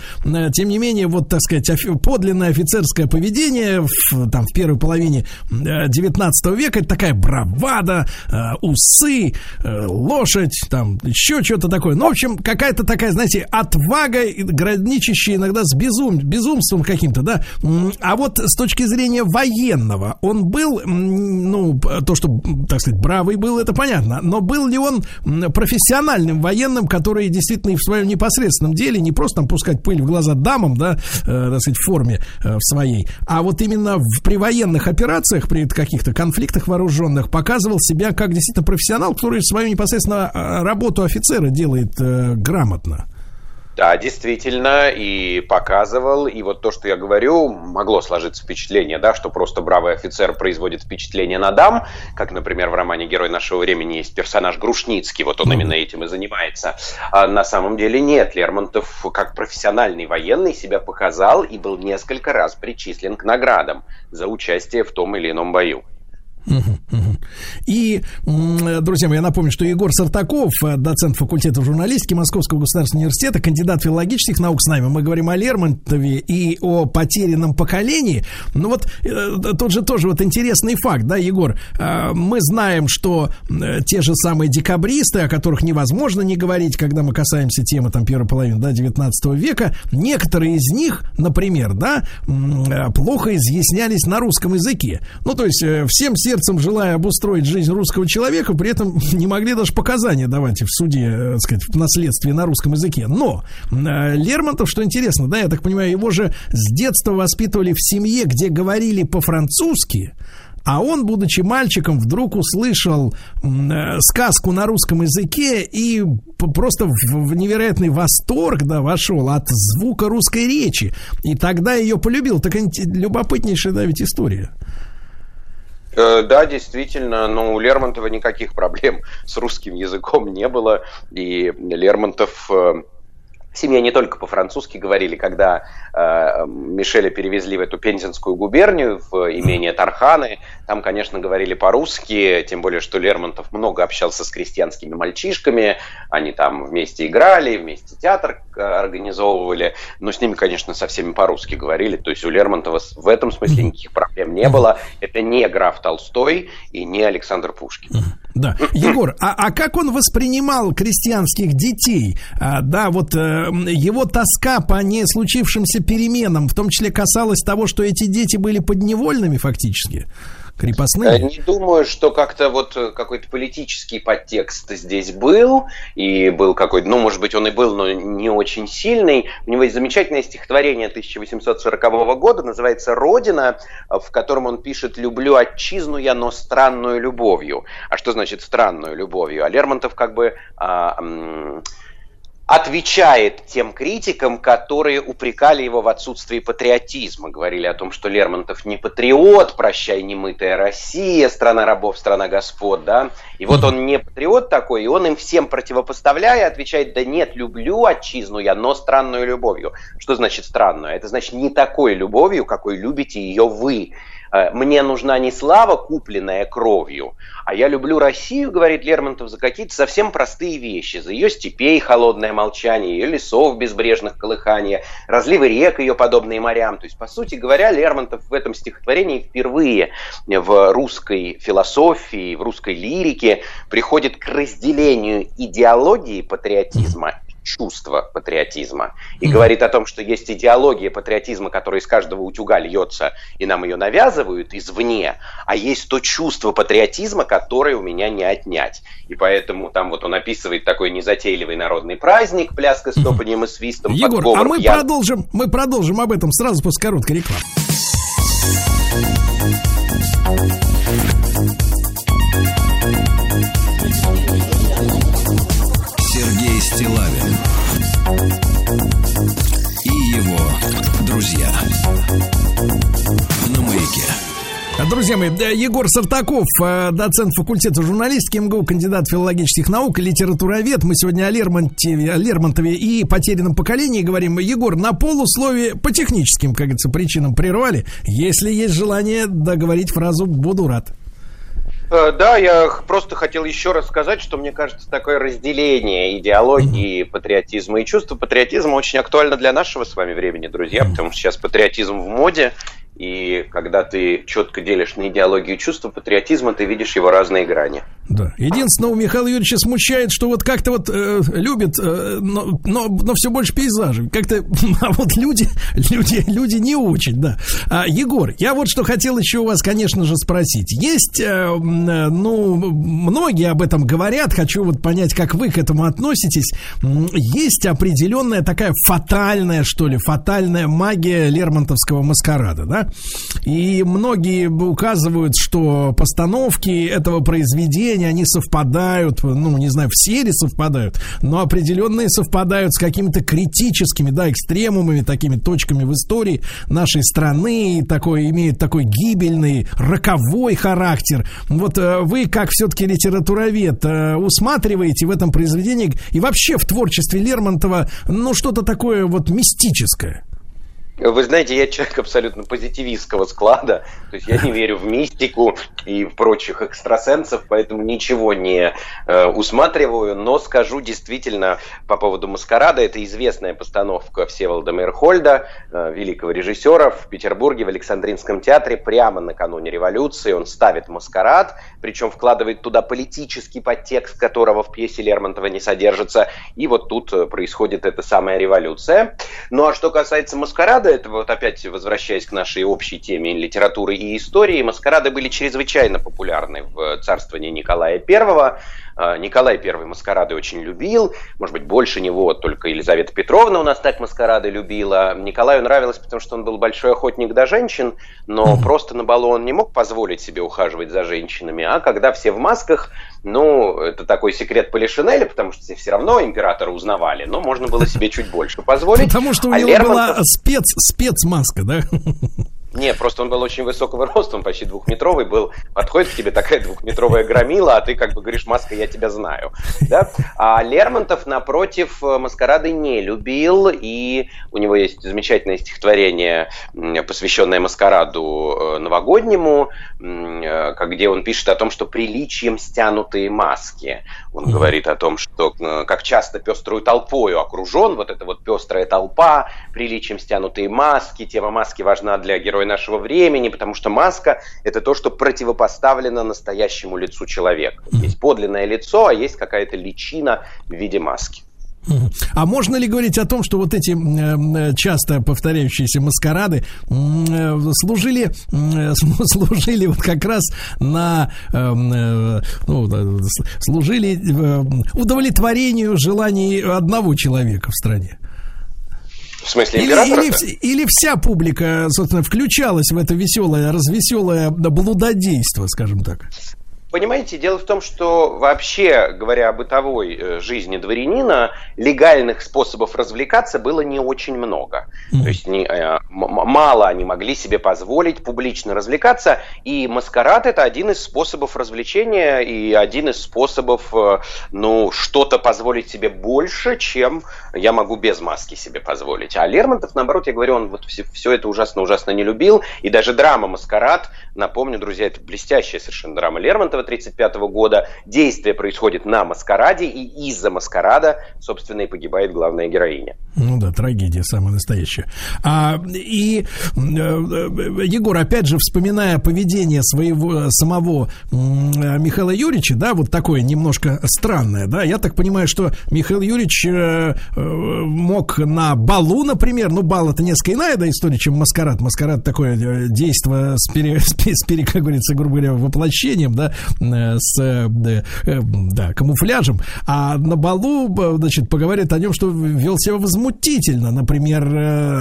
тем не менее, вот, так сказать, подлинное офицерское поведение в, там, в первой половине 19 века, это такая бравада, усы, лошадь, там, там еще что-то такое. Ну, в общем, какая-то такая, знаете, отвага, граничащая иногда с безум, безумством каким-то, да. А вот с точки зрения военного, он был, ну, то, что, так сказать, бравый был, это понятно, но был ли он профессиональным военным, который действительно и в своем непосредственном деле не просто там пускать пыль в глаза дамам, да, э, так сказать, в форме э, в своей, а вот именно в, при военных операциях, при каких-то конфликтах вооруженных показывал себя как действительно профессионал, который свою непосредственно а, работу офицера делает э, грамотно. Да, действительно, и показывал, и вот то, что я говорю, могло сложиться впечатление, да, что просто бравый офицер производит впечатление на дам, как, например, в романе «Герой нашего времени» есть персонаж Грушницкий, вот он именно этим и занимается. А на самом деле нет, Лермонтов как профессиональный военный себя показал и был несколько раз причислен к наградам за участие в том или ином бою. И, друзья мои, я напомню, что Егор Сартаков, э, доцент факультета журналистики Московского государственного университета, кандидат филологических наук с нами. Мы говорим о Лермонтове и о потерянном поколении. Ну вот, э, тут же тоже вот интересный факт, да, Егор? Э, мы знаем, что те же самые декабристы, о которых невозможно не говорить, когда мы касаемся темы там первой половины, да, 19 века, некоторые из них, например, да, плохо изъяснялись на русском языке. Ну, то есть всем сердцем сердцем желая обустроить жизнь русского человека, при этом <laughs> не могли даже показания давать в суде, э, так сказать, в наследстве на русском языке. Но э, Лермонтов, что интересно, да, я так понимаю, его же с детства воспитывали в семье, где говорили по-французски, а он, будучи мальчиком, вдруг услышал э, сказку на русском языке и просто в невероятный восторг да, вошел от звука русской речи. И тогда ее полюбил. Так любопытнейшая, да, ведь история. Э, да, действительно, но у Лермонтова никаких проблем <laughs> с русским языком не было, и Лермонтов э, в семье не только по-французски говорили, когда э, Мишеля перевезли в эту Пензенскую губернию, в имение Тарханы, там, конечно, говорили по-русски, тем более, что Лермонтов много общался с крестьянскими мальчишками, они там вместе играли, вместе театр э, организовывали, но с ними, конечно, со всеми по-русски говорили, то есть у Лермонтова в этом смысле никаких проблем не было. Это не граф Толстой и не Александр Пушкин. Да. Егор, а, а как он воспринимал крестьянских детей? А, да, вот э, его тоска по не случившимся переменам, в том числе касалась того, что эти дети были подневольными фактически крепостные? Не думаю, что как-то вот какой-то политический подтекст здесь был, и был какой-то, ну, может быть, он и был, но не очень сильный. У него есть замечательное стихотворение 1840 года, называется «Родина», в котором он пишет «Люблю отчизну я, но странную любовью». А что значит странную любовью? А Лермонтов как бы... А, отвечает тем критикам, которые упрекали его в отсутствии патриотизма. Говорили о том, что Лермонтов не патриот, прощай, немытая Россия, страна рабов, страна господ, да. И вот он не патриот такой, и он им всем противопоставляя отвечает, да нет, люблю отчизну я, но странную любовью. Что значит странную? Это значит не такой любовью, какой любите ее вы. Э, мне нужна не слава, купленная кровью, а я люблю Россию, говорит Лермонтов, за какие-то совсем простые вещи. За ее степей холодное молчание, ее лесов безбрежных колыхания, разливы рек ее подобные морям. То есть, по сути говоря, Лермонтов в этом стихотворении впервые в русской философии, в русской лирике приходит к разделению идеологии патриотизма чувство патриотизма. И mm говорит о том, что есть идеология патриотизма, которая из каждого утюга льется, и нам ее навязывают извне, а есть то чувство патриотизма, которое у меня не отнять. И поэтому там вот он описывает такой незатейливый народный праздник, пляска с топанием и свистом. Егор, а мы пьян... продолжим, мы продолжим об этом сразу после короткой рекламы. Стилавин и его друзья на маяке. Друзья мои, Егор Сартаков, э, доцент факультета журналистики МГУ, кандидат филологических наук, литературовед. Мы сегодня о Лермонтове, о Лермонтове и потерянном поколении говорим. Егор, на полусловие по техническим, как говорится, причинам прервали. Если есть желание договорить фразу «буду рад». Э, да, я просто хотел еще раз сказать, что мне кажется, такое разделение идеологии патриотизма и чувства патриотизма очень актуально для нашего с вами времени, друзья, потому что сейчас патриотизм в моде, и когда ты четко делишь на идеологию чувства патриотизма, ты видишь его разные грани. Да. Единственное, у Михаила Юрьевича смущает, что вот как-то вот э, любит, э, но, но, но все больше пейзажей. Как-то, <laughs> а вот люди, люди, люди не очень, да. А, Егор, я вот что хотел еще у вас, конечно же, спросить. Есть, э, ну, многие об этом говорят, хочу вот понять, как вы к этому относитесь. Есть определенная такая фатальная, что ли, фатальная магия Лермонтовского маскарада, да? И многие указывают, что постановки этого произведения, они совпадают, ну, не знаю, все ли совпадают, но определенные совпадают с какими-то критическими, да, экстремумами, такими точками в истории нашей страны, такой, имеют такой гибельный, роковой характер. Вот э, вы, как все-таки литературовед, э, усматриваете в этом произведении и вообще в творчестве Лермонтова, ну, что-то такое вот мистическое? Вы знаете, я человек абсолютно позитивистского склада, то есть я не верю в мистику и в прочих экстрасенсов, поэтому ничего не э, усматриваю, но скажу действительно по поводу «Маскарада», это известная постановка Всеволода Мерхольда, э, великого режиссера в Петербурге в Александринском театре прямо накануне революции, он ставит «Маскарад», причем вкладывает туда политический подтекст, которого в пьесе Лермонтова не содержится, и вот тут э, происходит эта самая революция. Ну а что касается «Маскарада», это вот опять возвращаясь к нашей общей теме литературы и истории, маскарады были чрезвычайно популярны в царствовании Николая I. А, Николай I маскарады очень любил, может быть, больше него только Елизавета Петровна у нас так маскарады любила. Николаю нравилось, потому что он был большой охотник до женщин, но просто на балу он не мог позволить себе ухаживать за женщинами, а когда все в масках, ну, это такой секрет Полишинеля, потому что все равно императора узнавали, но можно было себе чуть больше позволить. Потому что у а него Лермонтов... была спец, спецмаска, да? <laughs> Не, просто он был очень высокого роста, он почти двухметровый был. Подходит к тебе такая двухметровая громила, а ты как бы говоришь, маска, я тебя знаю. Да? А Лермонтов, напротив, маскарады не любил, и у него есть замечательное стихотворение, посвященное маскараду э, новогоднему, э, где он пишет о том, что приличием стянутые маски. Он говорит о том, что э, как часто пеструю толпою окружен, вот эта вот пестрая толпа, приличием стянутые маски, тема маски важна для героя герой нашего времени, потому что маска – это то, что противопоставлено настоящему лицу человека. Есть подлинное лицо, а есть какая-то личина в виде маски. А можно ли говорить о том, что вот эти э, часто повторяющиеся маскарады э, служили, э, <laughs> служили вот как раз на, ну, служили удовлетворению желаний одного человека в стране? В смысле, или, или, или вся публика, собственно, включалась в это веселое, развеселое блудодейство, скажем так? Понимаете, дело в том, что вообще, говоря о бытовой э, жизни дворянина, легальных способов развлекаться было не очень много. Mm. То есть не, э, мало они могли себе позволить публично развлекаться, и маскарад это один из способов развлечения и один из способов, э, ну, что-то позволить себе больше, чем я могу без маски себе позволить. А Лермонтов, наоборот, я говорю, он вот все, все это ужасно-ужасно не любил, и даже драма «Маскарад», напомню, друзья, это блестящая совершенно драма Лермонтова, 1935 года. Действие происходит на маскараде, и из-за маскарада, собственно, и погибает главная героиня. Ну да, трагедия самая настоящая. А, и, э, Егор, опять же, вспоминая поведение своего самого Михаила Юрьевича, да, вот такое немножко странное, да, я так понимаю, что Михаил Юрьевич э, э, мог на балу, например, ну, бал это несколько иная да, история, чем маскарад. Маскарад такое действо <laughs> с, пере, с, пере, как говорится, грубо говоря, воплощением, да, с э, э, да, камуфляжем, а на балу, значит, поговорит о нем, что вел себя возмутительно. Например,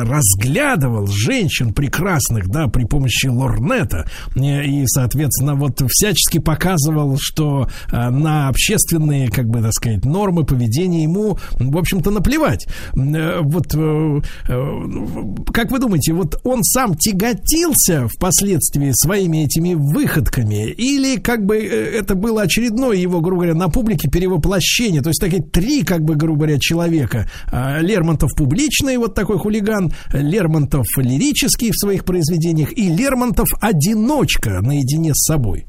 разглядывал женщин прекрасных, да, при помощи лорнета. И, соответственно, вот всячески показывал, что на общественные, как бы, так сказать, нормы поведения ему, в общем-то, наплевать. Вот, как вы думаете, вот он сам тяготился впоследствии своими этими выходками или как бы это было очередное его, грубо говоря, на публике перевоплощение. То есть такие три, как бы, грубо говоря, человека. А, Лермонтов публичный, вот такой хулиган, Лермонтов лирический в своих произведениях и Лермонтов одиночка наедине с собой.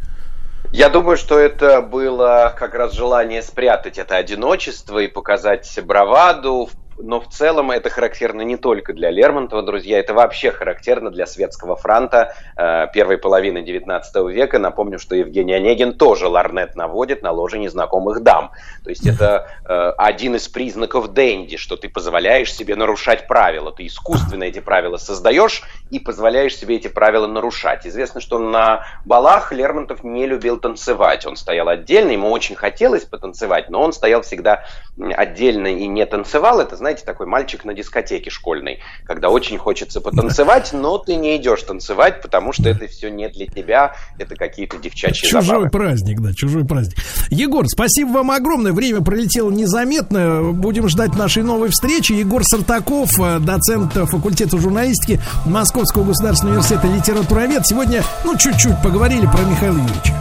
Я думаю, что это было как раз желание спрятать это одиночество и показать браваду в но в целом это характерно не только для Лермонтова, друзья, это вообще характерно для светского фронта э, первой половины 19 века. Напомню, что Евгений Онегин тоже ларнет наводит на ложе незнакомых дам. То есть это э, один из признаков денди, что ты позволяешь себе нарушать правила. Ты искусственно эти правила создаешь и позволяешь себе эти правила нарушать. Известно, что на балах Лермонтов не любил танцевать. Он стоял отдельно, ему очень хотелось потанцевать, но он стоял всегда отдельно и не танцевал. Это, знаете, такой мальчик на дискотеке школьной, когда очень хочется потанцевать, но ты не идешь танцевать, потому что это все не для тебя, это какие-то девчачьи Чужой забавы. праздник, да, чужой праздник. Егор, спасибо вам огромное. Время пролетело незаметно. Будем ждать нашей новой встречи. Егор Сартаков, э, доцент факультета журналистики Московского государственного университета литературовед. Сегодня, ну, чуть-чуть поговорили про Михаила Юрьевича.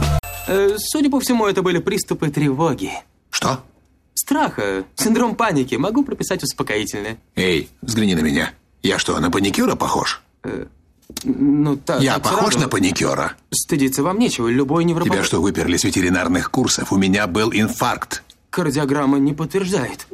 Э, судя по всему, это были приступы тревоги. Что? Страха, синдром паники. Могу прописать успокоительное. Эй, взгляни на меня. Я что, на паникюра похож? Э, ну, та, Я так похож сразу. на паникюра? Стыдиться вам нечего, любой невропат... Тебя что, выперли с ветеринарных курсов? У меня был инфаркт. Кардиограмма не подтверждает.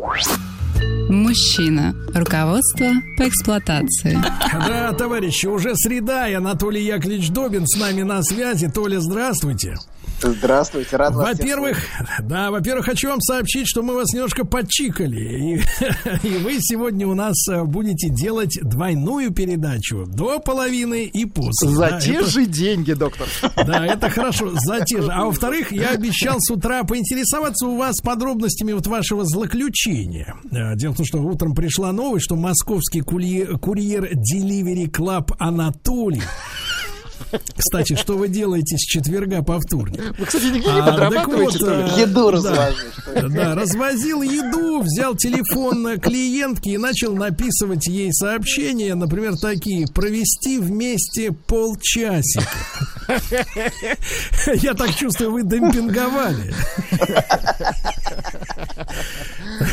Мужчина. Руководство по эксплуатации. Да, товарищи, уже среда, и Анатолий Яковлевич Добин с нами на связи. Толя, здравствуйте. Здравствуйте, рад вас Во-первых, да, во-первых, хочу вам сообщить, что мы вас немножко подчикали. И, <laughs> и вы сегодня у нас э, будете делать двойную передачу до половины и после. За Да, те это- же деньги, доктор. Да, это хорошо, за те же. А во-вторых, я обещал с утра поинтересоваться у вас подробностями вот вашего злоключения. Э, Дело в том, что утром пришла новость, что московский курьер, курьер Delivery Club Анатолий кстати, что вы делаете с четверга по вторник? Вы, кстати, нигде не А, подрабатываете, вот, что ли? э, Еду да. ли? Да, развозил еду, взял телефон на клиентки и начал написывать ей сообщения, например, такие: провести вместе полчасика. Я так чувствую, вы демпинговали.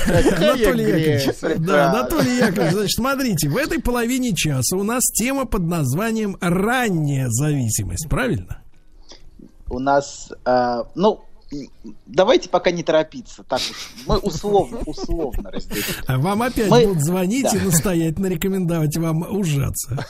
Анатолий. Яковлевич, да, Анатолий Яковлевич, значит, смотрите, в этой половине часа у нас тема под названием «Ранняя зависимость», правильно? У нас, э, ну, давайте пока не торопиться. Так уж, мы условно, условно разделим. А Вам опять Мы- будут звонить и Да. настоятельно рекомендовать вам ужаться.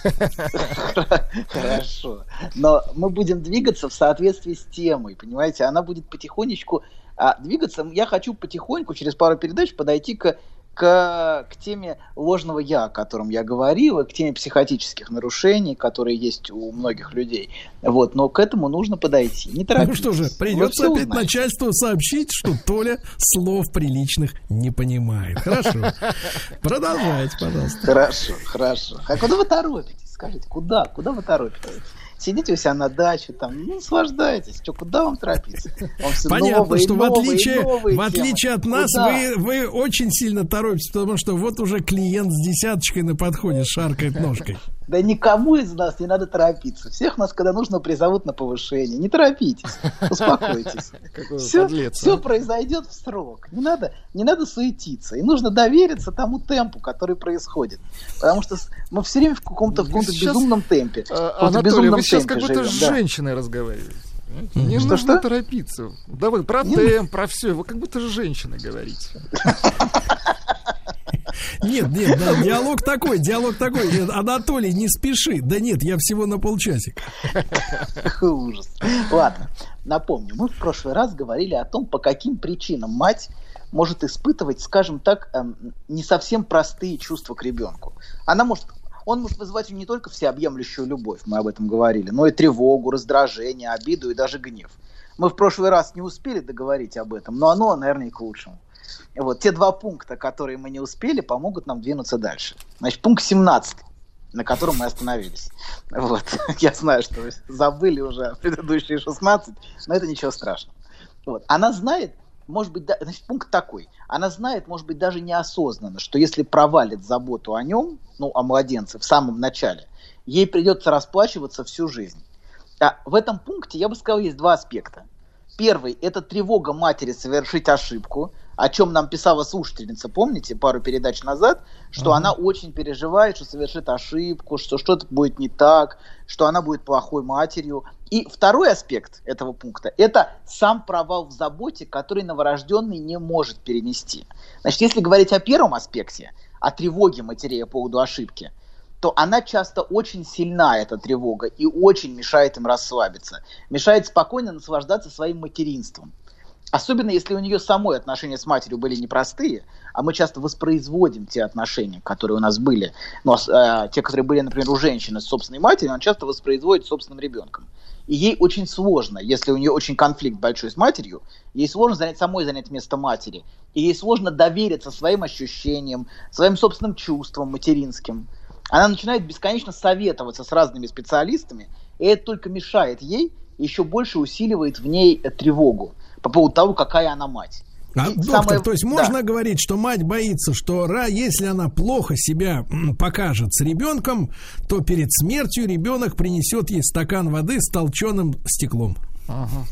Хорошо. Но мы будем двигаться в соответствии с темой, понимаете? Она будет потихонечку а, двигаться. Я хочу потихоньку, через пару передач, подойти к, к, к теме ложного «я», о котором я говорил, и к теме психотических нарушений, которые есть у многих людей. Вот, но к этому нужно подойти. Не Ну торопитесь. что же, придется опять узнаете. начальству сообщить, что Толя слов приличных не понимает. Хорошо. Продолжайте, пожалуйста. Хорошо, хорошо. А куда вы торопитесь? Скажите, куда? Куда вы торопитесь? Сидите у себя на даче, там, ну, наслаждайтесь. Что, куда вам торопиться? Вам Понятно, новые, что в отличие, новые в отличие от нас, Куда? вы, вы очень сильно торопитесь, потому что вот уже клиент с десяточкой на подходе шаркает ножкой. Да никому из нас не надо торопиться. Всех нас, когда нужно, призовут на повышение. Не торопитесь, <laughs> успокойтесь. Все, все а. произойдет в срок. Не надо, не надо суетиться. И нужно довериться тому темпу, который происходит. Потому что мы все время в каком-то, сейчас, безумном темпе. А, Анатолий, вы сейчас как будто с женщиной разговариваете. Не Что, нужно что? торопиться. Да вы про темп, про все. Вы как будто с женщиной говорите. <laughs> Нет, нет, да, диалог такой, диалог такой. Нет, Анатолий, не спеши. Да нет, я всего на полчасика. Ужас. Ладно, напомню, мы в прошлый раз говорили о том, по каким причинам мать может испытывать, скажем так, эм, не совсем простые чувства к ребенку. Она может, он может вызывать не только всеобъемлющую любовь, мы об этом говорили, но и тревогу, раздражение, обиду и даже гнев. Мы в прошлый раз не успели договорить об этом, но оно, наверное, и к лучшему. Вот те два пункта, которые мы не успели, помогут нам двинуться дальше. Значит, пункт 17 на котором мы остановились. Вот. <laughs> Я знаю, что вы забыли уже <laughs> предыдущие 16, но это ничего страшного. Вот. Она знает, может быть, да- значит, пункт такой. Она знает, может быть, даже неосознанно, что если провалит заботу о нем, ну, о младенце в самом начале, ей придется расплачиваться всю жизнь. А в этом пункте, я бы сказал, есть два аспекта. Первый – это тревога матери совершить ошибку, о чем нам писала слушательница, помните, пару передач назад, что она очень переживает, что совершит ошибку, что что-то будет не так, что она будет плохой матерью. И второй аспект этого пункта – это сам провал в заботе, который новорожденный не может перенести. Значит, если говорить о первом аспекте, о тревоге матерей по поводу ошибки, то она часто очень сильна, эта тревога, и очень мешает им расслабиться. Мешает спокойно наслаждаться своим материнством. Особенно если у нее самой отношения с матерью были непростые, а мы часто воспроизводим те отношения, которые у нас были, ну, а, те, которые были, например, у женщины с собственной матерью, он часто воспроизводит с собственным ребенком. И ей очень сложно, если у нее очень конфликт большой с матерью, ей сложно занять самой занять место матери. И ей сложно довериться своим ощущениям, своим собственным чувствам материнским. Она начинает бесконечно советоваться с разными специалистами, и это только мешает ей, еще больше усиливает в ней тревогу по поводу того, какая она мать. А, доктор, самое... то есть можно да. говорить, что мать боится, что ра, если она плохо себя покажет с ребенком, то перед смертью ребенок принесет ей стакан воды с толченым стеклом. Ага.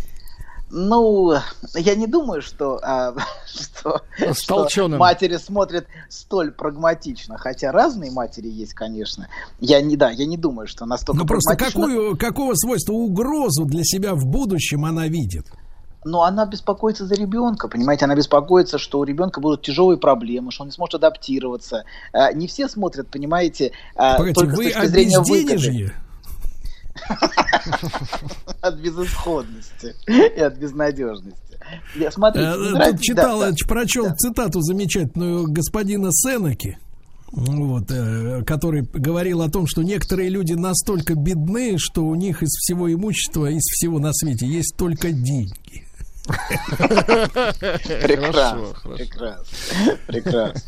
Ну, я не думаю, что, а, <laughs> что, что матери смотрят столь прагматично, хотя разные матери есть, конечно. Я не, да, я не думаю, что настолько. Ну просто какую, какого свойства угрозу для себя в будущем она видит? Но она беспокоится за ребенка, понимаете, она беспокоится, что у ребенка будут тяжелые проблемы, что он не сможет адаптироваться. А, не все смотрят, понимаете, а, Погодите, только вы с точки зрения выгоды. <laughs> От безысходности и от безнадежности. Я смотрю, э, Тут читал, прочел цитату замечательную господина Сенеки вот, э, который говорил о том, что некоторые люди настолько бедны, что у них из всего имущества, из всего на свете есть только деньги. Прекрасно, прекрасно, прекрасно.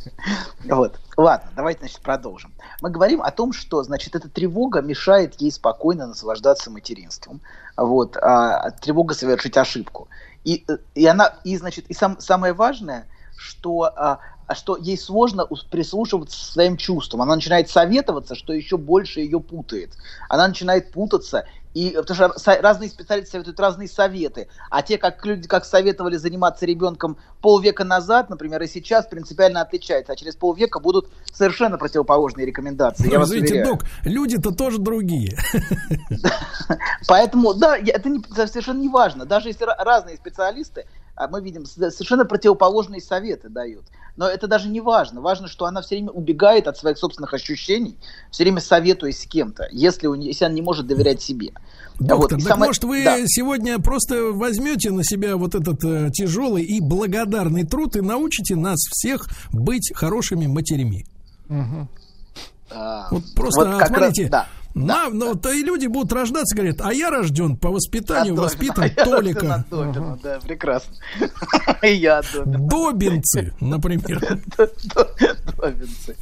Вот, ладно, давайте, значит, продолжим. Мы говорим о том, что, значит, эта тревога мешает ей спокойно наслаждаться материнством. Вот, а, тревога совершить ошибку. И, и она, и, значит, и сам, самое важное, что а, что ей сложно прислушиваться к своим чувствам. Она начинает советоваться, что еще больше ее путает. Она начинает путаться, и, потому что разные специалисты советуют разные советы. А те, как люди, как советовали заниматься ребенком полвека назад, например, и сейчас принципиально отличаются. А через полвека будут совершенно противоположные рекомендации. Ну, извините, док, люди-то тоже другие. Поэтому, да, это, совершенно не важно. Даже если разные специалисты, мы видим, совершенно противоположные советы дают. Но это даже не важно. Важно, что она все время убегает от своих собственных ощущений, все время советуясь с кем-то, если, у нее, если она не может доверять себе. Доктор, вот. так самое... может вы да. сегодня просто возьмете на себя вот этот э, тяжелый и благодарный труд и научите нас всех быть хорошими матерями? Угу. А, вот просто, вот смотрите, раз, да. Да, ну, то и люди будут рождаться, говорят, а я рожден по воспитанию, а воспитан а Толика. Да, прекрасно. И <laughs> я Добин. Добинцы, например. <laughs> Добинцы.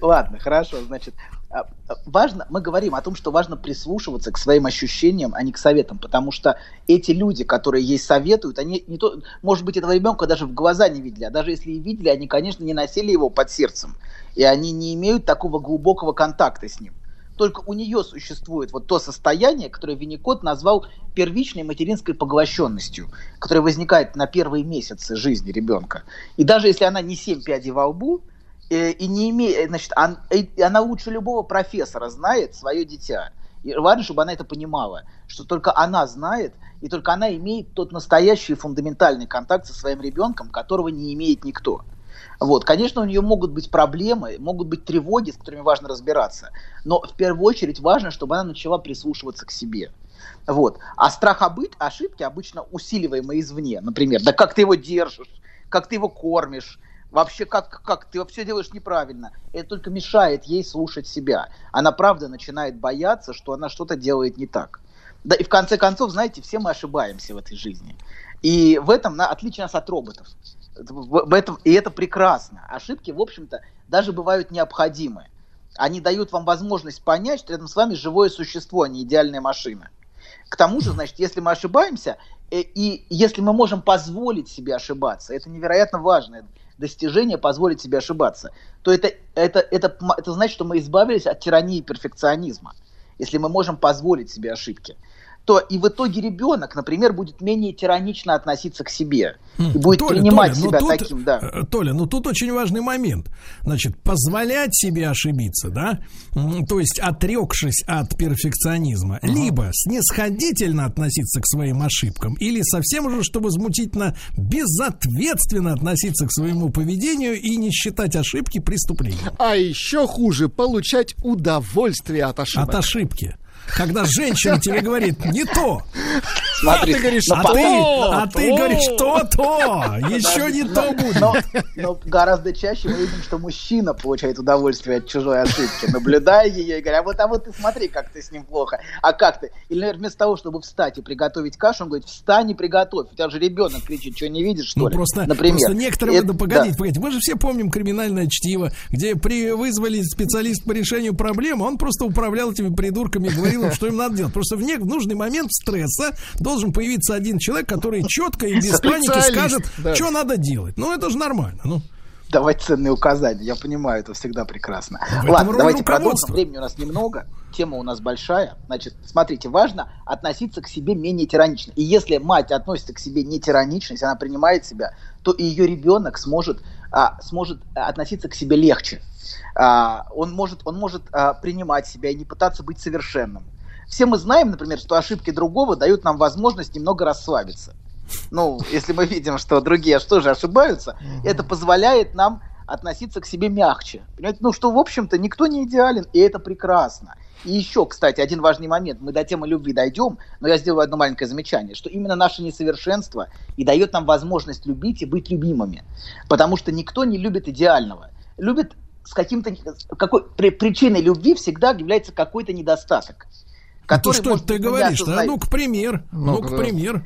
Ладно, хорошо, значит, а, а, важно, мы говорим о том, что важно прислушиваться к своим ощущениям, а не к советам, потому что эти люди, которые ей советуют, они не то, может быть, этого ребенка даже в глаза не видели, а даже если и видели, они, конечно, не носили его под сердцем, и они не имеют такого глубокого контакта с ним только у нее существует вот то состояние, которое Винникот назвал первичной материнской поглощенностью, которое возникает на первые месяцы жизни ребенка. И даже если она не семь пядей во лбу, э, и не имеет, значит, он, и она лучше любого профессора знает свое дитя. И важно, чтобы она это понимала, что только она знает, и только она имеет тот настоящий фундаментальный контакт со своим ребенком, которого не имеет никто. Вот, конечно, у нее могут быть проблемы, могут быть тревоги, с которыми важно разбираться, но в первую очередь важно, чтобы она начала прислушиваться к себе. Вот. А страх обыть, ошибки обычно усиливаемые извне. Например, да как ты его держишь, как ты его кормишь, вообще как, как ты все делаешь неправильно. Это только мешает ей слушать себя. Она правда начинает бояться, что она что-то делает не так. Да и в конце концов, знаете, все мы ошибаемся в этой жизни. И в этом на, отличие нас от роботов. В этом, и это прекрасно. Ошибки, в общем-то, даже бывают необходимы. Они дают вам возможность понять, что рядом с вами живое существо, а не идеальная машина. К тому же, значит, если мы ошибаемся, и, э, и если мы можем позволить себе ошибаться, это невероятно важное достижение позволить себе ошибаться, то это, это, это, это значит, что мы избавились от тирании перфекционизма, если мы можем позволить себе ошибки то и в итоге ребенок, например, будет менее тиранично относиться к себе и будет Толя, принимать Толя, ну себя тут, таким, да. Э, Толя, ну тут очень важный момент. Значит, позволять себе ошибиться, да, то есть отрекшись от перфекционизма, угу. либо снисходительно относиться к своим ошибкам, или совсем уже, что возмутительно, безответственно относиться к своему поведению и не считать ошибки преступлением. А еще хуже, получать удовольствие от ошибок. От ошибки когда женщина тебе говорит не то. Смотри, А ты говоришь, а ты, а ты говоришь, то-то, еще не то будет. Но, но гораздо чаще мы видим, что мужчина получает удовольствие от чужой ошибки, наблюдая ее и говоря, а вот, а вот ты смотри, как ты с ним плохо, а как ты? Или, наверное, вместо того, чтобы встать и приготовить кашу, он говорит, встань и приготовь. У тебя же ребенок кричит, что не видишь, что Ну ли? просто, Например. просто некоторые, Это- да погодите, да. погодите, мы же все помним криминальное чтиво, где при, вызвали специалист по решению проблем, он просто управлял этими придурками, говорил им, что им надо делать. Просто в, не- в нужный момент стресса должен появиться один человек, который четко и без паники скажет, да. что надо делать. Ну, это же нормально. Ну. Давать ценные указания. Я понимаю, это всегда прекрасно. В Ладно, давайте продолжим. Времени у нас немного, тема у нас большая. Значит, смотрите, важно относиться к себе менее тиранично. И если мать относится к себе не тиранично, если она принимает себя, то и ее ребенок сможет, а, сможет а, относиться к себе легче. А, он может, он может а, принимать себя и не пытаться быть совершенным. Все мы знаем, например, что ошибки другого дают нам возможность немного расслабиться. Ну, если мы видим, что другие что же ошибаются, это позволяет нам относиться к себе мягче. Понимаете? Ну, что, в общем-то, никто не идеален, и это прекрасно. И еще, кстати, один важный момент. Мы до темы любви дойдем, но я сделаю одно маленькое замечание, что именно наше несовершенство и дает нам возможность любить и быть любимыми. Потому что никто не любит идеального. Любит с каким-то... Какой, при- причиной любви всегда является какой-то недостаток. Ну, который, что может ты говоришь? А осознаем. ну-ка, пример. Ну-ка, да. пример.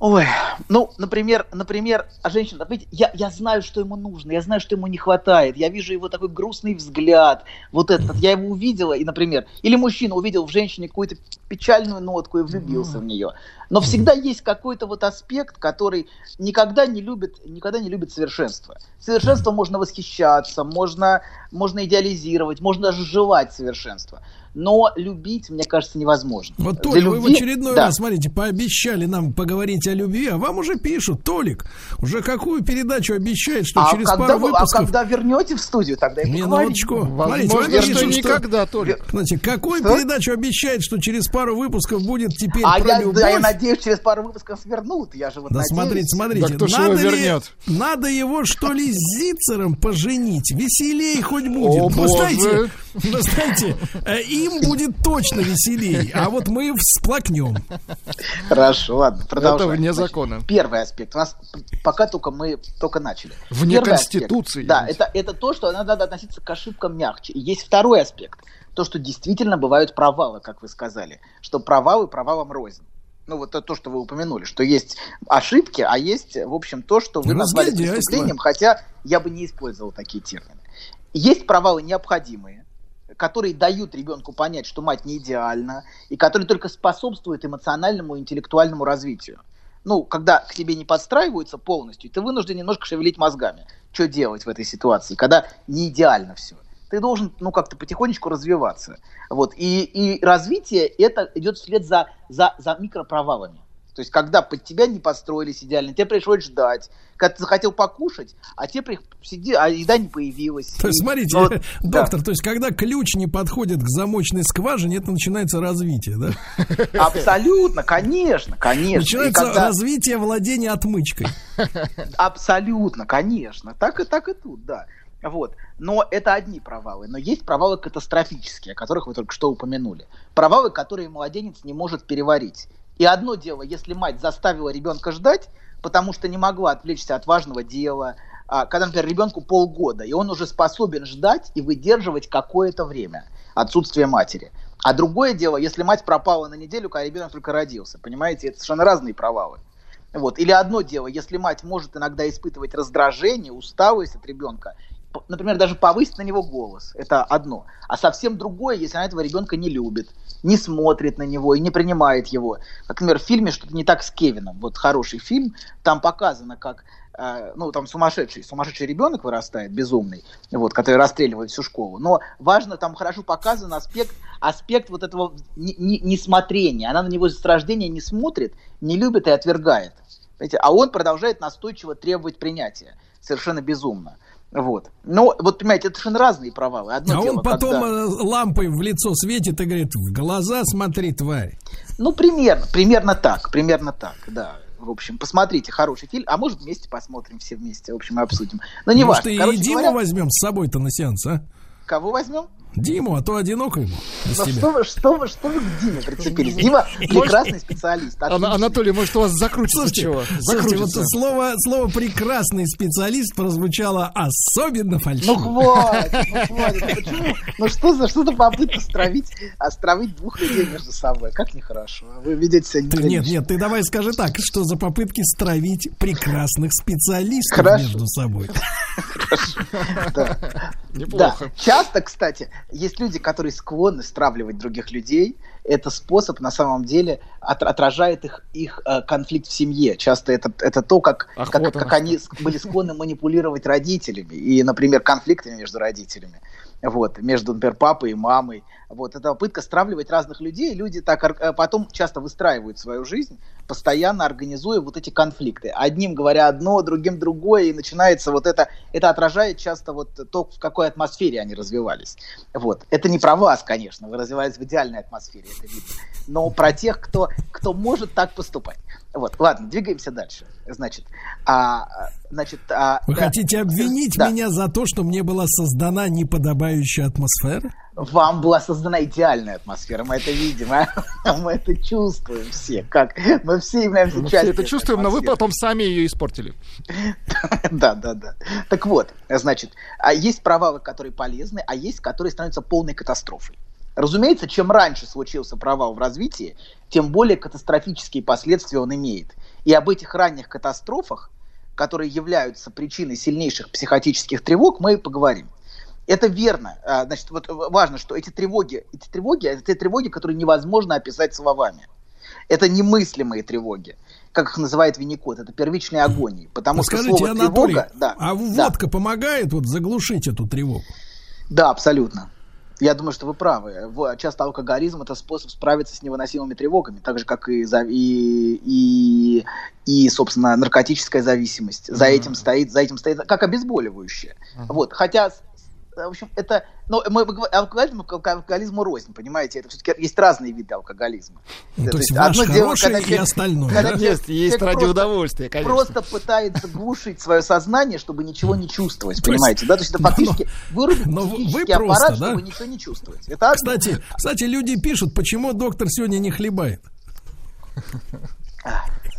Ой, ну, например, например, а женщина, видите, я, я знаю, что ему нужно, я знаю, что ему не хватает, я вижу его такой грустный взгляд, вот этот, я его увидела, и, например, или мужчина увидел в женщине какую-то печальную нотку и влюбился в нее. Но всегда есть какой-то вот аспект, который никогда не любит, никогда не любит совершенство. Совершенство можно восхищаться, можно, можно идеализировать, можно даже желать совершенства. Но любить, мне кажется, невозможно. Вот, Для Толя, вы в любви- очередной да. раз, смотрите, пообещали нам поговорить о любви, а вам уже пишут, Толик, уже какую передачу обещает, что а через когда пару вы, выпусков... а когда вернете в студию, тогда и ну минуточку. Возможно, Смотрите, что пишут, никогда, Толик. Знаете, какую Что? передачу обещает, что через пару выпусков будет теперь А про я, любовь? да, я надеюсь, через пару выпусков вернут. Я же вот Да надеюсь. смотрите, смотрите, Да кто ж его надо, ли- вернет? надо его что ли с Зицером поженить? Веселей хоть будет. О, вы боже. знаете, э, им будет точно веселей, а вот мы всплакнем. Хорошо, ладно, Это продолжаем. вне Значит, закона. Первый аспект. У нас пока только мы только начали. Вне Первый аспект. Конституции. Да, это, это то, что надо, относиться к ошибкам мягче. И есть второй аспект. То, что действительно бывают провалы, как вы сказали. Что провалы провалом рознь. Ну, вот это то, что вы упомянули, что есть ошибки, а есть, в общем, то, что вы назвали преступлением, хотя я бы не использовал такие термины. Есть провалы необходимые, которые дают ребенку понять, что мать не идеальна, и которые только способствуют эмоциональному и интеллектуальному развитию. Ну, когда к тебе не подстраиваются полностью, ты вынужден немножко шевелить мозгами. Что делать в этой ситуации, когда не идеально все? Ты должен, ну, как-то потихонечку развиваться. Вот. И, и развитие это идет вслед за, за, за микропровалами. То есть, когда под тебя не подстроились идеально, тебе пришлось ждать. Когда ты захотел покушать, а тебе при... сиди, а еда не появилась. То есть, смотрите, вот, <laughs> да. доктор, то есть, когда ключ не подходит к замочной скважине, это начинается развитие, да? <laughs> Абсолютно, конечно, конечно. Начинается когда- развитие владения отмычкой. <laughs> Абсолютно, конечно. Так и так и тут, да. Вот. Но это одни провалы. Но есть провалы катастрофические, о которых вы только что упомянули. Провалы, которые младенец не может переварить. И одно дело, если мать заставила ребенка ждать, потому что не могла отвлечься от важного дела, а, когда, например, ребенку полгода, и он уже способен ждать и выдерживать какое-то время отсутствие матери. А другое дело, если мать пропала на неделю, когда ребенок только родился. Понимаете, это совершенно разные провалы. Вот. Или одно дело, если мать может иногда испытывать раздражение, усталость от ребенка, например, даже повысить на него голос, это одно. А совсем другое, если она этого ребенка не любит, не смотрит на него и не принимает его. Как, например, в фильме «Что-то не так с Кевином». Вот хороший фильм, там показано, как э, ну, там сумасшедший, сумасшедший ребенок вырастает, безумный, вот, который расстреливает всю школу. Но важно, там хорошо показан аспект, аспект вот этого не- не- несмотрения. Она на него с рождения не смотрит, не любит и отвергает. Понимаете? А он продолжает настойчиво требовать принятия. Совершенно безумно. Вот. Но, вот понимаете, это совершенно разные провалы. Одно А дело, он потом когда- э, лампой в лицо светит и говорит, в глаза смотри, тварь. Ну, примерно, примерно так, примерно так, да. В общем, посмотрите, хороший фильм. А может, вместе посмотрим все вместе, в общем, обсудим. Но не Может, важно. и Короче Диму говоря, возьмем с собой-то на сеанс, а? Кого возьмем? Диму, а то одиноко ему без Ну тебя. что вы, что вы, что вы к Диме прицепились? Дима прекрасный специалист. Отличный. Анатолий, может, у вас закрутится Слушайте, чего? слушайте, вот Закрутится. слово, слово прекрасный специалист прозвучало особенно фальшиво. Ну хватит, ну хватит. Почему? Ну что за что за попытка стравить, островить двух людей между собой? Как нехорошо. Вы ведете себя Ты, нет, неприлично. нет, ты давай скажи так, что за попытки стравить прекрасных специалистов Хорошо. между собой. Да. Неплохо. Да. Часто, кстати, есть люди, которые склонны стравливать других людей. Это способ, на самом деле, от- отражает их, их э, конфликт в семье. Часто это, это то, как, Ах, как, вот оно как они были склонны манипулировать родителями. И, например, конфликтами между родителями. Вот, между, например, папой и мамой. Вот, это попытка стравливать разных людей. Люди так э, потом часто выстраивают свою жизнь, постоянно организуя вот эти конфликты. Одним говоря одно, другим другое, и начинается вот это, это отражает часто вот то, в какой атмосфере они развивались. Вот. Это не про вас, конечно, вы развивались в идеальной атмосфере, это видно. Но про тех, кто, кто может так поступать. Вот, ладно, двигаемся дальше. Значит, а, значит, а, Вы да. хотите обвинить Да. меня за то, что мне была создана неподобающая атмосфера? Вам была создана идеальная атмосфера, мы это видим, а? <laughs> мы это чувствуем все, как мы все являемся Мы все частью это этой чувствуем, но вы атмосферы. потом сами ее испортили. <laughs> Да, да, да. Так вот, значит, а есть провалы, которые полезны, а есть, которые становятся полной катастрофой. Разумеется, чем раньше случился провал в развитии, тем более катастрофические последствия он имеет. И об этих ранних катастрофах, которые являются причиной сильнейших психотических тревог, мы и поговорим. Это верно. А, Значит, вот важно, что эти тревоги, эти тревоги, это те тревоги, которые невозможно описать словами. Это немыслимые тревоги, как их называет Винникот, это первичные агонии. Потому Ну, что скажите, слово Анатолий, тревога, да, а да, водка помогает вот заглушить эту тревогу? да, абсолютно. Я думаю, что вы правы. Часто алкоголизм это способ справиться с невыносимыми тревогами, так же как и, и, и, и собственно, наркотическая зависимость. За этим стоит, за этим стоит, как обезболивающее. Вот, хотя, в общем, это, ну, мы, алкоголизм, к алкоголизму рознь, понимаете? Это все-таки есть разные виды алкоголизма. Ну, то есть одно ваш дело, хороший когда и человек- остальное, когда да? человек- Есть, есть ради просто- удовольствия, конечно. Просто пытается глушить свое сознание, чтобы ничего не чувствовать, То есть- понимаете? Да, то есть это <laughs> но- фактически вырубить но вы просто, аппарат, да? чтобы ничего не чувствовать. Это одно. Кстати, кстати, люди пишут, почему доктор сегодня не хлебает.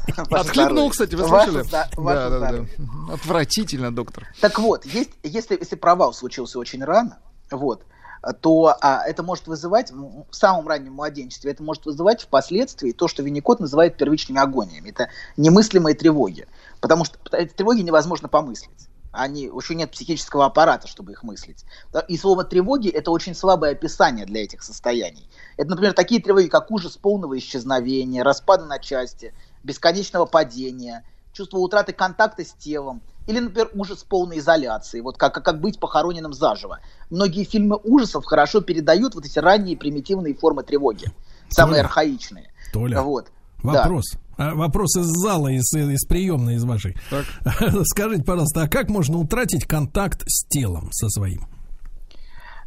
<laughs> Отхлебнул, кстати, вы слышали? Да, да, да. Отвратительно, доктор. Так вот, есть, если, если провал случился очень рано, вот, то а, это может вызывать м, в самом раннем младенчестве, это может вызывать впоследствии то, что Винникот называет первичными агониями. Это немыслимые тревоги. Потому что эти тревоги невозможно помыслить. Они, еще нет психического аппарата, чтобы их мыслить. И слово тревоги – это очень слабое описание для этих состояний. Это, например, такие тревоги, как ужас полного исчезновения, распада на части, бесконечного падения, чувство утраты контакта с телом, или, например, ужас полной изоляции, вот как, как быть похороненным заживо. Многие фильмы ужасов хорошо передают вот эти ранние примитивные формы тревоги, самые Толя, архаичные. Толя, Вот. Да. Вопрос. А, вопрос из зала, из, из приемной, из вашей. <laughs> Скажите, пожалуйста, а как можно утратить контакт с телом со своим?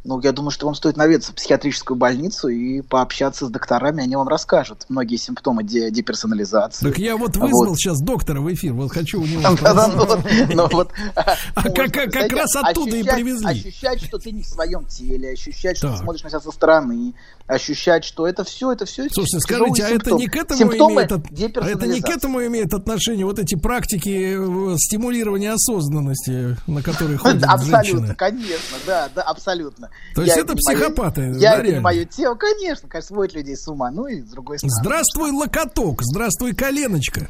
Ну, я думаю, что вам стоит наведаться в психиатрическую больницу и пообщаться с докторами, они вам расскажут многие симптомы де- деперсонализации. Так я вот вызвал Вот. сейчас доктора в эфир, вот хочу у него ну ну А как- раз оттуда и привезли. Ощущать, что ты не в своем теле, ощущать, что ты смотришь на себя со стороны, ощущать, что это все, это все Слушайте, скажите, а это не к этому имеет а это не к этому имеет отношение вот эти практики э, стимулирования осознанности, на которые <laughs> ходят Абсолютно, конечно, да, да, абсолютно. То есть Я это психопаты, Я да, это не мое тело, конечно, конечно, сводит людей с ума. Ну и с другой стороны. Здравствуй, локоток, здравствуй, коленочка.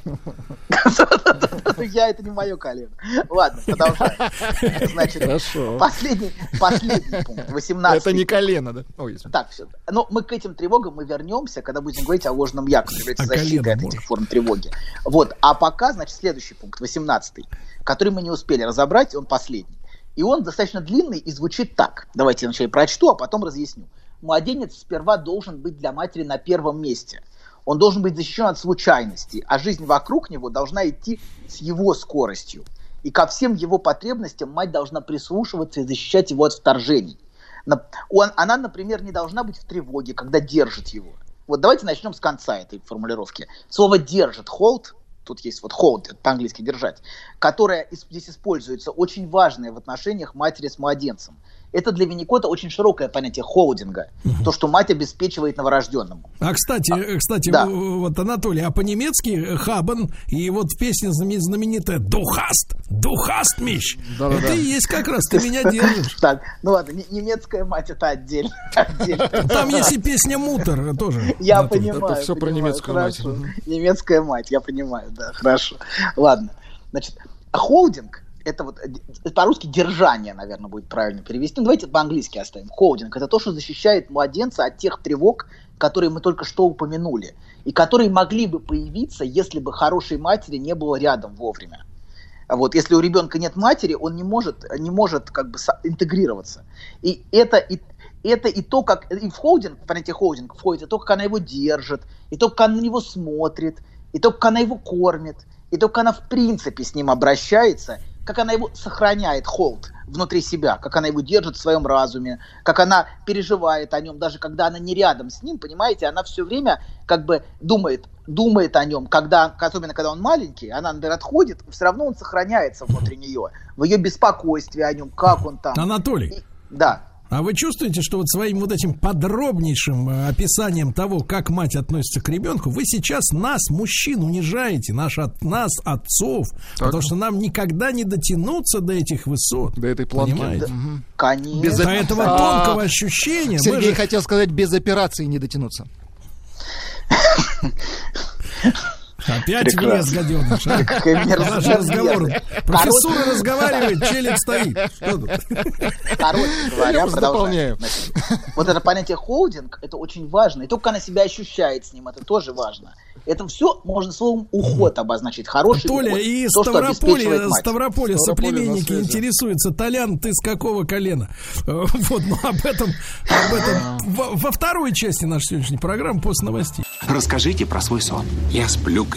<laughs> Я это не мое колено. Ладно, продолжаем. Значит, Хорошо. последний, последний пункт, 18 Это не колено, да? Так, все. Но мы к этим тревогам мы вернемся, когда будем говорить о ложном я, который является А защитой колено от этих форм тревоги. Вот. А пока, значит, следующий пункт, 18 который мы не успели разобрать, он последний. И он достаточно длинный и звучит так. Давайте я вначале прочту, а потом разъясню. Младенец сперва должен быть для матери на первом месте. Он должен быть защищен от случайностей, а жизнь вокруг него должна идти с его скоростью. И ко всем его потребностям мать должна прислушиваться и защищать его от вторжений. На- Он, она, например, не должна быть в тревоге, когда держит его. Вот давайте начнем с конца этой формулировки. Слово держит, hold, тут есть вот hold, по-английски держать, которое ис- здесь используется, очень важное в отношениях матери с младенцем. Это для Винникота очень широкое понятие холдинга. То, что мать обеспечивает новорожденному. А кстати, а, кстати, да. вот Анатолий, а по-немецки хабан и вот в песне знаменитая «Духаст», «Духаст, Миш». Да, это да. и есть как раз, ты меня держишь. <laughs> Так, ну ладно, немецкая мать это <laughs> отдельно. Там есть и песня «Мутер» тоже. Я понимаю. Это все про немецкую мать. Немецкая мать, я понимаю, да, хорошо. Ладно, значит, холдинг это вот э, по-русски держание, наверное, будет правильно перевести. Ну, давайте по-английски оставим. Холдинг это то, что защищает младенца от тех тревог, которые мы только что упомянули, и которые могли бы появиться, если бы хорошей матери не было рядом вовремя. Вот, если у ребенка нет матери, он не может, не может как бы интегрироваться. И это и, это и то, как и в холдинг, понятие холдинг входит, и то, как она его держит, и то, как она на него смотрит, и то, как она его кормит, и то, как она в принципе с ним обращается, как она его сохраняет, холд, внутри себя, как она его держит в своем разуме, как она переживает о нем, даже когда она не рядом с ним, понимаете, она все время как бы думает, думает о нем, когда, особенно когда он маленький, она, например, отходит, все равно он сохраняется внутри нее, в ее беспокойстве о нем, как он там. Анатолий. И, да. А вы чувствуете, что вот своим вот этим подробнейшим э, описанием того, как мать относится к ребенку, вы сейчас нас, мужчин, унижаете, наш, от, нас, отцов, так. потому что нам никогда не дотянуться до этих высот. До этой планки. Понимаете? Да. Конечно. Без до этого а, тонкого ощущения. Сергей же... хотел сказать, без операции не дотянуться. <laughs> Опять Прекрасно. влез, гаденыш. А? <laughs> Наш разговор. Профессура разговаривает, челик стоит. Короче говоря, продолжаем. Вот это понятие холдинг, это очень важно. И то, как она себя ощущает с ним, это тоже важно. Это все можно словом уход обозначить. Хороший Толя, уход. и то, Ставрополе, Ставрополе соплеменники интересуются. Толян, ты с какого колена? Э, вот, ну об этом, об этом во, во второй части нашей сегодняшней программы после новостей. Расскажите про свой сон. Я сплю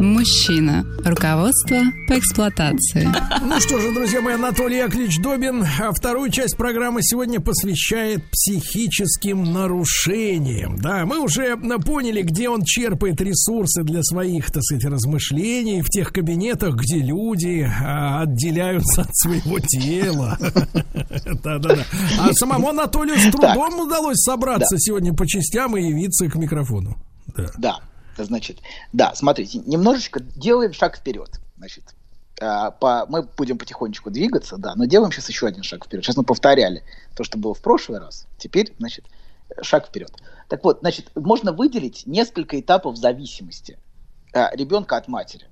Мужчина. Руководство по эксплуатации. Ну что же, друзья мои, Анатолий Яковлевич Добин а вторую часть программы сегодня посвящает психическим нарушениям. Да, мы уже поняли, где он черпает ресурсы для своих, так сказать, размышлений в тех кабинетах, где люди а, отделяются от своего тела. <laughs> Да-да-да. А самому Анатолию с трудом удалось собраться сегодня по частям и явиться к микрофону. Да. Значит, да, смотрите, немножечко делаем шаг вперед. Значит, а, по, мы будем потихонечку двигаться, да, но делаем сейчас еще один шаг вперед. Сейчас мы повторяли то, что было в прошлый раз. Теперь, значит, шаг вперед. Так вот, значит, можно выделить несколько этапов зависимости а, ребенка от матери.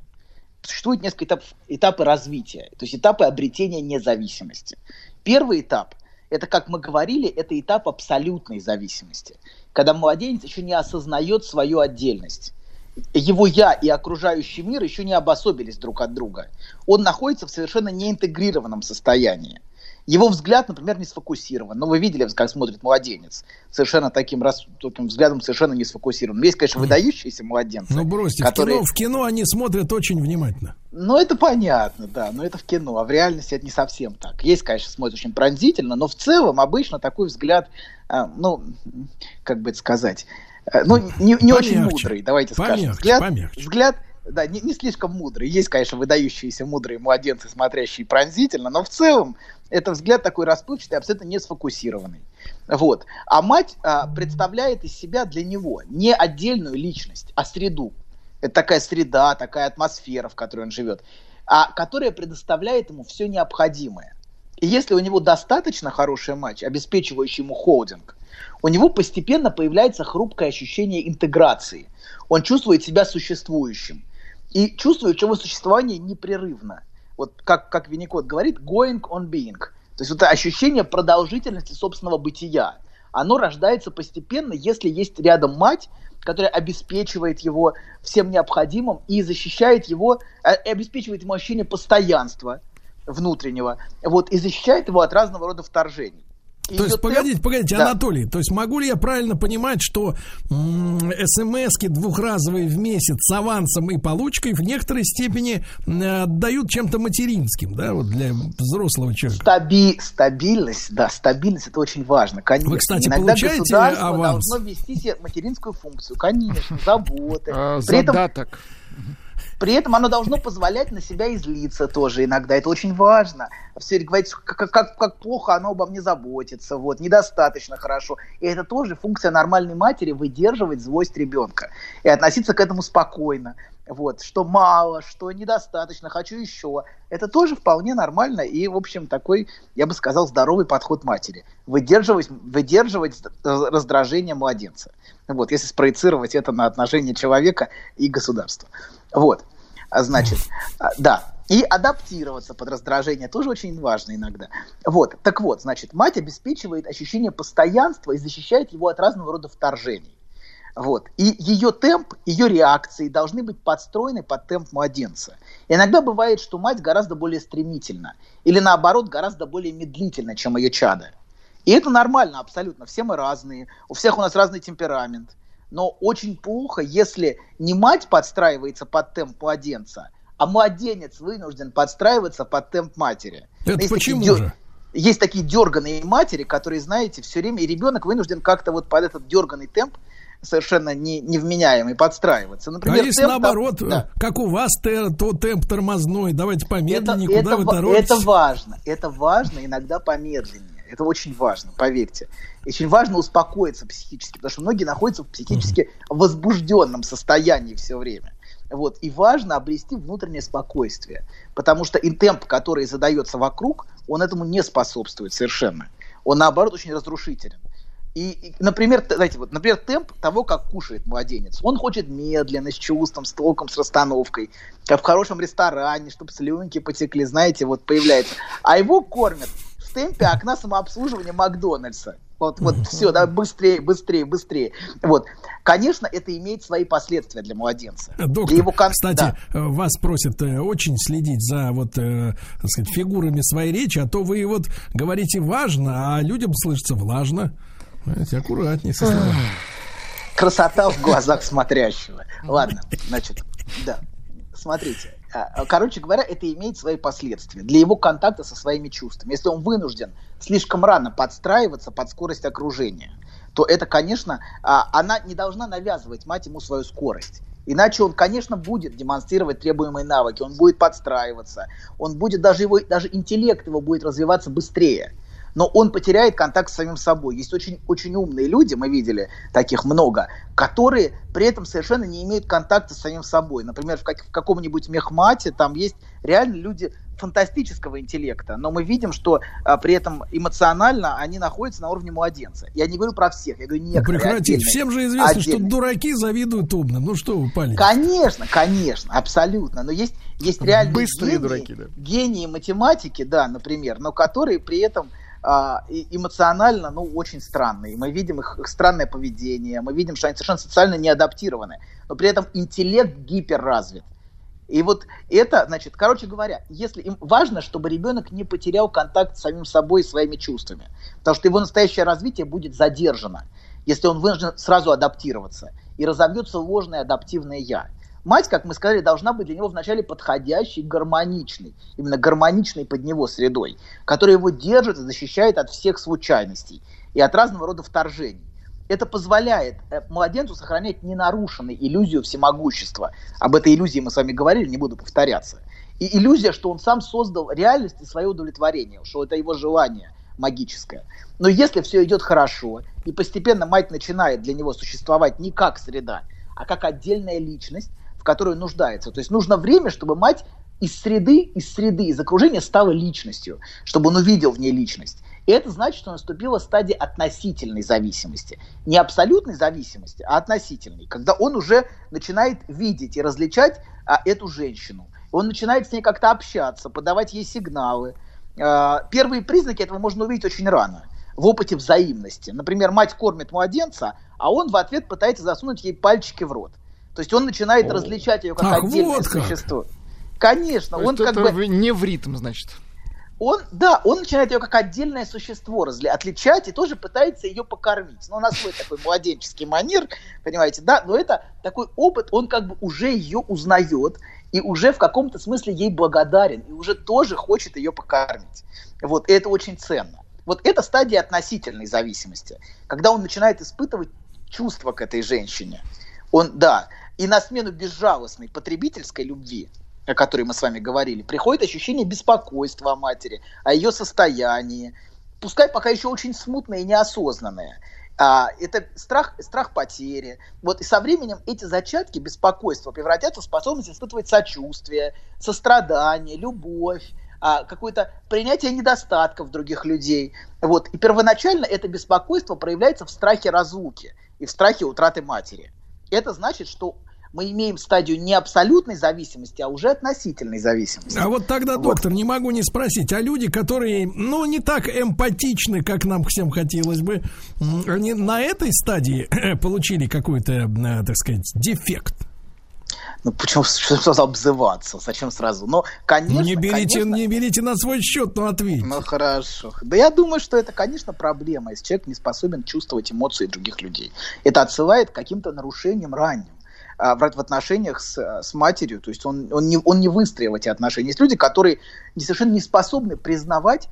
Существует несколько этапов этапы развития, то есть этапы обретения независимости. Первый этап – это, как мы говорили, это этап абсолютной зависимости, когда младенец еще не осознает свою отдельность его я и окружающий мир еще не обособились друг от друга. Он находится в совершенно неинтегрированном состоянии. Его взгляд, например, не сфокусирован. Но вы видели, как смотрит младенец. Совершенно таким, раз, таким взглядом совершенно не сфокусирован. Есть, конечно, выдающиеся младенцы. Ну, бросьте, которые... в, кино, в кино они смотрят очень внимательно. Ну, это понятно, да. Но это в кино. А в реальности это не совсем так. Есть, конечно, смотрят очень пронзительно, но в целом обычно такой взгляд, а, ну, как бы это сказать, ну, не, не очень мудрый, давайте помягче, скажем. Взгляд, помягче. взгляд да, не, не слишком мудрый. Есть, конечно, выдающиеся мудрые младенцы, смотрящие пронзительно, но в целом это взгляд такой расплывчатый, абсолютно не сфокусированный. Вот. А мать а, представляет из себя для него не отдельную личность, а среду. Это такая среда, такая атмосфера, в которой он живет, а которая предоставляет ему все необходимое. И если у него достаточно хорошая мать, обеспечивающая ему холдинг, у него постепенно появляется хрупкое ощущение интеграции. Он чувствует себя существующим. И чувствует, что его существование непрерывно. Вот как, как Винникот говорит, going on being. То есть это ощущение продолжительности собственного бытия. Оно рождается постепенно, если есть рядом мать, которая обеспечивает его всем необходимым и защищает его, э, обеспечивает ему ощущение постоянства внутреннего, вот, и защищает его от разного рода вторжений. То есть, погодите, погодите, Да. Анатолий, то есть могу ли я правильно понимать, что смс-ки двухразовые в месяц с авансом и получкой в некоторой степени отдают чем-то материнским, да, вот для взрослого человека? Стаби- стабильность, да, стабильность это очень важно, конечно. Вы, кстати, Иногда получаете государство аванс? должно вести себе материнскую функцию, конечно, заботы. А, При этом, Задаток. При этом оно должно позволять на себя излиться тоже иногда. Это очень важно. Все говорить, как, как, как плохо оно обо мне заботится, вот, недостаточно хорошо. И это тоже функция нормальной матери выдерживать злость ребенка и относиться к этому спокойно. Вот, что мало, что недостаточно, хочу еще. Это тоже вполне нормально и, в общем, такой, я бы сказал, здоровый подход матери. Выдерживать, выдерживать раздражение младенца. Вот, если спроецировать это на отношения человека и государства. Вот. А, Значит, а, да. И адаптироваться под раздражение тоже очень важно иногда. Вот. Так вот, значит, мать обеспечивает ощущение постоянства и защищает его от разного рода вторжений. Вот. И ее темп, ее реакции должны быть подстроены под темп младенца. Иногда бывает, что мать гораздо более стремительна, или наоборот, гораздо более медлительна, чем ее чадо. И это нормально абсолютно. Все мы разные, у всех у нас разный темперамент. Но очень плохо, если не мать подстраивается под темп младенца, а младенец вынужден подстраиваться под темп матери. Это Есть почему такие же? Есть такие дерганые матери, которые, знаете, все время, и ребенок вынужден как-то вот под этот дерганный темп совершенно не, невменяемый подстраиваться. Например, а если темп там- наоборот, да. как у вас то темп тормозной, давайте это, помедленнее, это куда вы ва- торопитесь? это важно. Это важно, иногда помедленнее. Это очень важно, поверьте. Очень важно успокоиться психически, потому что многие находятся в психически возбужденном состоянии все время. Вот. И важно обрести внутреннее спокойствие, потому что и темп, который задается вокруг, он этому не способствует совершенно. Он, наоборот, очень разрушителен. И, и, например, знаете, вот, например, темп того, как кушает младенец. Он хочет медленно, с чувством, с толком, с расстановкой, как в хорошем ресторане, чтобы слюнки потекли, знаете, вот появляется. А его кормят темпе окна самообслуживания Макдональдса. Вот, вот все, да, быстрее, быстрее, быстрее. Вот. Конечно, это имеет свои последствия для младенца. Доктор, для его кон- кстати, да. э, вас просят э, очень следить за вот, э, так сказать, фигурами своей речи, а то вы вот говорите важно, а людям слышится влажно. Знаете, аккуратнее со словами. Красота в глазах смотрящего. Ладно, значит, да. Смотрите. А, Короче говоря, это имеет свои последствия для его контакта со своими чувствами. Если он вынужден слишком рано подстраиваться под скорость окружения, то это, конечно, а, она не должна навязывать мать ему свою скорость. Иначе он, конечно, будет демонстрировать требуемые навыки, он будет подстраиваться, он будет даже его, даже интеллект его будет развиваться быстрее. Но он потеряет контакт с самим собой. Есть очень, очень умные люди, мы видели таких много, которые при этом совершенно не имеют контакта с самим собой. Например, в, как- в каком-нибудь мехмате там есть реально люди фантастического интеллекта, но мы видим, что а, при этом эмоционально они находятся на уровне младенца. Я не говорю про всех, я говорю Ну, некоторые. прекратите. отдельные. Всем же известно, что Отдельные. дураки завидуют умным. Ну что вы, палите? Конечно, конечно, абсолютно. Но есть, есть реальные Быстрые гении, дураки, да. гении математики, да, например, но которые при этом эмоционально, ну, очень странные. Мы видим их, их странное поведение, мы видим, что они совершенно социально не адаптированы, но при этом интеллект гиперразвит. И вот это, значит, короче говоря, если им важно, чтобы ребенок не потерял контакт с самим собой и своими чувствами, потому что его настоящее развитие будет задержано, если он вынужден сразу адаптироваться и разовьется ложное адаптивное я. Мать, как мы сказали, должна быть для него вначале подходящей, гармоничной, именно гармоничной под него средой, которая его держит и защищает от всех случайностей и от разного рода вторжений. Это позволяет э, младенцу сохранять ненарушенной иллюзию всемогущества. Об этой иллюзии мы с вами говорили, не буду повторяться. И иллюзия, что он сам создал реальность и свое удовлетворение, что это его желание магическое. Но если все идет хорошо, и постепенно мать начинает для него существовать не как среда, а как отдельная личность, которой нуждается. То есть нужно время, чтобы мать из среды, из среды, из окружения стала личностью, чтобы он увидел в ней личность. И это значит, что наступила стадия относительной зависимости. Не абсолютной зависимости, а относительной. Когда он уже начинает видеть и различать а, эту женщину. Он начинает с ней как-то общаться, подавать ей сигналы. А, первые признаки этого можно увидеть очень рано в опыте взаимности. Например, мать кормит младенца, а он в ответ пытается засунуть ей пальчики в рот. То есть он начинает различать ее как Ах, отдельное вот как. существо. Конечно, То он как бы не в ритм, значит. он, да, он начинает ее как отдельное существо разли, отличать и тоже пытается ее покормить. Но у нас свой такой младенческий манер, понимаете, да, но это такой опыт, он как бы уже ее узнает и уже в каком-то смысле ей благодарен, и уже тоже хочет ее покормить. Вот, и это очень ценно. Вот это стадия относительной зависимости, когда он начинает испытывать чувства к этой женщине. Он, да, и на смену безжалостной потребительской любви – о которой мы с вами говорили, приходит ощущение беспокойства о матери, о ее состоянии, пускай пока еще очень смутное и неосознанное. А, это страх, страх потери. Вот и со временем эти зачатки беспокойства превратятся в способность испытывать сочувствие, сострадание, любовь, а, какое-то принятие недостатков других людей. Вот. И первоначально это беспокойство проявляется в страхе разлуки и в страхе утраты матери. Это значит, что мы имеем стадию не абсолютной зависимости, а уже относительной зависимости. А вот тогда, вот. доктор, не могу не спросить, а люди, которые, ну, не так эмпатичны, как нам всем хотелось бы, они на этой стадии <clears throat> получили какой-то, э, так сказать, дефект? Ну, почему сразу обзываться? Зачем сразу? Ну, конечно... Не берите, конечно, не берите на свой счет, но ответьте. Ну, хорошо. Да я думаю, что это, конечно, проблема, если человек не способен чувствовать эмоции других людей. Это отсылает к каким-то нарушениям ранним. А, в, в отношениях с, с матерью, то есть он, он, не, он не выстроил эти отношения. Есть люди, которые совершенно не способны признавать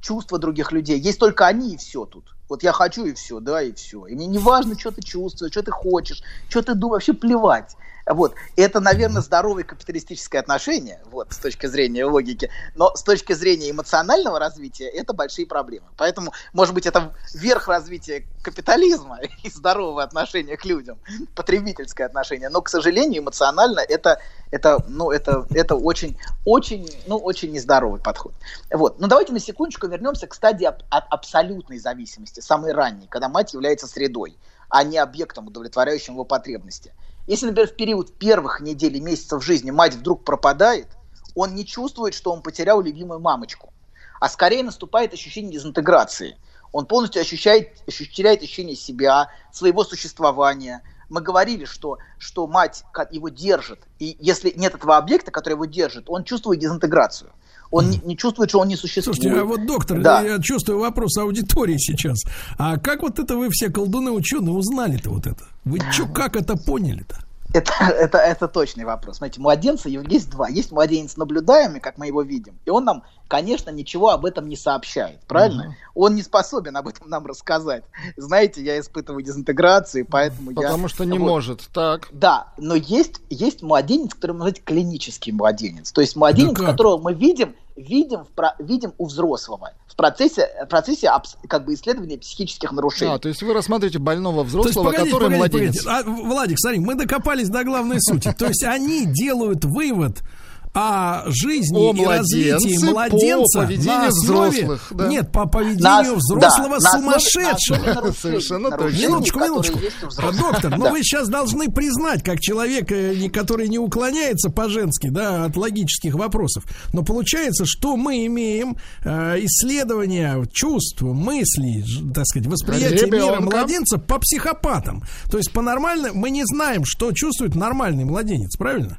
чувства других людей. Есть только они и все тут. Вот я хочу и все, да, и все. И мне не важно, что ты чувствуешь, что ты хочешь, что ты думаешь, вообще плевать. Вот. Это, наверное, здоровое капиталистическое отношение, вот, с точки зрения логики. Но с точки зрения эмоционального развития это большие проблемы. Поэтому, может быть, это верх развития капитализма <laughs> и здорового отношения к людям, потребительское отношение. Но, к сожалению, эмоционально это, это, ну, это, это очень, очень, ну, очень нездоровый подход. Вот. Но давайте на секундочку вернемся к стадии аб- абсолютной зависимости, самой ранней, когда мать является средой, а не объектом, удовлетворяющим его потребности. Если, например, в период первых недель и месяцев жизни мать вдруг пропадает, он не чувствует, что он потерял любимую мамочку, а скорее наступает ощущение дезинтеграции. Он полностью ощущает, ощущает ощущение себя, своего существования. Мы говорили, что, что мать его держит, и если нет этого объекта, который его держит, он чувствует дезинтеграцию. Он не, не чувствует, что он не существует. Слушайте, а вот доктор, да. я чувствую вопрос аудитории сейчас. А как вот это вы все колдуны ученые узнали-то вот это? Вы чё, как это поняли-то? Это, <laughs> это, это точный вопрос. Смотрите, младенца есть два. Есть младенец наблюдаемый, как мы его видим, и он нам, конечно, ничего об этом не сообщает, правильно? uh Он не способен об этом нам рассказать. Знаете, я испытываю дезинтеграцию, поэтому Потому я... Потому что не вот, может, так. Да, но есть, есть младенец, который мы называем клинический младенец. То есть младенец, да которого мы видим, видим, в, видим у взрослого процессе, в процессе как бы исследования психических нарушений. А, то есть вы рассматриваете больного взрослого, есть, погодите, который погодите, младенец. Погодите. А, Владик, смотри, мы докопались до главной сути. То есть они делают вывод о жизни о и развитии младенца по на основе... Взрослых, да. Нет, по поведению на, взрослого да, сумасшедшего. Совершенно точно. Минуточку, минуточку. Доктор, но вы сейчас должны признать, как человек, э, который не уклоняется по-женски, да, от логических вопросов. Но получается, что мы имеем э, исследование чувств, мыслей, так сказать, восприятия мира младенца по психопатам. То есть по нормально мы не знаем, что чувствует нормальный младенец, правильно?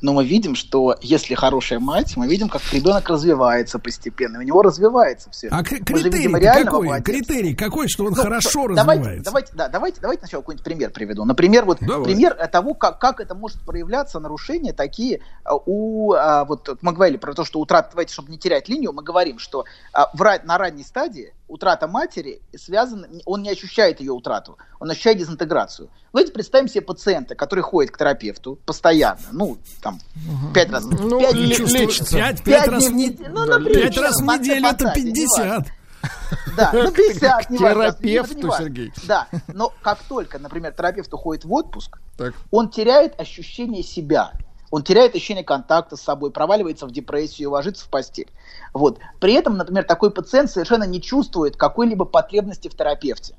Но мы видим, что если хорошая мать, мы видим, как ребенок развивается постепенно, у него развивается все. А критерий какой? Младенца. Критерий какой, что он ну, хорошо давайте, развивается? Давайте, да, давайте, давайте сначала какой-нибудь пример приведу. Например, вот Давай. пример того, как, как это может проявляться нарушения такие а, у, а, вот мы говорили про то, что утрата, давайте, чтобы не терять линию, мы говорим, что а, в, на ранней стадии утрата матери связана, он не ощущает ее утрату, он ощущает дезинтеграцию. Давайте представим себе пациента, который ходит к терапевту постоянно, ну, там, пять раз, ну, пять, лечится. Пять, пять, раз, в неделю, ну, например, пять раз в неделю это 50. Да, ну <laughs> 50, не терапевту, Сергей. Да, но как только, например, терапевт уходит в отпуск, так. он теряет ощущение себя. Он теряет ощущение контакта с собой, проваливается в депрессию, ложится в постель. Вот. При этом, например, такой пациент совершенно не чувствует какой-либо потребности в терапевте.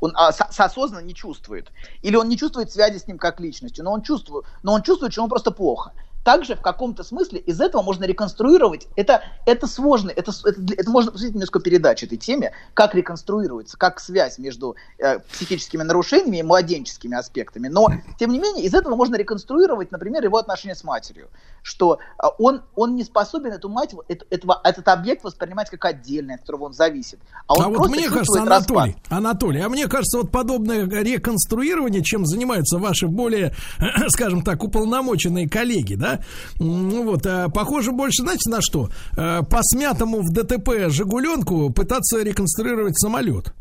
Он а, с, осознанно не чувствует. Или он не чувствует связи с ним как личностью, но он чувствует, но он чувствует, что ему просто плохо. Также в каком-то смысле из этого можно реконструировать. Это, это сложно, это, это, это можно посвятить несколько передач этой теме, как реконструируется, как связь между э, психическими нарушениями и младенческими аспектами. Но, тем не менее, из этого можно реконструировать, например, его отношения с матерью. Что э, он, он не способен эту мать, это, этого, этот объект воспринимать как отдельный, от которого он зависит. А, а вот мне кажется, Анатолий, Анатолий, а мне кажется, вот подобное реконструирование, чем занимаются ваши более, <clears throat> скажем так, уполномоченные коллеги, да, ну вот, а, похоже больше, знаете, на что? А, по смятому в ДТП «Жигуленку» пытаться реконструировать самолет.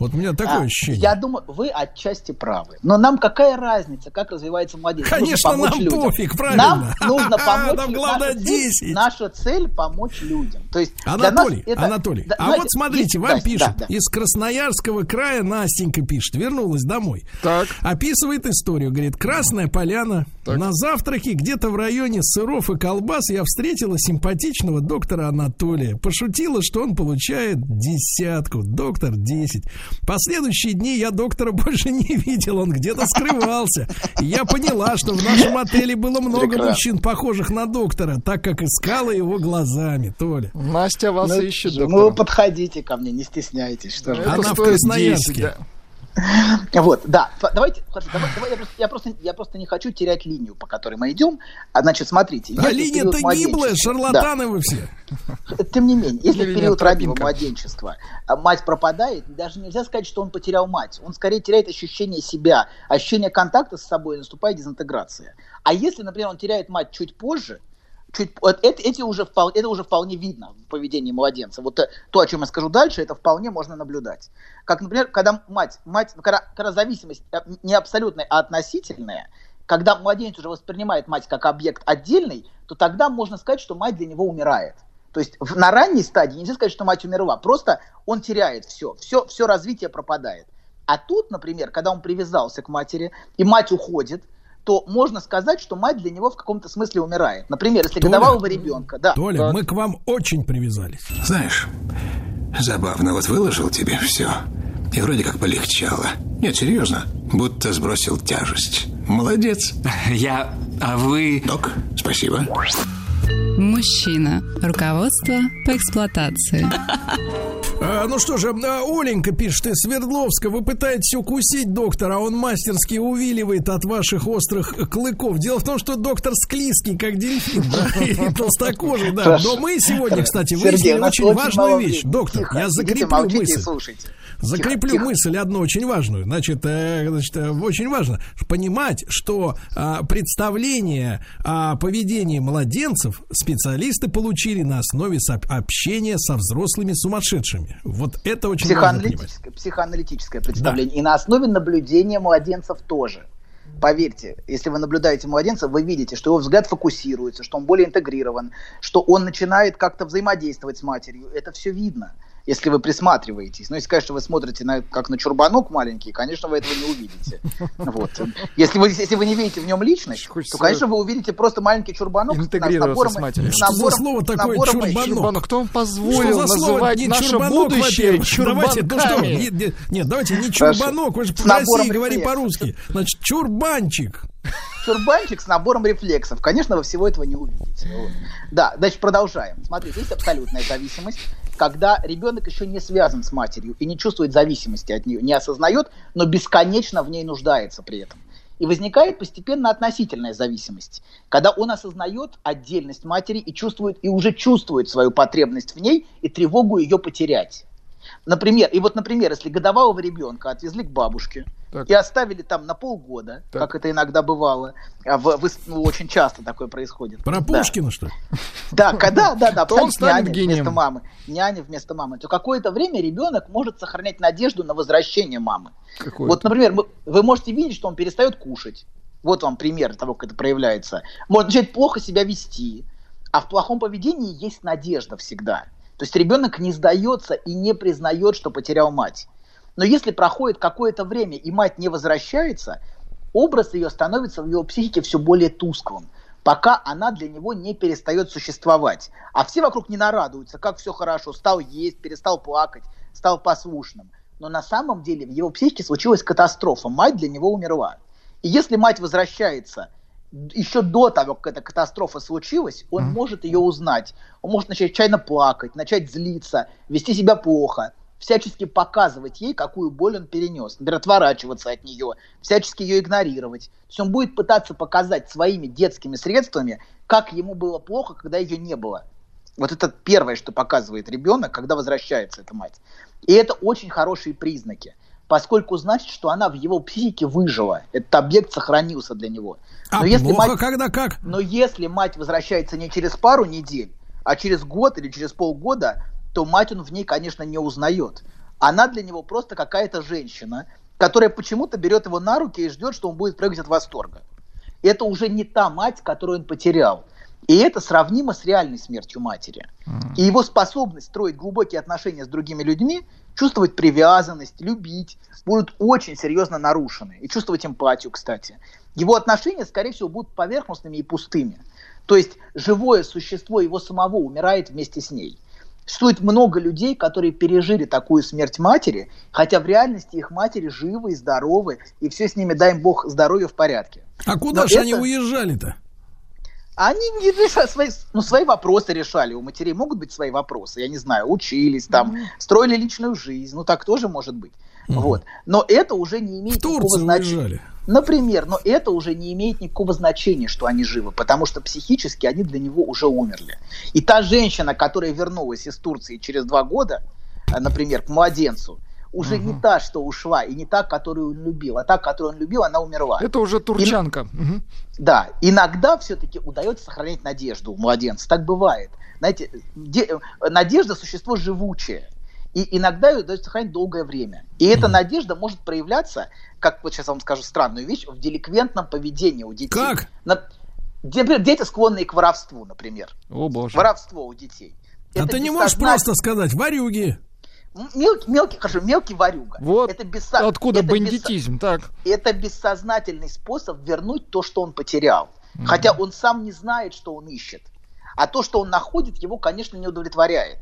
Вот у меня такое а, ощущение. Я думаю, вы отчасти правы. Но нам какая разница, как развивается младенец? Конечно, нам людям. пофиг, правильно. Нам нужно <laughs> помочь. Нам главное 10. Наша цель помочь людям. То есть Анатолий, это, Анатолий, да, а знаете, вот смотрите, есть, вам да, пишут, да, да. из Красноярского края Настенька пишет, вернулась домой. Так. Описывает историю, говорит, Красная Поляна, так. на завтраке где-то в районе сыров и колбас я встретила симпатичного доктора Анатолия. Пошутила, что он получает десятку, доктор 10. Последующие дни я доктора <laughs> больше не видел, он где-то скрывался. Я поняла, что в нашем отеле было много Прекрасно. мужчин, похожих на доктора, так как искала его глазами, Толя. Настя вас ну, ищет, доктор. Ну, подходите ко мне, не стесняйтесь. Что же. Она в Красноярске. <laughs> Вот, да. Давайте, давай, давай, я, просто, я, просто, я просто не хочу терять линию, по которой мы идем. А, значит, смотрите. А линия-то гиблая, шарлатаны да. вы все. Тем не менее, если в период раннего младенчества а мать пропадает, даже нельзя сказать, что он потерял мать. Он скорее теряет ощущение себя, ощущение контакта с собой, наступает дезинтеграция. А если, например, он теряет мать чуть позже, чуть, это, эти уже вполне, это уже вполне видно в поведении младенца. Вот э, то, о чем я скажу дальше, это вполне можно наблюдать. Как, например, когда мать, мать когда, когда зависимость э, не абсолютная, а относительная, когда младенец уже воспринимает мать как объект отдельный, то тогда можно сказать, что мать для него умирает. То есть в, на ранней стадии нельзя сказать, что мать умерла, просто он теряет все, все, все развитие пропадает. А тут, например, когда он привязался к матери, и мать уходит, то можно сказать, что мать для него в каком-то смысле умирает. Например, если Толя, годовалого ребенка. Да. Толя, да. мы к вам очень привязались. Знаешь, забавно, вот выложил тебе все. И вроде как полегчало. Нет, серьезно, будто сбросил тяжесть. Молодец. <laughs> Я... А вы... Док, спасибо. Мужчина. Руководство по эксплуатации. А, ну что же, а, Оленька пишет из Свердловска. Вы пытаетесь укусить доктора, а он мастерски увиливает от ваших острых клыков. Дело в том, что доктор склизкий, как дельфин, да, <laughs> и толстокожий, да. Но мы сегодня, кстати, выяснили очень важную вещь. Доктор, я закреплю мысль. Закреплю тихо, мысль одну очень важную. Значит, э, значит, э, очень важно понимать, что э, представление о поведении младенцев специалисты получили на основе общения со взрослыми сумасшедшими. Вот это очень понимать. Психоаналитическое представление. Да. И на основе наблюдения младенцев тоже. Поверьте, если вы наблюдаете младенца, вы видите, что его взгляд фокусируется, что он более интегрирован, что он начинает как-то взаимодействовать с матерью. Это все видно если вы присматриваетесь. Но ну, если, конечно, вы смотрите на, как на чурбанок маленький, конечно, вы этого не увидите. <laughs> Вот. Если, вы, если вы не видите в нем личность, то, конечно, вы увидите просто маленький чурбанок с набором... С матерью. Что за слово такое чурбанок? чурбанок? Кто вам позволил что называть не наше чурбанок, будущее Давайте, ну что, нет, нет, давайте не чурбанок, вы же в России говори по-русски. Значит, чурбанчик чурбанчик с набором рефлексов. Конечно, вы всего этого не увидите. Да, значит, продолжаем. Смотрите, есть абсолютная зависимость когда ребенок еще не связан с матерью и не чувствует зависимости от нее, не осознает, но бесконечно в ней нуждается при этом. И возникает постепенно относительная зависимость, когда он осознает отдельность матери и чувствует, и уже чувствует свою потребность в ней и тревогу ее потерять. Например, и вот, например, если годовалого ребенка отвезли к бабушке так. и оставили там на полгода, так. как это иногда бывало, а в, в, ну, очень часто такое происходит. Про Пушкина, да. что ли? <laughs> Да, когда, да, да, то он станет гением. вместо мамы, няня вместо мамы, то какое-то время ребенок может сохранять надежду на возвращение мамы. Какое вот, например, вы, вы можете видеть, что он перестает кушать. Вот вам пример того, как это проявляется. Может начать плохо себя вести. А в плохом поведении есть надежда всегда. То есть ребенок не сдается и не признает, что потерял мать. Но если проходит какое-то время и мать не возвращается, образ ее становится в его психике все более тусклым, пока она для него не перестает существовать. А все вокруг не нарадуются, как все хорошо, стал есть, перестал плакать, стал послушным. Но на самом деле в его психике случилась катастрофа, мать для него умерла. И если мать возвращается еще до того, как эта катастрофа случилась, он mm. может ее узнать. Он может начать чайно плакать, начать злиться, вести себя плохо, всячески показывать ей, какую боль он перенес. Например, отворачиваться от нее, всячески ее игнорировать. То есть он будет пытаться показать своими детскими средствами, как ему было плохо, когда ее не было. Вот это первое, что показывает ребенок, когда возвращается эта мать. И это очень хорошие признаки поскольку значит, что она в его психике выжила. Этот объект сохранился для него. Но а если плохо, мать, когда как? Но если мать возвращается не через пару недель, а через год или через полгода, то мать он в ней, конечно, не узнает. Она для него просто какая-то женщина, которая почему-то берет его на руки и ждет, что он будет прыгать от восторга. Это уже не та мать, которую он потерял. И это сравнимо с реальной смертью матери. Mm. И его способность строить глубокие отношения с другими людьми чувствовать привязанность, любить, будут очень серьезно нарушены. И чувствовать эмпатию, кстати. Его отношения, скорее всего, будут поверхностными и пустыми. То есть живое существо его самого умирает вместе с ней. Существует много людей, которые пережили такую смерть матери, хотя в реальности их матери живы и здоровы, и все с ними, дай им бог, здоровье в порядке. А куда же это... они уезжали-то? Они не решали свои, ну, свои вопросы решали. У матерей могут быть свои вопросы, я не знаю, учились там, mm-hmm. строили личную жизнь. Ну, так тоже может быть. Mm-hmm. Вот. Но это уже не имеет В никакого значения. Например, но это уже не имеет никакого значения, что они живы, потому что психически они для него уже умерли. И та женщина, которая вернулась из Турции через два года, э, например, к младенцу, уже угу. не та, что ушла, и не та, которую он любил, а та, которую он любил, она умерла. Это уже турчанка. И, угу. Да, иногда все-таки удается сохранять надежду у младенца, так бывает. Знаете, де, надежда существо живучее. И иногда ее удается сохранить долгое время. И эта mm. надежда может проявляться, как вот сейчас я вам скажу странную вещь, в деликвентном поведении у детей. Как? На, например, дети склонные к воровству, например. О, боже. Воровство у детей. А Это ты не можешь просто сказать «варюги». Мелкий, мелкий, хорошо, мелкий варюга. Вот это бессо... откуда это бандитизм, бессо... так. Это бессознательный способ вернуть то, что он потерял. Mm-hmm. Хотя он сам не знает, что он ищет. А то, что он находит, его, конечно, не удовлетворяет.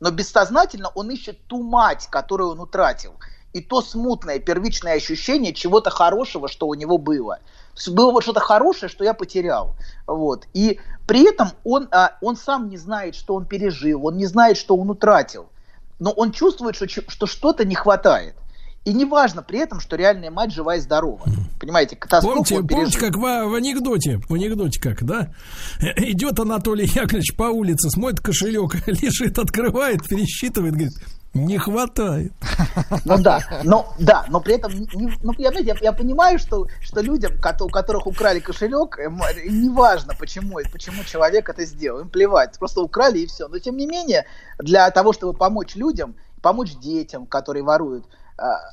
Но бессознательно он ищет ту мать, которую он утратил. И то смутное первичное ощущение чего-то хорошего, что у него было. Было вот что-то хорошее, что я потерял. Вот. И при этом он, а, он сам не знает, что он пережил, он не знает, что он утратил но он чувствует, что, что что-то не хватает. И не важно при этом, что реальная мать жива и здорова. Понимаете, катастрофу помните, помните, как в, в анекдоте, в анекдоте как, да? Идет Анатолий Яковлевич по улице, смотрит кошелек, <laughs> лежит, открывает, пересчитывает, говорит, не хватает. Ну да, но да, но при этом, ну, я, я, я понимаю, что, что людям, у которых украли кошелек, э, неважно, почему, почему человек это сделал, им плевать, просто украли и все. Но тем не менее, для того, чтобы помочь людям, помочь детям, которые воруют,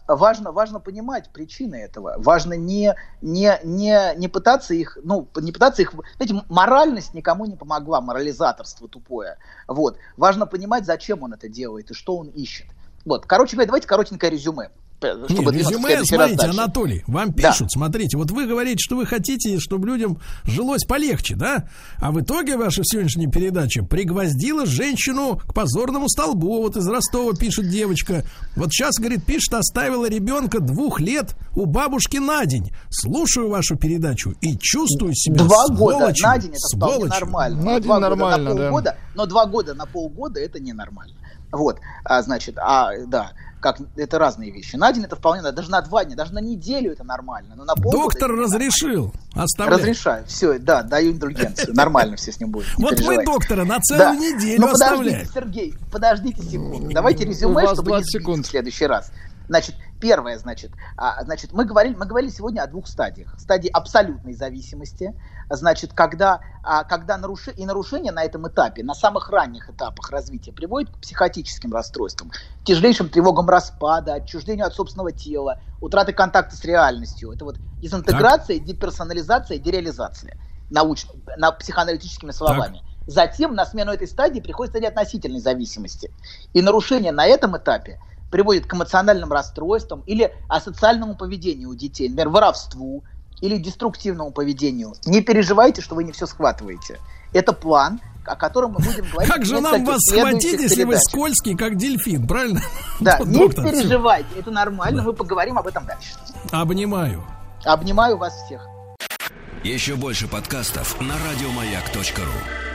важно, важно понимать причины этого. Важно не, не, не, не пытаться их, ну, не пытаться их... Знаете, моральность никому не помогла, морализаторство тупое. Вот. Важно понимать, зачем он это делает и что он ищет. Вот. Короче говоря, давайте коротенькое резюме. Чтобы Нет, резюме, смотрите, Анатолий, вам пишут, да. смотрите, вот вы говорите, что вы хотите, чтобы людям жилось полегче, да? А в итоге ваша сегодняшняя передача пригвоздила женщину к позорному столбу. Вот из Ростова пишет девочка. Вот сейчас, говорит, пишет, оставила ребенка двух лет у бабушки на день. Слушаю вашу передачу и чувствую себя Два года на день это вполне нормально. На день нормально, на полгода, да. Но два года на полгода это ненормально. Вот, а, значит, а, да как это разные вещи. На день это вполне, даже на два дня, даже на неделю это нормально. Но на Доктор разрешил. Оставляй. Разрешаю. Все, да, даю индульгенцию. <laughs> Нормально все с ним будет. Вот мы доктора на целую неделю Ну подождите, Сергей, подождите секунду. Давайте резюме, чтобы не секунд. в следующий раз. Значит, первое, значит, а, значит, мы говорили, мы говорили сегодня о двух стадиях. Стадии абсолютной зависимости, значит, когда, а, когда наруши, и нарушение на этом этапе, на самых ранних этапах развития приводит к психотическим расстройствам, тяжелейшим тревогам распада, отчуждению от собственного тела, утраты контакта с реальностью. Это вот дезинтеграция, так. деперсонализация, дереализация. Науч, на психоаналитическими словами. Так. Затем на смену этой стадии приходит стадия относительной зависимости. И нарушение на этом этапе приводит к эмоциональным расстройствам или асоциальному поведению у детей, например, воровству или деструктивному поведению. Не переживайте, что вы не все схватываете. Это план, о котором мы будем говорить. Как же нам вас схватить, если вы скользкий, как дельфин, правильно? <laughs> Да, не переживайте, это нормально, мы поговорим об этом дальше. Обнимаю. Обнимаю вас всех. Еще больше подкастов на радиомаяк.ру.